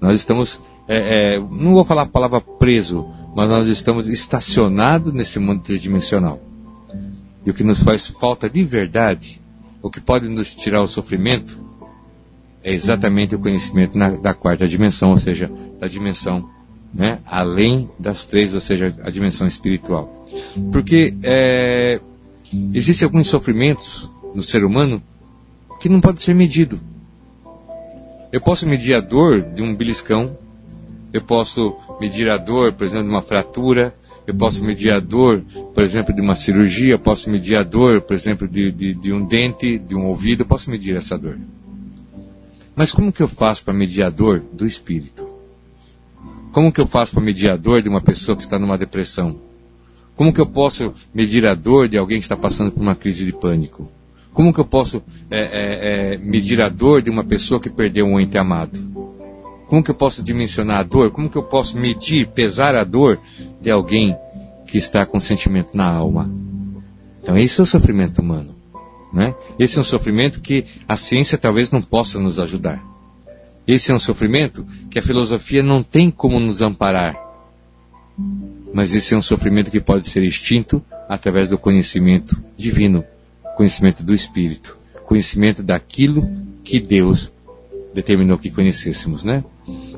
Nós estamos, é, é, não vou falar a palavra preso, mas nós estamos estacionados nesse mundo tridimensional. E o que nos faz falta de verdade, o que pode nos tirar o sofrimento, é exatamente o conhecimento na, da quarta dimensão, ou seja, da dimensão né, além das três, ou seja, a dimensão espiritual. Porque é, existem alguns sofrimentos no ser humano que não pode ser medido. Eu posso medir a dor de um beliscão, eu posso medir a dor, por exemplo, de uma fratura, eu posso medir a dor, por exemplo, de uma cirurgia, eu posso medir a dor, por exemplo, de, de, de um dente, de um ouvido, eu posso medir essa dor. Mas como que eu faço para medir a dor do espírito? Como que eu faço para medir a dor de uma pessoa que está numa depressão? Como que eu posso medir a dor de alguém que está passando por uma crise de pânico? Como que eu posso é, é, é, medir a dor de uma pessoa que perdeu um ente amado? Como que eu posso dimensionar a dor? Como que eu posso medir, pesar a dor de alguém que está com sentimento na alma? Então esse é o sofrimento humano. Né? Esse é um sofrimento que a ciência talvez não possa nos ajudar. Esse é um sofrimento que a filosofia não tem como nos amparar. Mas esse é um sofrimento que pode ser extinto através do conhecimento divino conhecimento do Espírito, conhecimento daquilo que Deus determinou que conhecêssemos, né?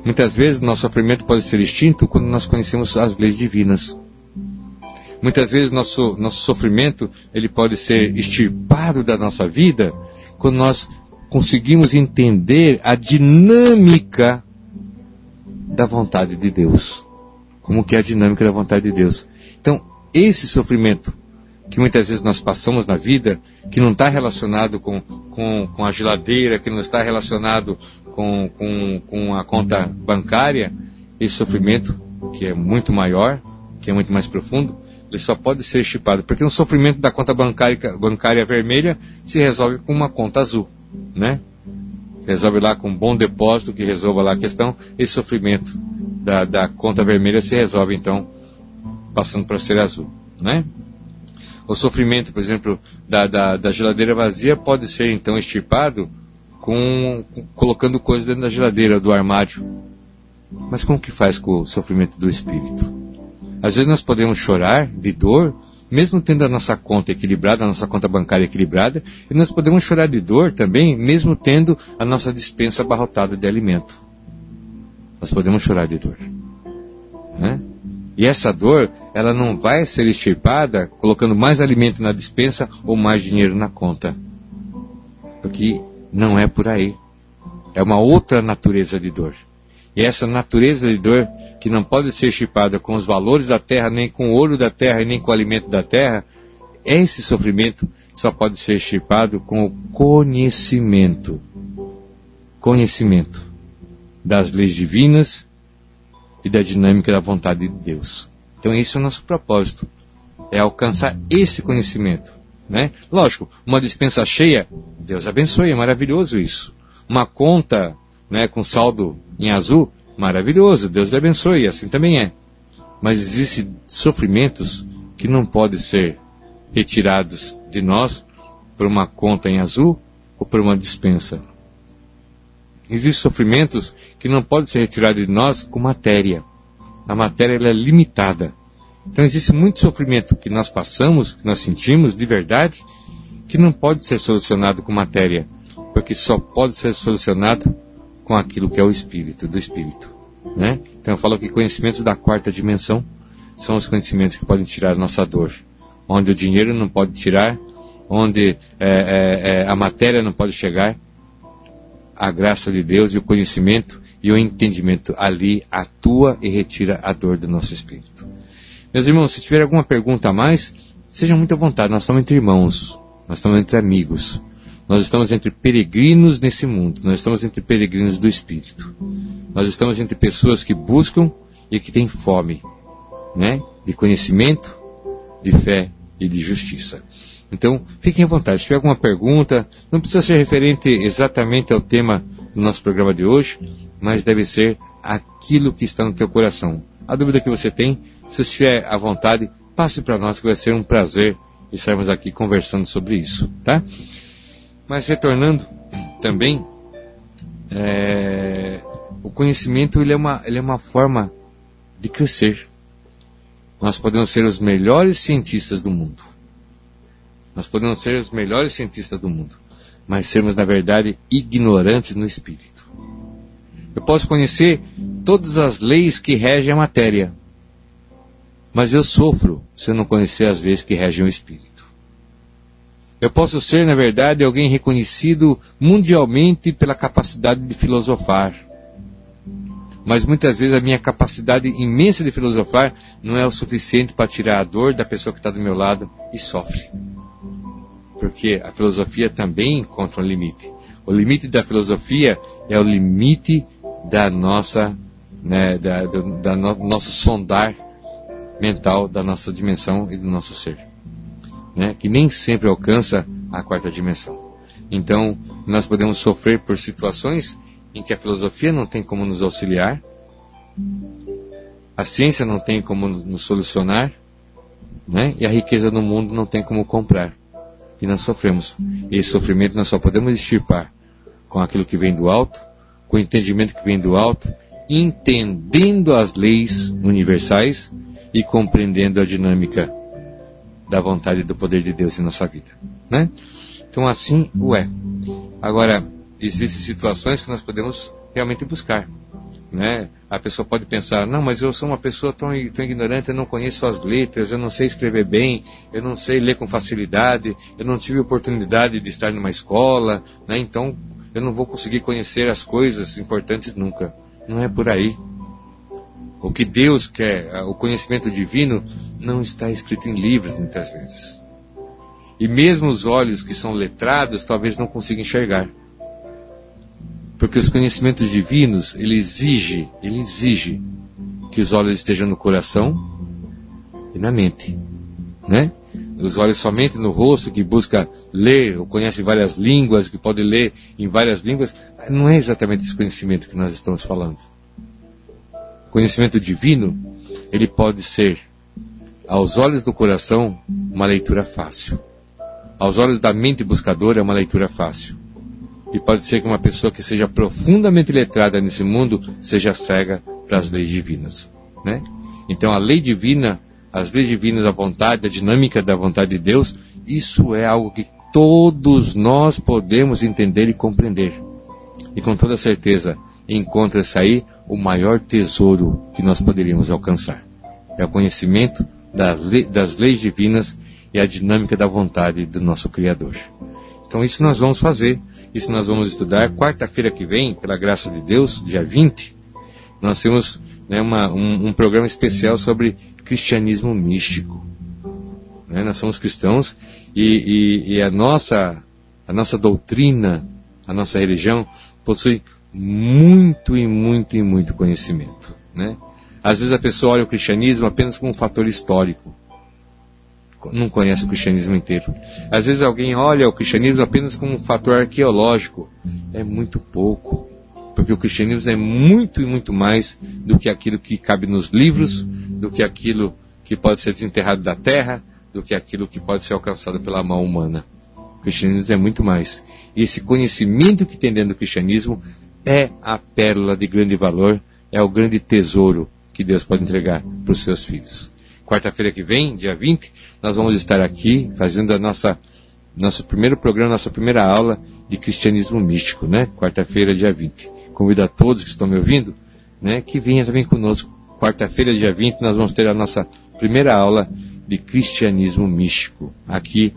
Muitas vezes nosso sofrimento pode ser extinto quando nós conhecemos as leis divinas. Muitas vezes nosso nosso sofrimento ele pode ser extirpado da nossa vida quando nós conseguimos entender a dinâmica da vontade de Deus. Como que é a dinâmica da vontade de Deus? Então, esse sofrimento que muitas vezes nós passamos na vida, que não está relacionado com, com, com, a geladeira, que não está relacionado com, com, com a conta bancária, esse sofrimento, que é muito maior, que é muito mais profundo, ele só pode ser estipado. Porque um sofrimento da conta bancária, bancária vermelha se resolve com uma conta azul, né? Resolve lá com um bom depósito que resolva lá a questão. Esse sofrimento da, da conta vermelha se resolve, então, passando para ser azul, né? O sofrimento, por exemplo, da, da, da geladeira vazia pode ser então extirpado com, colocando coisas dentro da geladeira, do armário. Mas como que faz com o sofrimento do espírito? Às vezes nós podemos chorar de dor, mesmo tendo a nossa conta equilibrada, a nossa conta bancária equilibrada, e nós podemos chorar de dor também, mesmo tendo a nossa dispensa abarrotada de alimento. Nós podemos chorar de dor. Né? E essa dor, ela não vai ser extirpada colocando mais alimento na dispensa ou mais dinheiro na conta. Porque não é por aí. É uma outra natureza de dor. E essa natureza de dor, que não pode ser extirpada com os valores da terra, nem com o ouro da terra e nem com o alimento da terra, esse sofrimento só pode ser extirpado com o conhecimento. Conhecimento das leis divinas e da dinâmica da vontade de Deus. Então esse é o nosso propósito, é alcançar esse conhecimento. Né? Lógico, uma dispensa cheia, Deus abençoe, é maravilhoso isso. Uma conta né, com saldo em azul, maravilhoso, Deus lhe abençoe, assim também é. Mas existem sofrimentos que não podem ser retirados de nós por uma conta em azul ou por uma dispensa. Existem sofrimentos que não podem ser retirados de nós com matéria. A matéria é limitada. Então existe muito sofrimento que nós passamos, que nós sentimos de verdade, que não pode ser solucionado com matéria, porque só pode ser solucionado com aquilo que é o espírito, do espírito. Né? Então eu falo que conhecimentos da quarta dimensão são os conhecimentos que podem tirar nossa dor. Onde o dinheiro não pode tirar, onde é, é, é, a matéria não pode chegar, a graça de Deus e o conhecimento e o entendimento ali atua e retira a dor do nosso espírito. Meus irmãos, se tiver alguma pergunta a mais, sejam muito à vontade. Nós estamos entre irmãos, nós estamos entre amigos, nós estamos entre peregrinos nesse mundo, nós estamos entre peregrinos do Espírito. Nós estamos entre pessoas que buscam e que têm fome, né? De conhecimento, de fé e de justiça. Então, fiquem à vontade. Se tiver alguma pergunta, não precisa ser referente exatamente ao tema do nosso programa de hoje, mas deve ser aquilo que está no teu coração. A dúvida que você tem, se estiver à vontade, passe para nós que vai ser um prazer estarmos aqui conversando sobre isso, tá? Mas retornando também, é, o conhecimento ele é, uma, ele é uma forma de crescer. Nós podemos ser os melhores cientistas do mundo. Nós podemos ser os melhores cientistas do mundo, mas sermos, na verdade, ignorantes no espírito. Eu posso conhecer todas as leis que regem a matéria, mas eu sofro se eu não conhecer as leis que regem o espírito. Eu posso ser, na verdade, alguém reconhecido mundialmente pela capacidade de filosofar. Mas muitas vezes a minha capacidade imensa de filosofar não é o suficiente para tirar a dor da pessoa que está do meu lado e sofre. Porque a filosofia também encontra um limite. O limite da filosofia é o limite da nossa, né, da, do da no, nosso sondar mental da nossa dimensão e do nosso ser, né? que nem sempre alcança a quarta dimensão. Então, nós podemos sofrer por situações em que a filosofia não tem como nos auxiliar, a ciência não tem como nos solucionar, né? e a riqueza do mundo não tem como comprar. Nós sofremos. E esse sofrimento nós só podemos extirpar com aquilo que vem do alto, com o entendimento que vem do alto, entendendo as leis universais e compreendendo a dinâmica da vontade e do poder de Deus em nossa vida. Né? Então assim o é. Agora, existem situações que nós podemos realmente buscar. Né? A pessoa pode pensar, não, mas eu sou uma pessoa tão, tão ignorante, eu não conheço as letras, eu não sei escrever bem, eu não sei ler com facilidade, eu não tive oportunidade de estar numa escola, né? então eu não vou conseguir conhecer as coisas importantes nunca. Não é por aí. O que Deus quer, o conhecimento divino, não está escrito em livros muitas vezes. E mesmo os olhos que são letrados talvez não consigam enxergar. Porque os conhecimentos divinos, ele exige, ele exige que os olhos estejam no coração e na mente, né? Os olhos somente no rosto, que busca ler, ou conhece várias línguas, que pode ler em várias línguas, não é exatamente esse conhecimento que nós estamos falando conhecimento divino, ele pode ser, aos olhos do coração, uma leitura fácil. Aos olhos da mente buscadora, é uma leitura fácil. E pode ser que uma pessoa que seja profundamente letrada nesse mundo seja cega para as leis divinas. Né? Então, a lei divina, as leis divinas, a vontade, a dinâmica da vontade de Deus, isso é algo que todos nós podemos entender e compreender. E com toda certeza, encontra-se aí o maior tesouro que nós poderíamos alcançar. É o conhecimento das leis divinas e a dinâmica da vontade do nosso Criador. Então, isso nós vamos fazer, isso nós vamos estudar. Quarta-feira que vem, pela graça de Deus, dia 20, nós temos né, uma, um, um, programa especial sobre cristianismo místico. Né? Nós somos cristãos e, e, e a, nossa, a nossa doutrina, a nossa religião, possui muito e muito e muito conhecimento. Né? Às vezes a pessoa olha o cristianismo apenas como um fator histórico. Não conhece o cristianismo inteiro. Às vezes alguém olha o cristianismo apenas como um fator arqueológico. É muito pouco. Porque o cristianismo é muito e muito mais do que aquilo que cabe nos livros, do que aquilo que pode ser desenterrado da terra, do que aquilo que pode ser alcançado pela mão humana. O cristianismo é muito mais. E esse conhecimento que tem dentro do cristianismo é a pérola de grande valor, é o grande tesouro que Deus pode entregar para os seus filhos. Quarta-feira que vem, dia 20, nós vamos estar aqui fazendo a nossa nosso primeiro programa, nossa primeira aula de cristianismo místico, né? Quarta-feira, dia 20. Convido a todos que estão me ouvindo, né, que venham também conosco. Quarta-feira, dia 20, nós vamos ter a nossa primeira aula de cristianismo místico aqui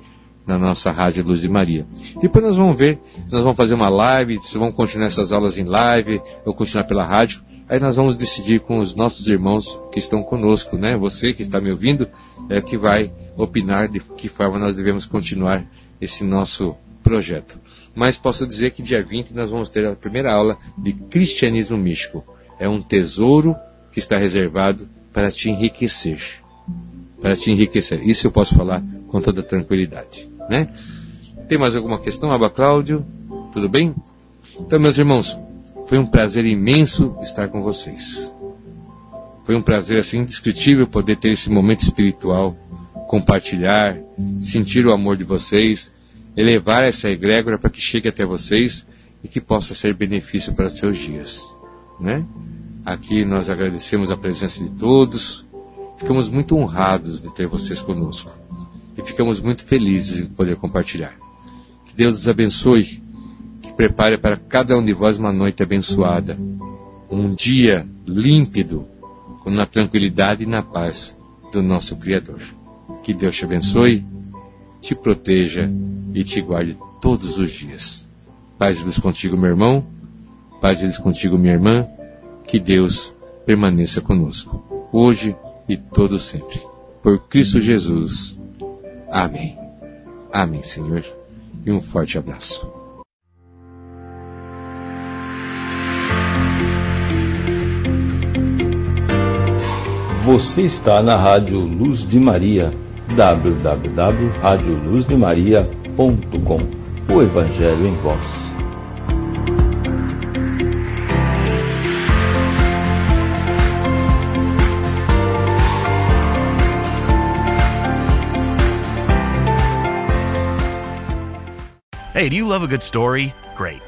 na nossa Rádio Luz de Maria. Depois nós vamos ver se nós vamos fazer uma live, se vamos continuar essas aulas em live, ou continuar pela rádio. Aí nós vamos decidir com os nossos irmãos que estão conosco, né? Você que está me ouvindo é que vai opinar de que forma nós devemos continuar esse nosso projeto. Mas posso dizer que dia 20 nós vamos ter a primeira aula de cristianismo místico. É um tesouro que está reservado para te enriquecer. Para te enriquecer. Isso eu posso falar com toda tranquilidade, né? Tem mais alguma questão, Aba Cláudio? Tudo bem? Então, meus irmãos, foi um prazer imenso estar com vocês. Foi um prazer assim indescritível poder ter esse momento espiritual, compartilhar, sentir o amor de vocês, elevar essa egrégora para que chegue até vocês e que possa ser benefício para seus dias, né? Aqui nós agradecemos a presença de todos, ficamos muito honrados de ter vocês conosco e ficamos muito felizes de poder compartilhar. Que Deus os abençoe prepare para cada um de vós uma noite abençoada, um dia límpido, na tranquilidade e na paz do nosso Criador. Que Deus te abençoe, te proteja e te guarde todos os dias. Paz e luz contigo, meu irmão. Paz e luz contigo, minha irmã. Que Deus permaneça conosco, hoje e todo sempre. Por Cristo Jesus. Amém. Amém, Senhor. E um forte abraço.
Você está na Rádio Luz de Maria, www.radioluzdemaria.com. O Evangelho em Voz.
Hey, do you love a good story? Great